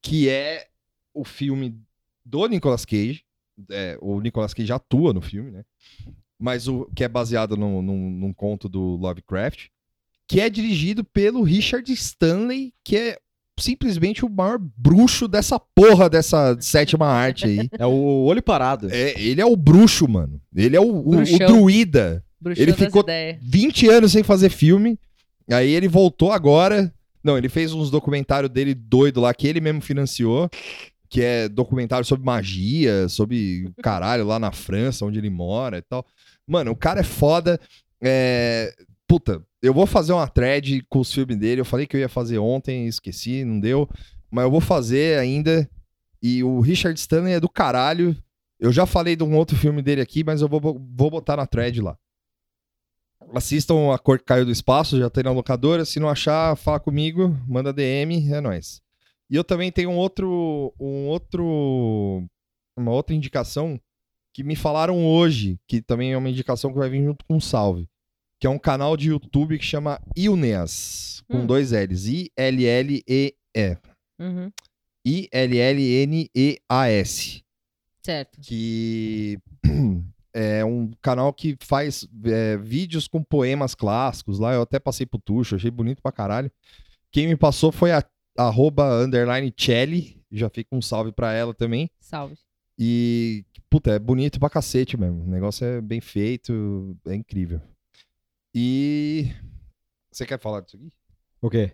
que é o filme do Nicolas Cage. É, o Nicolas Cage atua no filme, né? Mas o que é baseado num, num, num conto do Lovecraft, que é dirigido pelo Richard Stanley, que é simplesmente o maior bruxo dessa porra dessa sétima arte aí. É o olho parado. É, ele é o bruxo, mano. Ele é o, o- o druida. Bruxão Ele ficou- ideias. 20 anos sem fazer filme. Aí ele voltou agora. Não, ele fez uns documentários dele doido lá que ele mesmo financiou. Que é documentário sobre magia, sobre o caralho lá na França, onde ele mora e tal. Mano, o cara é foda. É... Puta, eu vou fazer uma thread com os filmes dele. Eu falei que eu ia fazer ontem, esqueci, não deu. Mas eu vou fazer ainda. E o Richard Stanley é do caralho. Eu já falei de um outro filme dele aqui, mas eu vou, vou botar na thread lá. assistam A Cor que Caiu do Espaço, já tem na locadora. Se não achar, fala comigo, manda DM, é nóis. E eu também tenho um outro, um outro, uma outra indicação que me falaram hoje, que também é uma indicação que vai vir junto com o Salve, que é um canal de YouTube que chama Ilneas, com Hum. dois L's, I-L-L-E-E, Uhum. I-L-L-N-E-A-S, Certo. que é um canal que faz é, vídeos com poemas clássicos lá, eu até passei pro Tuxo, achei bonito pra caralho. Quem me passou foi a arroba underline Chelly, já fica um salve pra ela também. Salve. E, puta, é bonito pra cacete mesmo. O negócio é bem feito, é incrível. E. Você quer falar disso aqui? O quê?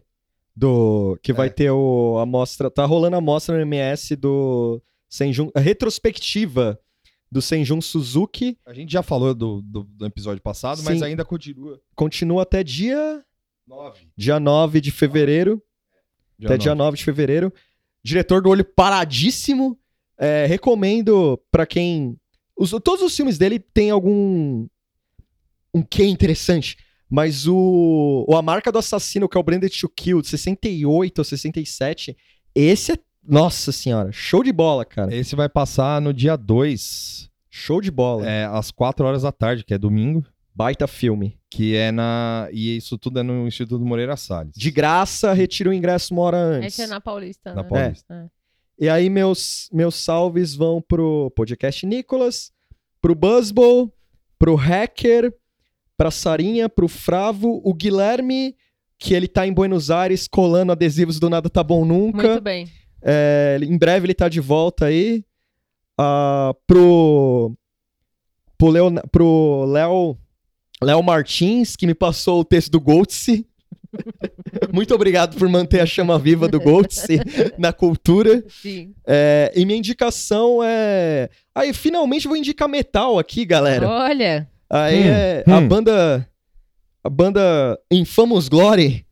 Do. Que vai É. ter o, a mostra. Tá rolando a mostra no MS do Senjun. A retrospectiva do Senjun Suzuki. A gente já falou do, do, do episódio passado, mas Sim. ainda continua. Continua até dia. 9. Dia 9 de fevereiro. até dia 9 de fevereiro. Diretor do Olho Paradíssimo. É, recomendo pra quem. os- todos os filmes dele tem algum. Um quê interessante. Mas o, o A Marca do Assassino, que é o Branded to Kill, de 68 ou 67, esse é. Nossa senhora, show de bola, cara. Esse vai passar no dia 2, Show de bola. é, às 4 horas da tarde, que é domingo. Baita filme. Que é na. E isso tudo é no Instituto Moreira Salles. De graça, retira o ingresso uma hora antes. Esse é na Paulista, Na né? Paulista. É. E aí meus, meus salves vão pro podcast Nicolas, pro Buzzball, pro Hacker, pra Sarinha, pro Fravo, o Guilherme, que ele tá em Buenos Aires colando adesivos do Nada Tá Bom Nunca. Muito bem. É, em breve ele tá de volta aí. Ah, pro pro Leon- pro Léo Léo Martins, que me passou o texto do Goltse. Muito obrigado por manter a chama viva do Goltse na cultura. Sim. É, e minha indicação é. Aí, finalmente vou indicar metal aqui, galera. Olha. Aí Hum, é. A hum. banda. A banda Infamous Glory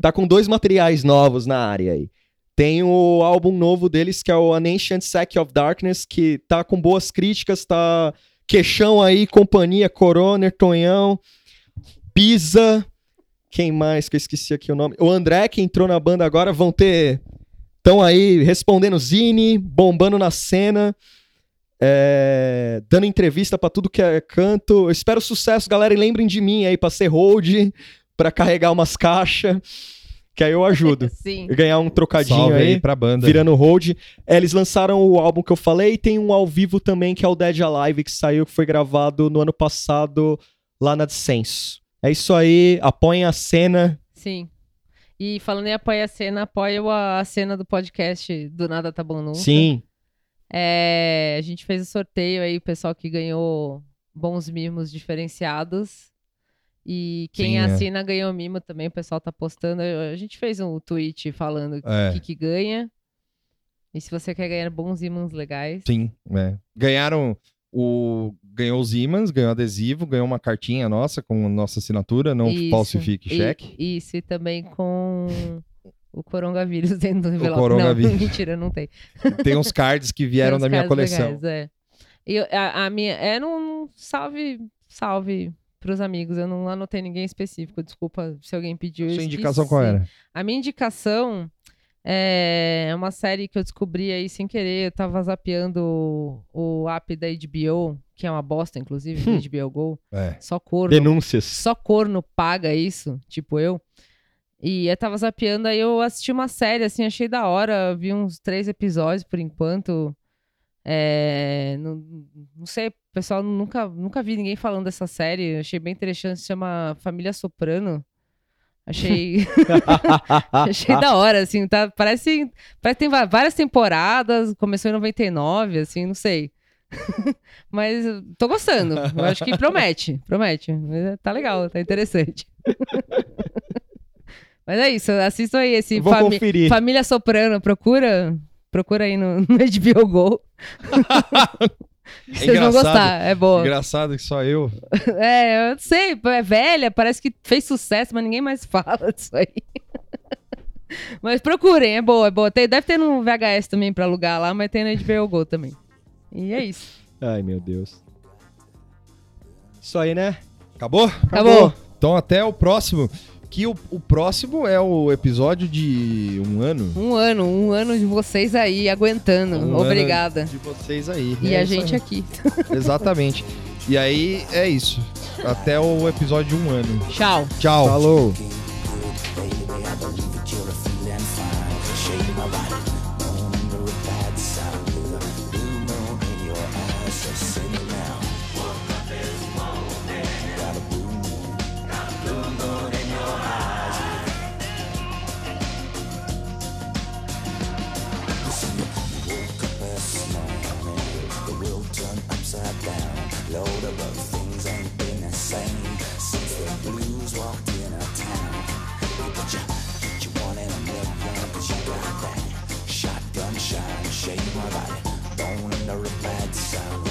tá com dois materiais novos na área aí. Tem o álbum novo deles, que é o An Ancient Sack of Darkness, que tá com boas críticas, tá. Queixão aí, companhia, Coroner, Tonhão, Pisa. Quem mais que eu esqueci aqui o nome? O André, que entrou na banda agora, vão ter. Estão aí respondendo Zine, bombando na cena, é, dando entrevista pra tudo que é canto. Eu espero sucesso, galera, e lembrem de mim aí pra ser hold, pra carregar umas caixas, que aí eu ajudo. Sim. E ganhar um trocadinho Salve aí aí, pra banda. virando hold. É, eles lançaram o álbum que eu falei, e tem um ao vivo também, que é o Dead Alive, que saiu, que foi gravado no ano passado lá na Dissenso. É isso aí, apoiem a cena. Sim. E falando em apoia a cena, apoia a cena do podcast do Nada Tá Bom Nunca. Sim. É, a gente fez o sorteio aí, o pessoal que ganhou bons mimos diferenciados. E quem Sim, é. assina ganhou mimo também, o pessoal tá postando. A gente fez um tweet falando o É. que, que ganha. E se você quer ganhar bons imãs legais. Sim, é. Ganharam o. Ganhou os imãs, ganhou adesivo, ganhou uma cartinha nossa com nossa assinatura, não Isso. falsifique E- cheque. Isso, e também com o coronavírus dentro do envelope. coronavírus. Não, mentira, não tem. Tem uns cards que vieram da minha coleção. legais, é. E a, a minha. É um salve, salve pros amigos. Eu não anotei ninguém específico. Desculpa se alguém pediu. Sua indicação qual era? A minha indicação é uma série que eu descobri aí sem querer. Eu tava zapeando o, o app da HBO, que é uma bosta, inclusive, do HBO Go. É. Só corno. Denúncias. Só corno paga isso, tipo eu. E eu tava zapeando, aí eu assisti uma série, assim, achei da hora. Vi uns três episódios por enquanto. É, não, não sei, pessoal, nunca, nunca vi ninguém falando dessa série. Achei bem interessante, se chama Família Soprano. Achei, achei da hora, assim, tá? Parece, parece que tem várias temporadas, começou em 99, assim, não sei. Mas tô gostando. Eu acho que promete, promete. Tá legal, tá interessante. Mas é isso, assistam aí esse Vou fami- conferir. Família Soprano, procura, procura aí no, no HBO Go. Vocês vão gostar, é boa. Engraçado que só eu. É, eu não sei, é velha, parece que fez sucesso, mas ninguém mais fala disso aí. mas procurem, é boa, é boa. Tem- deve ter no VHS também pra alugar lá, mas tem no HBO Go também. E é isso. Ai, meu Deus. Isso aí, né? Acabou? Acabou. Então até o próximo. Que o, o próximo é o episódio de um ano. Um ano, um ano de vocês aí aguentando. Um Obrigada. ano de vocês aí. E É a gente aí. aqui. Exatamente. E aí é isso. Até o episódio de um ano. Tchau. Tchau. Falou. a mad sound.